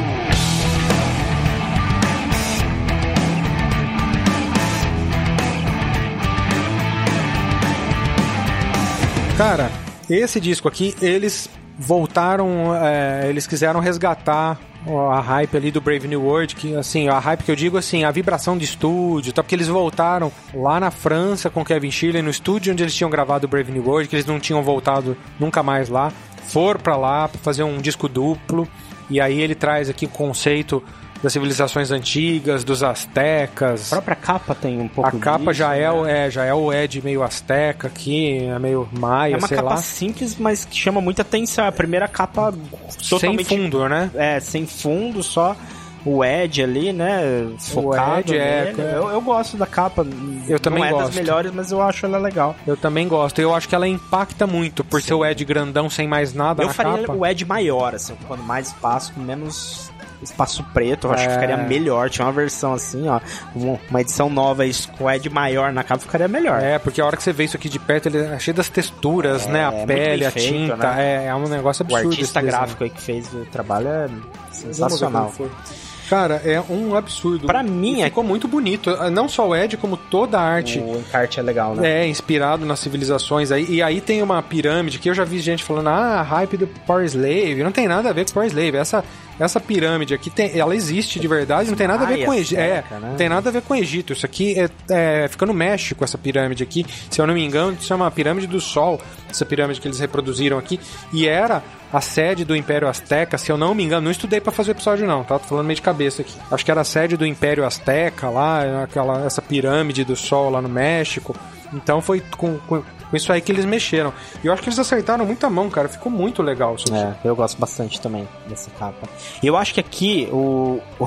Cara, esse disco aqui, eles voltaram, é, eles quiseram resgatar a hype ali do Brave New World, que assim, a hype que eu digo assim, a vibração de estúdio, tá? Porque eles voltaram lá na França com Kevin Shirley no estúdio onde eles tinham gravado o Brave New World, que eles não tinham voltado nunca mais lá. Foram pra lá pra fazer um disco duplo. E aí ele traz aqui o conceito das civilizações antigas, dos A astecas. própria capa tem um pouco A capa disso, já né? é, o- é, já é o Ed meio asteca aqui, é meio maia, É uma sei capa lá. simples, mas que chama muita atenção. É a primeira capa Sem totalmente fundo, né? é, sem fundo, só o Ed ali, né? Focado. Ed é- nele. Eu, eu gosto da capa. Eu também Não é das gosto. melhores, mas eu acho ela legal. Eu também gosto. Eu acho que ela impacta muito por ser o Ed grandão sem mais nada eu na faria capa. o Ed maior, assim, ocupando mais espaço, menos espaço preto. Eu acho que É. ficaria melhor. Tinha uma versão assim, ó. um- Uma edição nova o Ed maior na capa ficaria melhor. É, porque a hora que você vê isso aqui de perto, ele é cheio das texturas, né? A muito pele, a feito, tinta. né? É, é um negócio o absurdo. artista esse desenho. gráfico aí que fez o trabalho é sensacional. Cara, é um absurdo. Pra mim, E é- ficou muito bonito. Não só o Ed, como toda a arte. O encarte é legal, né? É, inspirado nas civilizações aí. E aí tem uma pirâmide que eu já vi gente falando, ah, hype do Power Slave. Não tem nada a ver com Power Slave. Essa, essa pirâmide aqui, tem, ela existe de verdade, não tem nada a ver com Egito. É, Azteca, né? não tem nada a ver com Egito. Isso aqui é, é, fica no México, essa pirâmide aqui. Se eu não me engano, se chama Pirâmide do Sol, essa pirâmide que eles reproduziram aqui. E era a sede do Império Azteca, se eu não me engano. Não estudei pra fazer o episódio, não, tá? Tô falando meio de cabeça aqui. Acho que era a sede do Império Azteca lá, aquela, essa pirâmide do Sol lá no México. Então foi com, com, com isso aí que eles mexeram. E eu acho que eles acertaram muita mão, cara. Ficou muito legal isso. É, eu gosto bastante também dessa capa. E eu acho que aqui o, o,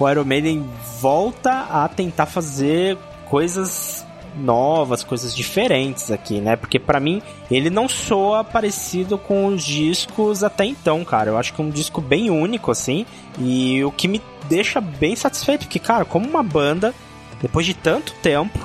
o Iron Maiden volta a tentar fazer coisas novas, coisas diferentes aqui, né? Porque pra mim ele não soa parecido com os discos até então, cara. Eu acho que é um disco bem único assim, e o que me deixa bem satisfeito, porque cara, como uma banda depois de tanto tempo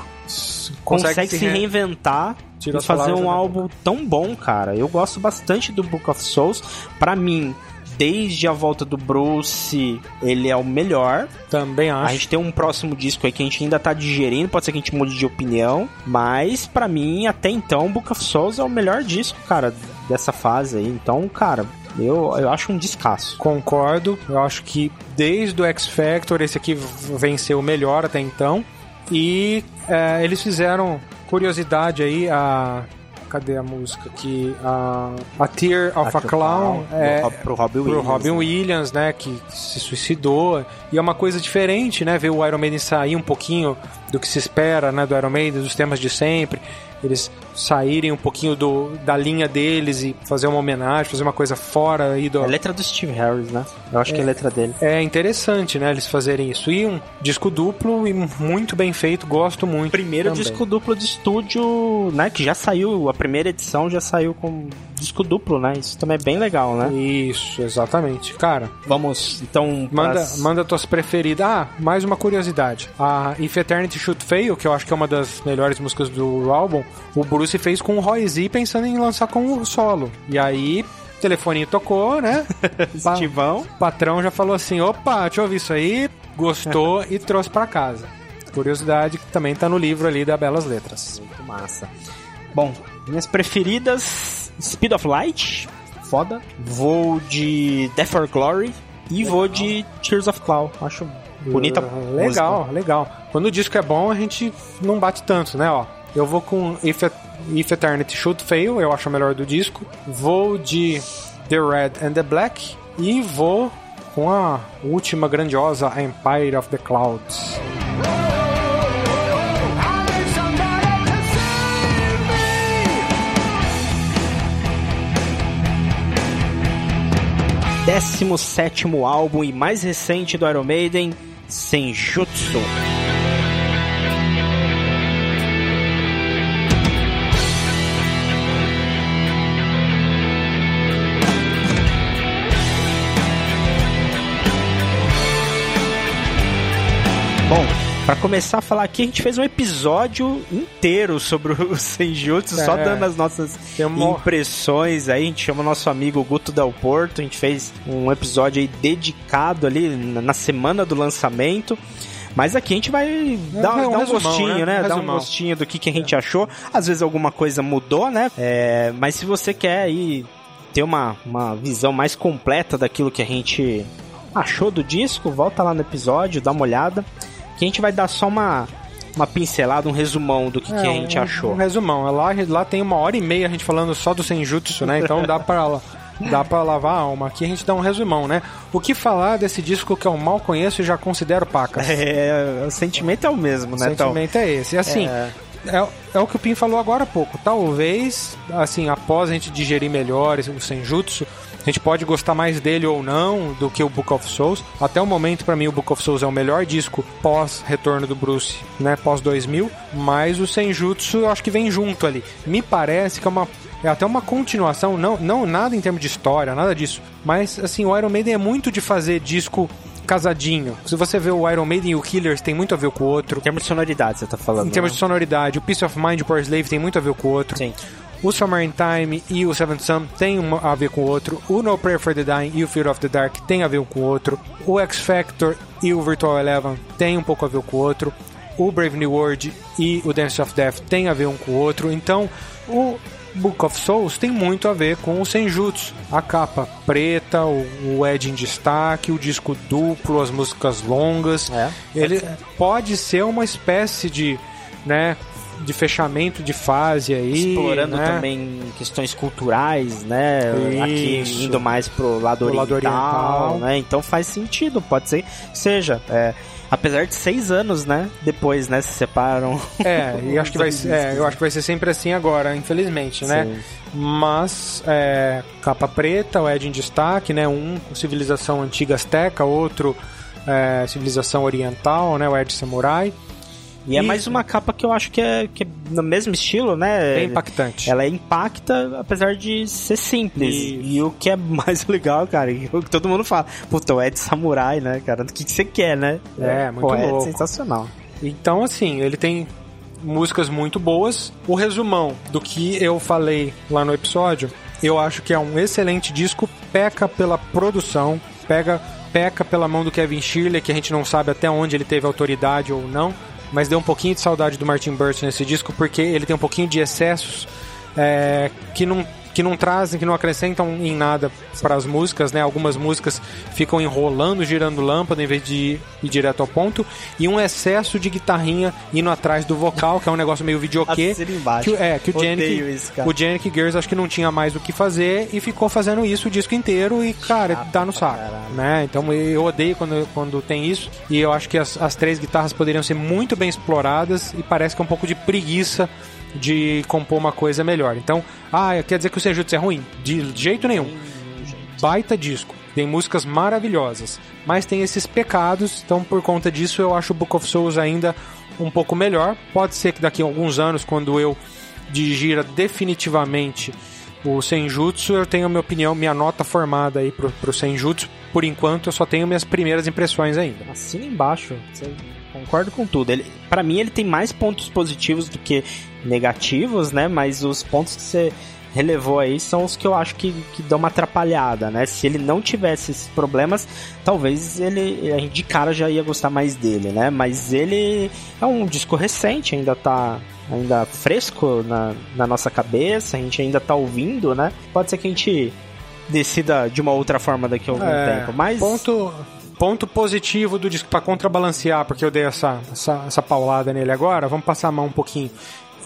consegue, se, re- reinventar Tira fazer um da álbum tão bom, cara. Eu gosto bastante do Book of Souls. Pra mim, desde a volta do Bruce, ele é o melhor. Também A acho. gente tem um próximo disco aí que a gente ainda tá digerindo, pode ser que a gente mude de opinião, mas pra mim, até então, Book of Souls é o melhor disco, cara, dessa fase aí. Então, cara, eu, eu acho um descasso. Concordo. Eu acho que desde o X Factor, esse aqui venceu o melhor até então. E é, eles fizeram curiosidade aí, a. Cadê a música aqui? A, a Tear of a, Clown. é, pro, pro Robin pro Williams. Robin né? Williams, né, que se suicidou. E é uma coisa diferente, né, ver o Iron Maiden sair um pouquinho do que se espera, né, do Iron Maiden, dos temas de sempre. Eles saírem um pouquinho do, da linha deles e fazer uma homenagem, fazer uma coisa fora aí do... É a letra do Steve Harris, né? Eu acho que é a letra dele. É interessante, né, eles fazerem isso. E um disco duplo e muito bem feito, gosto muito. Primeiro também. disco duplo de estúdio, né? Que já saiu, a primeira edição já saiu com disco duplo, né? Isso também é bem legal, né? Isso, exatamente. Cara, Vamos, então, Manda, pras- manda tuas preferidas. Ah, mais uma curiosidade. A If Eternity Should Fail, que eu acho que é uma das melhores músicas do álbum, o Bruce fez com o Roy Z pensando em lançar com o solo. E aí, o telefoninho tocou, né? Pa- Estivão. O patrão já falou assim: opa, deixa eu ouvir isso aí, gostou e trouxe pra casa. Curiosidade que também tá no livro ali da Belas Letras. Muito massa. Bom, minhas preferidas: Speed of Light, foda. Vou de Death or Glory e vou de Tears of Cloud. Acho bonita. Uh, Legal, legal. Quando o disco é bom, a gente não bate tanto, né? Ó, eu vou com If, If Eternity Should Fail, eu acho a melhor do disco. Vou de The Red and the Black. E vou com a última grandiosa Empire of the Clouds. 17º álbum e mais recente do Iron Maiden, Senjutsu. Bom, pra começar a falar aqui, a gente fez um episódio inteiro sobre o Senjutsu, só É. dando as nossas impressões aí. A gente chama nosso amigo Guto Del Porto, a gente fez um episódio aí dedicado ali na na semana do lançamento. Mas aqui a gente vai dar, é um dar um resumão, gostinho, né? né? Um Dar um gostinho do que, que a gente achou. Às vezes alguma coisa mudou, né? É, mas se você quer aí ter uma, uma visão mais completa daquilo que a gente achou do disco, volta lá no episódio, dá uma olhada. Que a gente vai dar só uma, uma pincelada, um resumão do que, que a gente um, achou. Um resumão. Lá, lá tem uma hora e meia a gente falando só do Senjutsu, né? Então dá pra dá pra lavar a alma. Aqui a gente dá um resumão, né? O que falar desse disco que eu mal conheço e já considero pacas? É, o sentimento é o mesmo, O né, Tom? sentimento é esse. E assim, É. é, é o que o Pim falou agora há pouco. Talvez, assim, após a gente digerir melhor esse- o Senjutsu, a gente pode gostar mais dele ou não do que o Book of Souls. Até o momento, pra mim, o Book of Souls é o melhor disco pós-retorno do Bruce, né? Pós-2000. Mas o Senjutsu, eu acho que vem junto ali. Me parece que é uma... É até uma continuação, não, não nada em termos de história, nada disso. Mas, assim, o Iron Maiden é muito de fazer disco casadinho. Se você vê o Iron Maiden e o Killers, tem muito a ver com o outro. Em termos de sonoridade, você tá falando. Em termos né? de sonoridade, o Peace of Mind e o Power Slave tem muito a ver com o outro. Sim. O Summer in Time e o Seventh Son tem uma a ver com o outro. O No Prayer for the Dying e o Fear of the Dark tem a ver com o outro. O X Factor e o Virtual Eleven tem um pouco a ver com o outro. O Brave New World e o Dance of Death tem a ver um com o outro. Então, o Book of Souls tem muito a ver com o Senjutsu. A capa preta, o, o Ed em destaque, o disco duplo, as músicas longas. É, Ele pode ser uma espécie de, né, de fechamento de fase aí, Explorando né? também questões culturais, né? Aqui Isso. indo mais pro lado Pro oriental, lado oriental. né? Então faz sentido, pode ser seja. É, apesar de seis anos, né? Depois, né? Se separam. É, e acho que vai é, eu acho que vai ser sempre assim agora, infelizmente, né? Sim. Mas é, capa preta, o Ed em destaque, né? Um com civilização antiga azteca, outro é, civilização oriental, né? O Ed Samurai. E é E- mais uma capa que eu acho que é, que é no mesmo estilo, né? Bem impactante. Ela impacta, apesar de ser simples. Isso. E o que é mais legal, cara, e o que todo mundo fala, puta, o Ed Samurai, né, cara? O que, que você quer, né? É, muito Pô, louco. É sensacional. Então, assim, ele tem músicas muito boas. O resumão do que eu falei lá no episódio, eu acho que é um excelente disco. Peca pela produção, pega, peca pela mão do Kevin Shirley, que a gente não sabe até onde ele teve autoridade ou não. Mas deu um pouquinho de saudade do Martin Burst nesse disco, porque ele tem um pouquinho de excessos é, que não que não trazem, que não acrescentam em nada para as músicas, né? Algumas músicas ficam enrolando, girando lâmpada em vez de ir, ir direto ao ponto, e um excesso de guitarrinha indo atrás do vocal, que é um negócio meio videokê. Embaixo. Que, é, que o Janik, o Janik Gears acho que não tinha mais o que fazer e ficou fazendo isso o disco inteiro e, cara, dá no saco, caralho. né? Então eu odeio quando, quando tem isso e eu acho que as, as três guitarras poderiam ser muito bem exploradas e parece que é um pouco de preguiça de compor uma coisa melhor. Então, ah, quer dizer que o Senjutsu é ruim? De jeito nenhum. Baita disco. Tem músicas maravilhosas. Mas tem esses pecados, então por conta disso eu acho o Book of Souls ainda um pouco melhor. Pode ser que daqui a alguns anos, quando eu digira definitivamente o Senjutsu, eu tenho a minha opinião, minha nota formada aí pro, pro Senjutsu. Por enquanto, eu só tenho minhas primeiras impressões ainda. Assina embaixo. Você- Concordo com tudo. Ele, para mim, ele tem mais pontos positivos do que negativos, né? Mas os pontos que você relevou aí são os que eu acho que, que dão uma atrapalhada, né? Se ele não tivesse esses problemas, talvez ele a gente de cara já ia gostar mais dele, né? Mas ele é um disco recente, ainda tá ainda fresco na, na nossa cabeça, a gente ainda tá ouvindo, né? Pode ser que a gente decida de uma outra forma daqui a algum É, tempo, mas Ponto, ponto positivo do disco, pra contrabalancear, porque eu dei essa, essa, essa paulada nele agora, vamos passar a mão um pouquinho.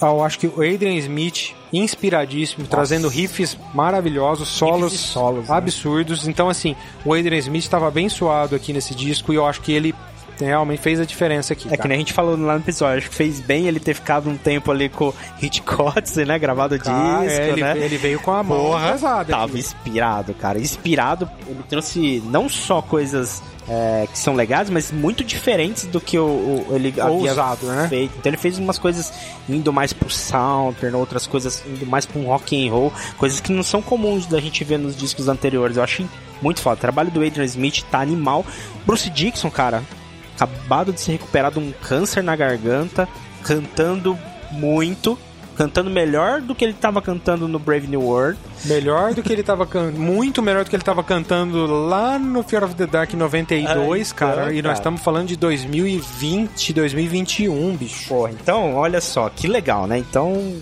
Eu acho que o Adrian Smith, inspiradíssimo, trazendo riffs maravilhosos, solos, e solos, né? absurdos. Então, assim, o Adrian Smith estava bem suado aqui nesse disco e eu acho que ele realmente fez a diferença aqui. É que cara. nem a gente falou lá no episódio, acho que fez bem ele ter ficado um tempo ali com Hitchcock, né? Gravado o disco, Ah, é, ele, né? ele veio com a mão pesada. tava aqui. inspirado, cara. Inspirado, ele trouxe não só coisas é, que são legais, mas muito diferentes do que o, o- ele Ousado, havia né? feito. Então ele fez umas coisas indo mais pro Southern, outras coisas indo mais pro um rock and roll, coisas que não são comuns da gente ver nos discos anteriores. Eu achei muito foda. O trabalho do Adrian Smith tá animal. Bruce Dixon, cara, acabado de se recuperar de um câncer na garganta, cantando muito. Cantando melhor do que ele tava cantando no Brave New World. Melhor do que ele tava cantando. Muito melhor do que ele tava cantando lá no Fear of the Dark 92, Ah, então, cara. E cara. nós estamos falando de 2020, 2021, bicho. Porra, então, olha só, que legal, né? Então,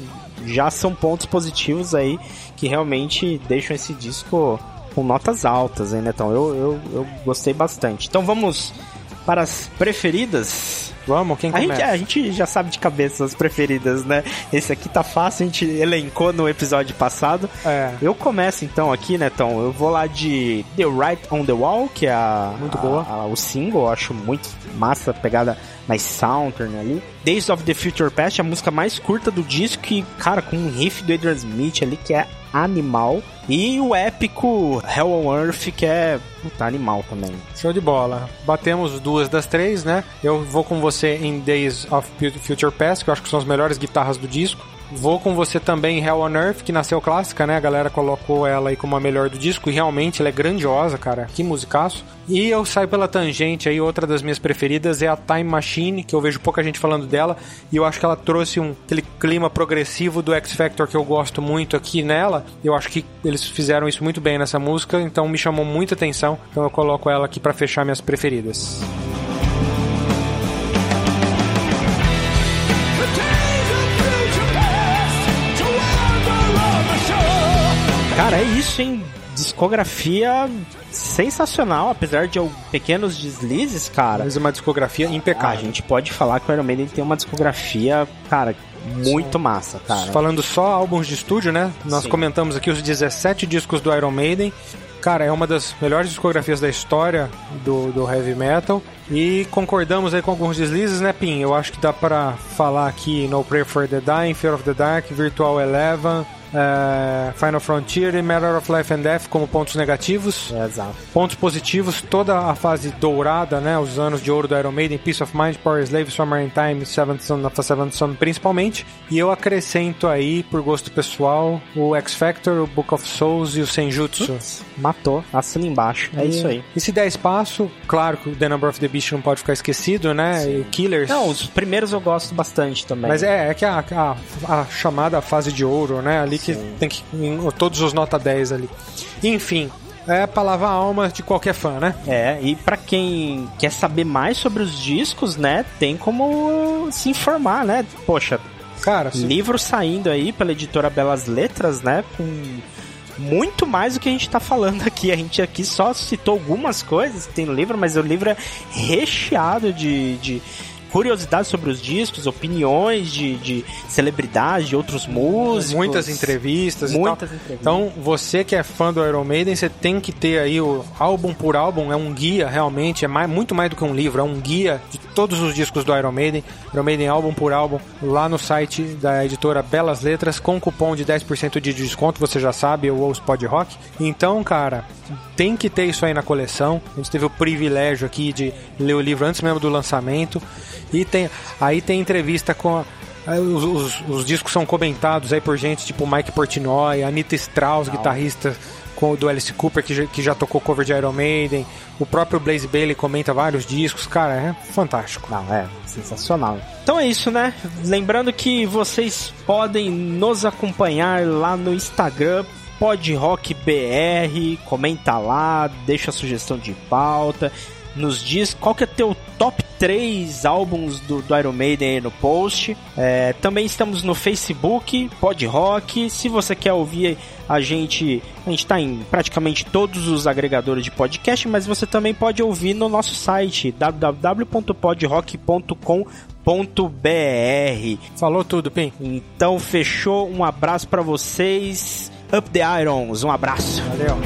já são pontos positivos aí que realmente deixam esse disco com notas altas, hein, Netão? Eu, eu, eu gostei bastante. Então, vamos para as preferidas. Vamos, quem A gente, começa? a gente já sabe de cabeça as preferidas, né? Esse aqui tá fácil, a gente elencou no episódio passado. É. Eu começo então aqui, né, Tom? Eu vou lá de The Right on the Wall, que é a, Muito a- boa. a- o single, eu acho muito massa, pegada mais Southern ali. Days of the Future Past, a música mais curta do disco, e, cara, com um riff do Adrian Smith ali que é animal. E o épico Hell on Earth, que é puta, animal também. Show de bola. Batemos duas das três, né? Eu vou com você em Days of Future Past, que eu acho que são as melhores guitarras do disco. Vou com você também Hell on Earth, que nasceu clássica, né? A galera colocou ela aí como a melhor do disco e realmente ela é grandiosa, cara. Que musicaço. E eu saio pela tangente aí, outra das minhas preferidas é a Time Machine, que eu vejo pouca gente falando dela, e eu acho que ela trouxe um aquele clima progressivo do X Factor que eu gosto muito aqui nela. Eu acho que eles fizeram isso muito bem nessa música, então me chamou muita atenção. Então eu coloco ela aqui pra fechar minhas preferidas. Cara, é isso, hein? Discografia sensacional, apesar de pequenos deslizes, cara. Mas uma discografia A impecável. gente pode falar que o Iron Maiden tem uma discografia, cara, muito massa, cara. Falando só álbuns de estúdio, né? Nós Sim. comentamos aqui os 17 discos do Iron Maiden. Cara, é uma das melhores discografias da história do, do heavy metal. E concordamos aí com alguns deslizes, né, Pim? Eu acho que dá pra falar aqui No Prayer for the Dying, Fear of the Dark, Virtual Eleven, eh, Final Frontier e Matter of Life and Death como pontos negativos. É, exato. Pontos positivos, toda a fase dourada, né? Os anos de ouro do Iron Maiden, Peace of Mind, Power Slave, Summer in Time, Seventh Son of Seventh Son, principalmente. E eu acrescento aí, por gosto pessoal, o X Factor, o Book of Souls e o Senjutsu. Putz, matou, assina embaixo. É isso aí. E se der espaço, claro que o The Number of the Beast não pode ficar esquecido, né? E o Killers. Não, os primeiros eu gosto bastante também. Mas é, é que a, a, a chamada fase de ouro, né? Ali que Sim. tem que. todos os nota 10 ali. Enfim, é a alma de qualquer fã, né? É, e pra quem quer saber mais sobre os discos, né, tem como se informar, né? Poxa, Cara, se- livro saindo aí pela editora Belas Letras, né, com muito mais do que a gente tá falando aqui. A gente aqui só citou algumas coisas que tem no livro, mas o livro é recheado de, de curiosidades sobre os discos, opiniões de, de celebridades, de outros músicos. muitas entrevistas e Muitas tal. entrevistas. Então, você que é fã do Iron Maiden, você tem que ter aí o álbum por álbum, é um guia realmente, é mais, muito mais do que um livro, é um guia de todos os discos do Iron Maiden, Iron Maiden álbum por álbum, lá no site da editora Belas Letras, com cupom de 10% de desconto, você já sabe, eu ouço Pod Rock. Então, cara, tem que ter isso aí na coleção. A gente teve o privilégio aqui de ler o livro antes mesmo do lançamento. E tem, aí tem entrevista com a- Os, os- os discos são comentados aí por gente tipo Mike Portnoy, Anita Strauss, guitarrista com, do Alice Cooper, que já, que já tocou cover de Iron Maiden. O próprio Blaze Bailey comenta vários discos. Cara, é fantástico. Não, é sensacional. Então é isso, né? Lembrando que vocês podem nos acompanhar lá no Instagram, PodRockBR, comenta lá, deixa a sugestão de pauta, nos diz qual que é teu top 3 álbuns do, do Iron Maiden aí no post. É, também estamos no Facebook, Pod Rock. Se você quer ouvir a gente, a gente está em praticamente todos os agregadores de podcast, mas você também pode ouvir no nosso site www.podrock.com.br. Falou tudo, Pim. Então fechou, um abraço para vocês. Up the Irons, um abraço. Valeu.